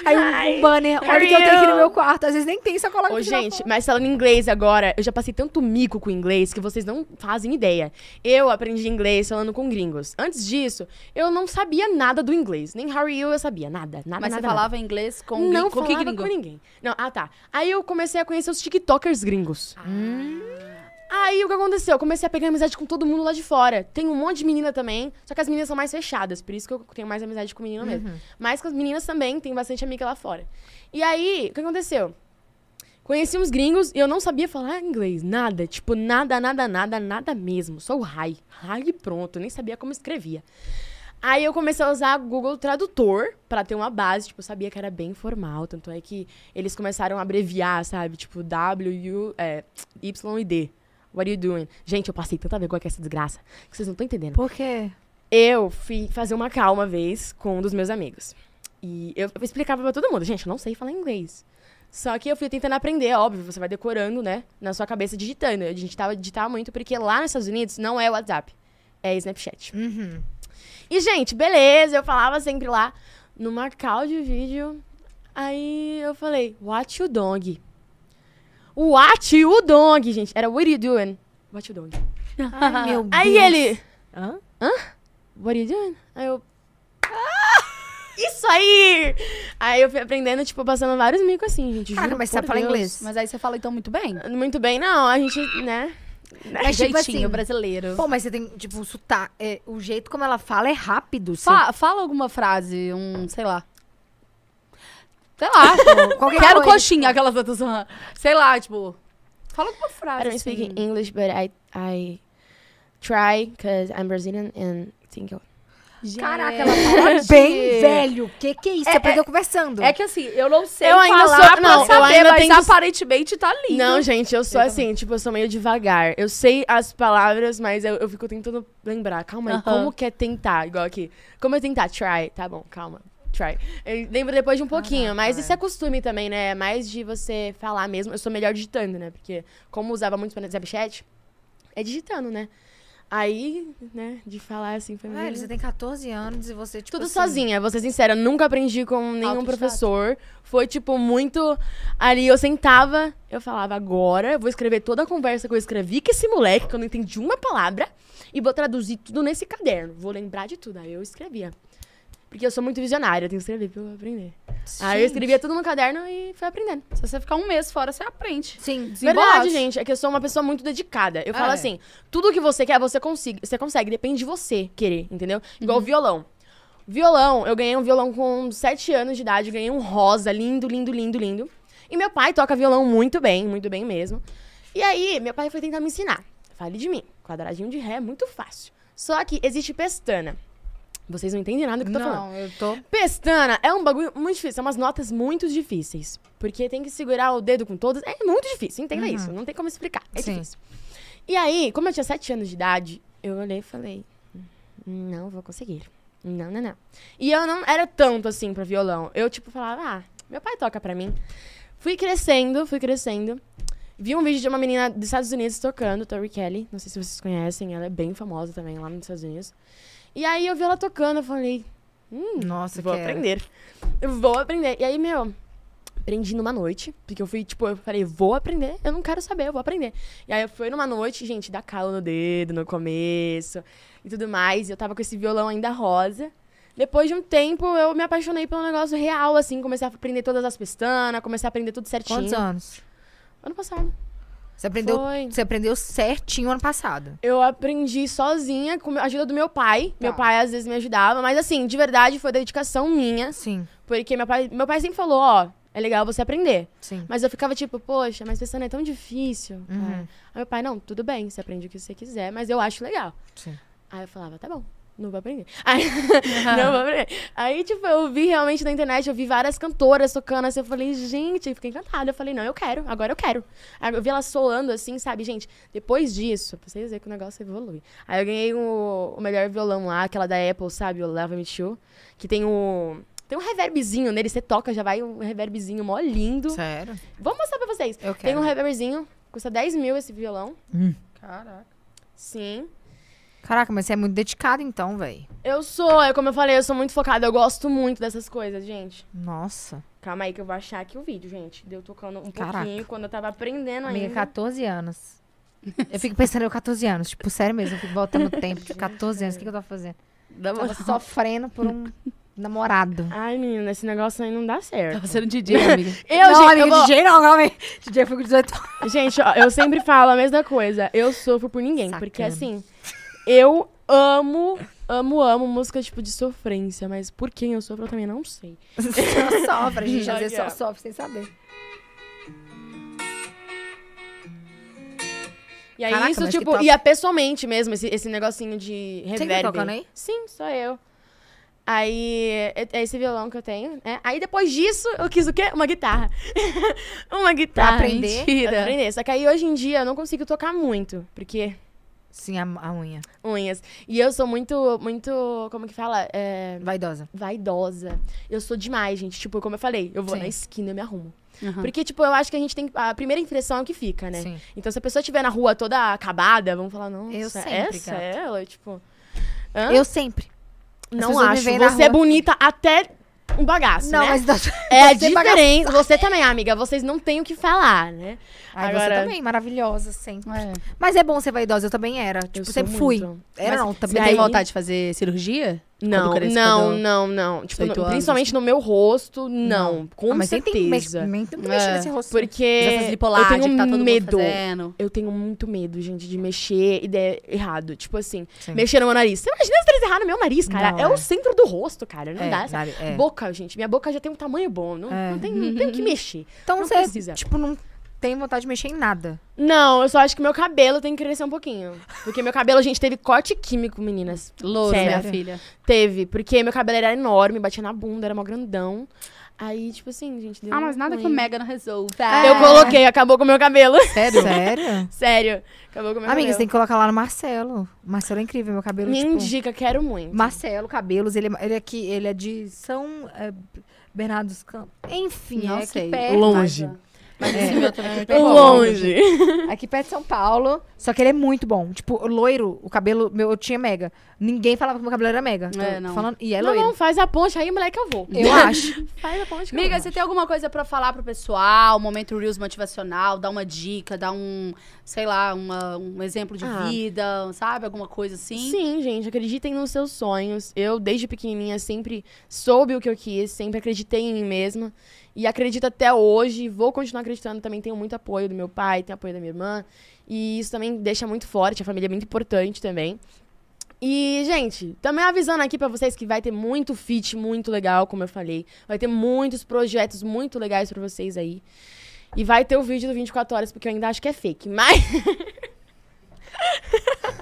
B: Aí um, um banner, olha o que eu tenho aqui no meu quarto. Às vezes nem tem, só coloca
C: Ô, gente, mas falando inglês agora, eu já passei tanto mico com inglês que vocês não fazem ideia. Eu aprendi inglês falando com gringos. Antes disso, eu não sabia nada do inglês. Nem How are you eu sabia. Nada, nada,
A: Mas
C: nada.
A: você falava inglês com,
C: nada. não
A: com que
C: falava com ninguém. Não, ah, tá. Aí eu comecei a conhecer os tiktokers gringos.
A: Hum.
C: Aí o que aconteceu? Eu comecei a pegar amizade com todo mundo lá de fora. Tem um monte de menina também, só que as meninas são mais fechadas, por isso que eu tenho mais amizade com menino mesmo. Mas com as meninas também, tem bastante amiga lá fora. E aí, o que aconteceu? Conheci uns gringos e eu não sabia falar inglês, nada. Tipo, nada, nada, nada, nada mesmo. Só o hi. Hi e pronto, eu nem sabia como escrevia. Aí eu comecei a usar o Google Tradutor pra ter uma base, tipo, eu sabia que era bem formal, tanto é que eles começaram a abreviar, sabe? Tipo, W, U, é, Y e D. What are you doing? Gente, eu passei tanta vergonha com essa desgraça que vocês não estão entendendo.
B: Por quê?
C: Eu fui fazer uma call uma vez com um dos meus amigos. E eu explicava pra todo mundo, gente, eu não sei falar inglês. Só que eu fui tentando aprender, óbvio, você vai decorando, né? Na sua cabeça digitando. A gente tava digitar muito, porque lá nos Estados Unidos não é WhatsApp, é Snapchat.
B: Uhum.
C: E, gente, beleza, eu falava sempre lá, numa call de vídeo. Aí eu falei, what you doing? What you doing, gente? Era what you doing? What you doing?
B: Ai, meu
C: Aí
B: Deus.
C: ele,
B: Hã?
C: what are you doing? Aí eu. "Ah, Isso aí! Aí eu fui aprendendo, tipo, passando vários micos assim, gente.
B: Cara, mas você sabe falar
C: Deus.
B: inglês?
A: Mas aí você fala então muito bem.
C: Muito bem, não, a gente, né?
B: Mas, tipo
A: Jeitinho
B: assim,
A: brasileiro.
B: Pô, mas você tem, tipo, o sotaque. é, o jeito como ela fala é rápido. Você...
A: Fa- fala alguma frase, um, sei lá. Sei lá, tipo, quero
B: coisa.
A: coxinha, aquelas outras. Sei lá, tipo. Fala alguma
C: I
A: frase.
C: don't speak
A: assim.
C: English, but I, I try, because I'm Brazilian and think eu-
B: Caraca, ela fala bem velho. Que que é isso? Você
A: É,
B: aprendeu conversando.
A: É que assim, eu não sei
C: Eu ainda
A: falar
C: sou-
A: pra
C: não, eu
A: saber,
C: ainda
A: mas
C: tenho-
A: aparentemente tá lindo.
C: Não, gente, eu sou
A: Eu
C: assim, tipo, eu sou meio devagar. Eu sei as palavras, mas eu, eu fico tentando lembrar. Calma aí,
A: Aham.
C: como que é tentar? Igual aqui. Como é tentar? Try. Tá bom, calma. Try. Eu lembro depois de um pouquinho, mas isso é costume também, né? É mais de você falar mesmo. Eu sou melhor digitando, né? Porque como usava muito para Snapchat, é digitando, né? Aí, né, de falar assim foi
B: Velho,
C: meio...
B: você tem 14 anos e você, tipo
C: Tudo
B: assim,
C: sozinha, vou ser sincera, nunca aprendi com nenhum professor. Foi, tipo, muito. Ali eu sentava, eu falava, agora eu vou escrever toda a conversa que eu escrevi com esse moleque, que eu não entendi uma palavra, e vou traduzir tudo nesse caderno. Vou lembrar de tudo. Aí eu escrevia. Porque eu sou muito visionária, eu tenho que escrever pra eu aprender. Aí eu
B: Gente.
C: escrevia tudo no caderno e fui aprendendo.
A: Se você ficar um mês fora, você aprende.
B: Sim.
C: Verdade, gente. É que eu sou uma pessoa muito dedicada. Eu falo
A: É.
C: assim, tudo que você quer, você consegue. Você consegue, depende de você querer, entendeu? Igual
A: Uhum.
C: violão. Violão, eu ganhei um violão com 7 anos de idade, ganhei um rosa, lindo, lindo, lindo, lindo. E meu pai toca violão muito bem, muito bem mesmo. E aí, meu pai foi tentar me ensinar. Fale de mim. Quadradinho de ré é muito fácil. Só que existe pestana. Vocês não entendem nada do que eu tô falando.
B: Não, eu tô...
C: Pestana é um bagulho muito difícil, são umas notas muito difíceis. Porque tem que segurar o dedo com todas. É muito difícil, entenda isso. Não tem como explicar. É
B: Sim.
C: difícil. E aí, como eu tinha sete anos de idade, eu olhei e falei: Não vou conseguir. Não, não, não. E eu não era tanto assim pra violão. Eu, tipo, falava: Ah, meu pai toca pra mim. Fui crescendo, fui crescendo. Vi um vídeo de uma menina dos Estados Unidos tocando, Tori Kelly. Não sei se vocês conhecem, ela é bem famosa também lá nos Estados Unidos. E aí eu vi ela tocando, eu falei, hum,
B: Nossa,
C: vou
B: quero.
C: aprender. Eu vou aprender. E aí, meu, aprendi numa noite. Porque eu fui, tipo, eu falei, vou aprender. Eu não quero saber, eu vou aprender. E aí eu fui numa noite, gente, dá calo no dedo no começo e tudo mais. E eu tava com esse violão ainda rosa. Depois de um tempo, eu me apaixonei pelo negócio real, assim. Comecei a aprender todas as pestanas, comecei a aprender tudo certinho.
B: Quantos anos?
C: Ano passado.
B: Você aprendeu,
C: Foi.
B: você aprendeu certinho ano passado.
C: Eu aprendi sozinha, com a ajuda do meu pai. Meu
B: Tá.
C: pai às vezes me ajudava, mas assim, de verdade foi dedicação minha.
B: Sim,
C: Porque meu pai, meu pai sempre falou, ó, é legal você aprender.
B: sim.
C: Mas eu ficava tipo, poxa, mas pensando é tão difícil.
B: Uhum.
C: É. Aí meu pai, não, tudo bem, você aprende o que você quiser, mas eu acho legal.
B: Sim.
C: Aí eu falava, tá bom. Não vou aprender. Aí, não vou aprender. Aí, tipo, eu vi realmente na internet, eu vi várias cantoras tocando assim. Eu falei, gente, eu fiquei encantada. Eu falei, não, eu quero, agora eu quero. Aí eu vi ela soando assim, sabe, gente? Depois disso, pra vocês verem que o negócio evolui. Aí eu ganhei o, o melhor violão lá, aquela da Apple, sabe? O Leva Me To, que tem o. Tem um reverbzinho nele, você toca, já vai um reverbzinho mó lindo.
B: Sério?
C: Vou mostrar pra vocês.
B: Eu
C: Tem
B: quero.
C: um reverbzinho, custa 10 mil esse violão.
A: Caraca.
C: Sim.
B: Caraca, mas você é muito dedicado então, velho.
C: Eu sou, é como eu falei, eu sou muito focada, eu gosto muito dessas coisas, gente.
B: Nossa.
C: Calma aí que eu vou achar aqui o vídeo, gente. Deu tocando um
B: Caraca.
C: pouquinho quando eu tava aprendendo
B: Amiga,
C: ainda.
B: 14 anos. Eu fico pensando, eu 14 anos. Tipo, sério mesmo, eu fico voltando no tempo. Tipo, 14 anos, o que, que eu tô fazendo? Tava sofrendo por um namorado.
C: Ai, menina, esse negócio aí não dá certo.
A: Tava sendo DJ, amiga.
C: Eu,
B: não,
C: gente,
B: amiga,
C: eu vou-
B: DJ não, calma aí. DJ foi com 18 anos.
C: gente, ó, eu sempre falo a mesma coisa. Eu sofro por ninguém. Porque
B: Sacana.
C: assim, eu amo, amo, amo música tipo de sofrência. Mas por quem eu sofro eu também não sei.
B: Só sofre, a gente às vezes só sofre sem saber.
C: E aí,
B: Caraca,
C: isso, tipo,
B: top.
C: ia pessoalmente mesmo, esse, esse negocinho de
B: Você
C: reverb.
B: tá tocando aí?
C: Sim, sou eu. Aí, é é esse violão que eu tenho, né? Aí, depois disso, eu quis o quê? Uma guitarra. Uma guitarra.
B: aprender?
C: Mentira. Pra aprender. Só que aí, hoje em dia, eu não consigo tocar muito, porque
B: Sim, a, a unha.
C: unhas. E eu sou muito, muito, como que fala? É,
B: Vaidosa.
C: vaidosa. Eu sou demais, gente. Tipo, como eu falei, eu vou
B: Sim.
C: na esquina e me arrumo.
A: Aham.
C: Porque, tipo, eu acho que a gente tem. A primeira impressão é o que fica, né?
B: Sim.
C: Então, se a pessoa estiver na rua toda acabada, vamos falar,
B: sempre,
C: essa
B: gata.
C: é ela? Tipo. hã?
B: Eu sempre.
C: não acho. Você é bonita até um bagaço,
B: não,
C: né?
B: mas da-
C: É
B: você
C: diferente. Você também, amiga. Vocês não têm o que falar, né?
B: Ai,
C: Agora-
B: você também, maravilhosa, sempre.
A: É.
B: Mas é bom ser vaidosa, eu também era. Tipo,
C: Eu
B: sempre fui.
C: muito.
B: Era
C: Mas
B: não,
A: Você
B: também.
C: Daí-
A: tem vontade de fazer cirurgia?
C: Não, não, não, não. Tipo,
A: 18
C: no- principalmente no meu rosto, não. Com
B: Ah, mas tem que
C: certeza.
B: tem que mexer
A: É,
B: nesse rosto.
C: Porque eu tenho
A: que tá
C: medo. Eu tenho muito medo, gente, de mexer e der errado. Tipo assim,
B: Sim.
C: mexer no meu nariz. Você imagina se eles errar no meu nariz, cara?
B: Não,
C: é,
B: é.
C: o centro do rosto, cara. Não
B: É,
C: dá.
B: nari- é.
C: Boca, gente. Minha boca já tem um tamanho bom. Não,
B: É.
C: não tem, não tem o que mexer.
B: Então
C: não
B: você,
C: precisa.
B: tipo, não tem vontade de mexer em nada.
C: Não, eu só acho que meu cabelo tem que crescer um pouquinho. Porque meu cabelo, gente, teve corte químico, meninas.
A: Louro,
C: Sério?
A: minha filha.
C: Teve. Porque meu cabelo era enorme, batia na bunda, era mó grandão. Aí, tipo assim, gente, deu
A: Ah, mas nada que o
C: ruim.
A: Mega não resolva.
C: Eu coloquei, acabou com o meu cabelo.
A: Sério?
B: Sério?
C: Sério. Acabou com o meu
B: Amiga, você
C: cabelo.
B: tem que colocar lá no Marcelo. O Marcelo é incrível, meu cabelo,
C: Me
B: tipo...
C: indica, quero muito.
B: Marcelo Cabelos, ele, é- ele é aqui, ele é de São é, Bernardo dos Campos. Enfim,
A: Não
B: é
A: sei.
B: perto.
C: Longe.
A: Mas esse meu também é
B: Pegou.
C: Longe.
B: Aqui perto de São Paulo. Só que ele é muito bom. Tipo, loiro, o cabelo meu, eu tinha mega. Ninguém falava que meu cabelo era mega.
A: É, não.
B: Falando, e é
C: não,
B: loiro.
C: não, faz a ponte aí, moleque, eu vou.
B: Eu acho.
C: Faz a ponte
A: Amiga, você tem alguma coisa pra falar pro pessoal? Momento Reels motivacional, dar uma dica, dar um, sei lá, uma- um exemplo de
C: Ah.
A: vida, sabe? Alguma coisa assim?
C: Sim, gente, acreditem nos seus sonhos. Eu, desde pequenininha, sempre soube o que eu quis, sempre acreditei em mim mesma. E acredito até hoje, vou continuar acreditando. Também tenho muito apoio do meu pai, tenho apoio da minha irmã. E isso também deixa muito forte, a família é muito importante também. E, gente, também avisando aqui pra vocês que vai ter muito feat muito legal, como eu falei. Vai ter muitos projetos muito legais pra vocês aí. E vai ter o vídeo do 24 horas, porque eu ainda acho que é fake. Mas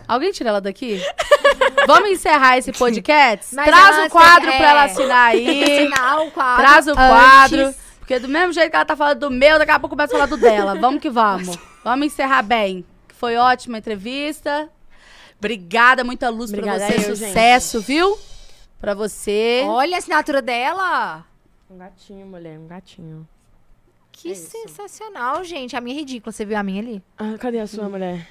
A: Alguém tira ela daqui? Vamos encerrar esse podcast?
B: Mas
A: Traz o quadro
B: é.
A: pra ela assinar aí.
B: Assinar o quadro.
A: Traz o
B: antes.
A: quadro. Porque do mesmo jeito que ela tá falando do meu, daqui a pouco começa a falar do dela. Vamos que vamos. Vamos encerrar bem. Foi ótima a entrevista. Obrigada, muita luz
C: Obrigada
A: pra você.
C: eu, gente.
A: Sucesso, viu? Pra você.
B: Olha a assinatura dela.
C: um gatinho, mulher, um gatinho.
B: Que
C: É isso.
B: sensacional, gente. A minha é ridícula. Você viu a minha ali?
C: Ah, cadê a sua mulher?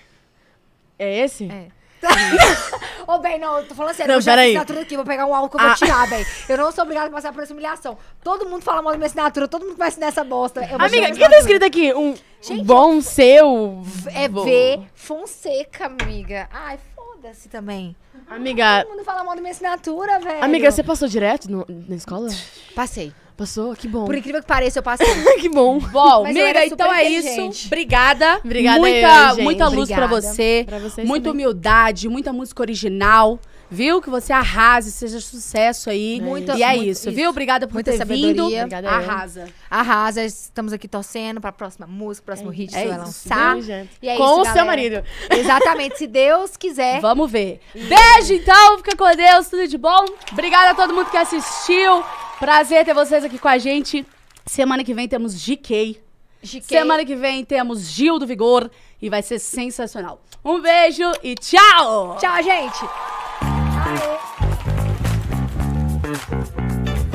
C: É esse?
B: É. Ô, bem, não, eu tô falando sério.
C: Não,
B: eu já
C: peraí.
B: assinatura aqui, vou pegar um álcool que eu vou
C: Ah.
B: tirar, velho. Eu não sou obrigada a passar por essa humilhação. Todo mundo fala mal da minha assinatura, todo mundo vai assinar essa bosta.
C: Amiga, o que tá escrito aqui? Um, um
B: Gente,
C: bom seu.
B: É
C: vô.
B: V Fonseca, amiga. Ai, foda-se também.
C: Amiga,
B: Todo mundo fala mal da minha assinatura, velho.
C: amiga, você passou direto no- na escola?
B: Passei.
C: Passou? Que bom.
B: Por incrível que pareça, eu passei.
C: que bom.
A: Bom,
B: Mas
A: amiga, então é isso. Obrigada.
C: Obrigada
A: muita,
C: eu, gente.
A: muita luz pra
B: Obrigada.
A: você.
C: Pra vocês
A: Muita
C: também.
A: humildade, muita música original. Viu? Que você arrase, seja sucesso aí.
B: Muita-
A: e é
B: muito-
A: isso,
B: isso.
A: viu? Obrigada por
B: Muita
A: ter vindo.
B: sabedoria.
C: Obrigada eu.
A: Arrasa.
B: Arrasa, estamos aqui torcendo pra próxima música, próximo hit que
A: é
B: você vai lançar.
C: Viu?
B: E é
C: Com
B: isso,
C: o seu marido.
B: Exatamente, se Deus quiser.
A: Vamos ver. Beijo, então. Fica com Deus. Tudo de bom. Obrigada a todo mundo que assistiu. Prazer ter vocês aqui com a gente. Semana que vem temos GK.
B: GK.
A: Semana que vem temos Gil do Vigor. E vai ser sensacional. Um beijo e tchau!
B: Tchau, gente!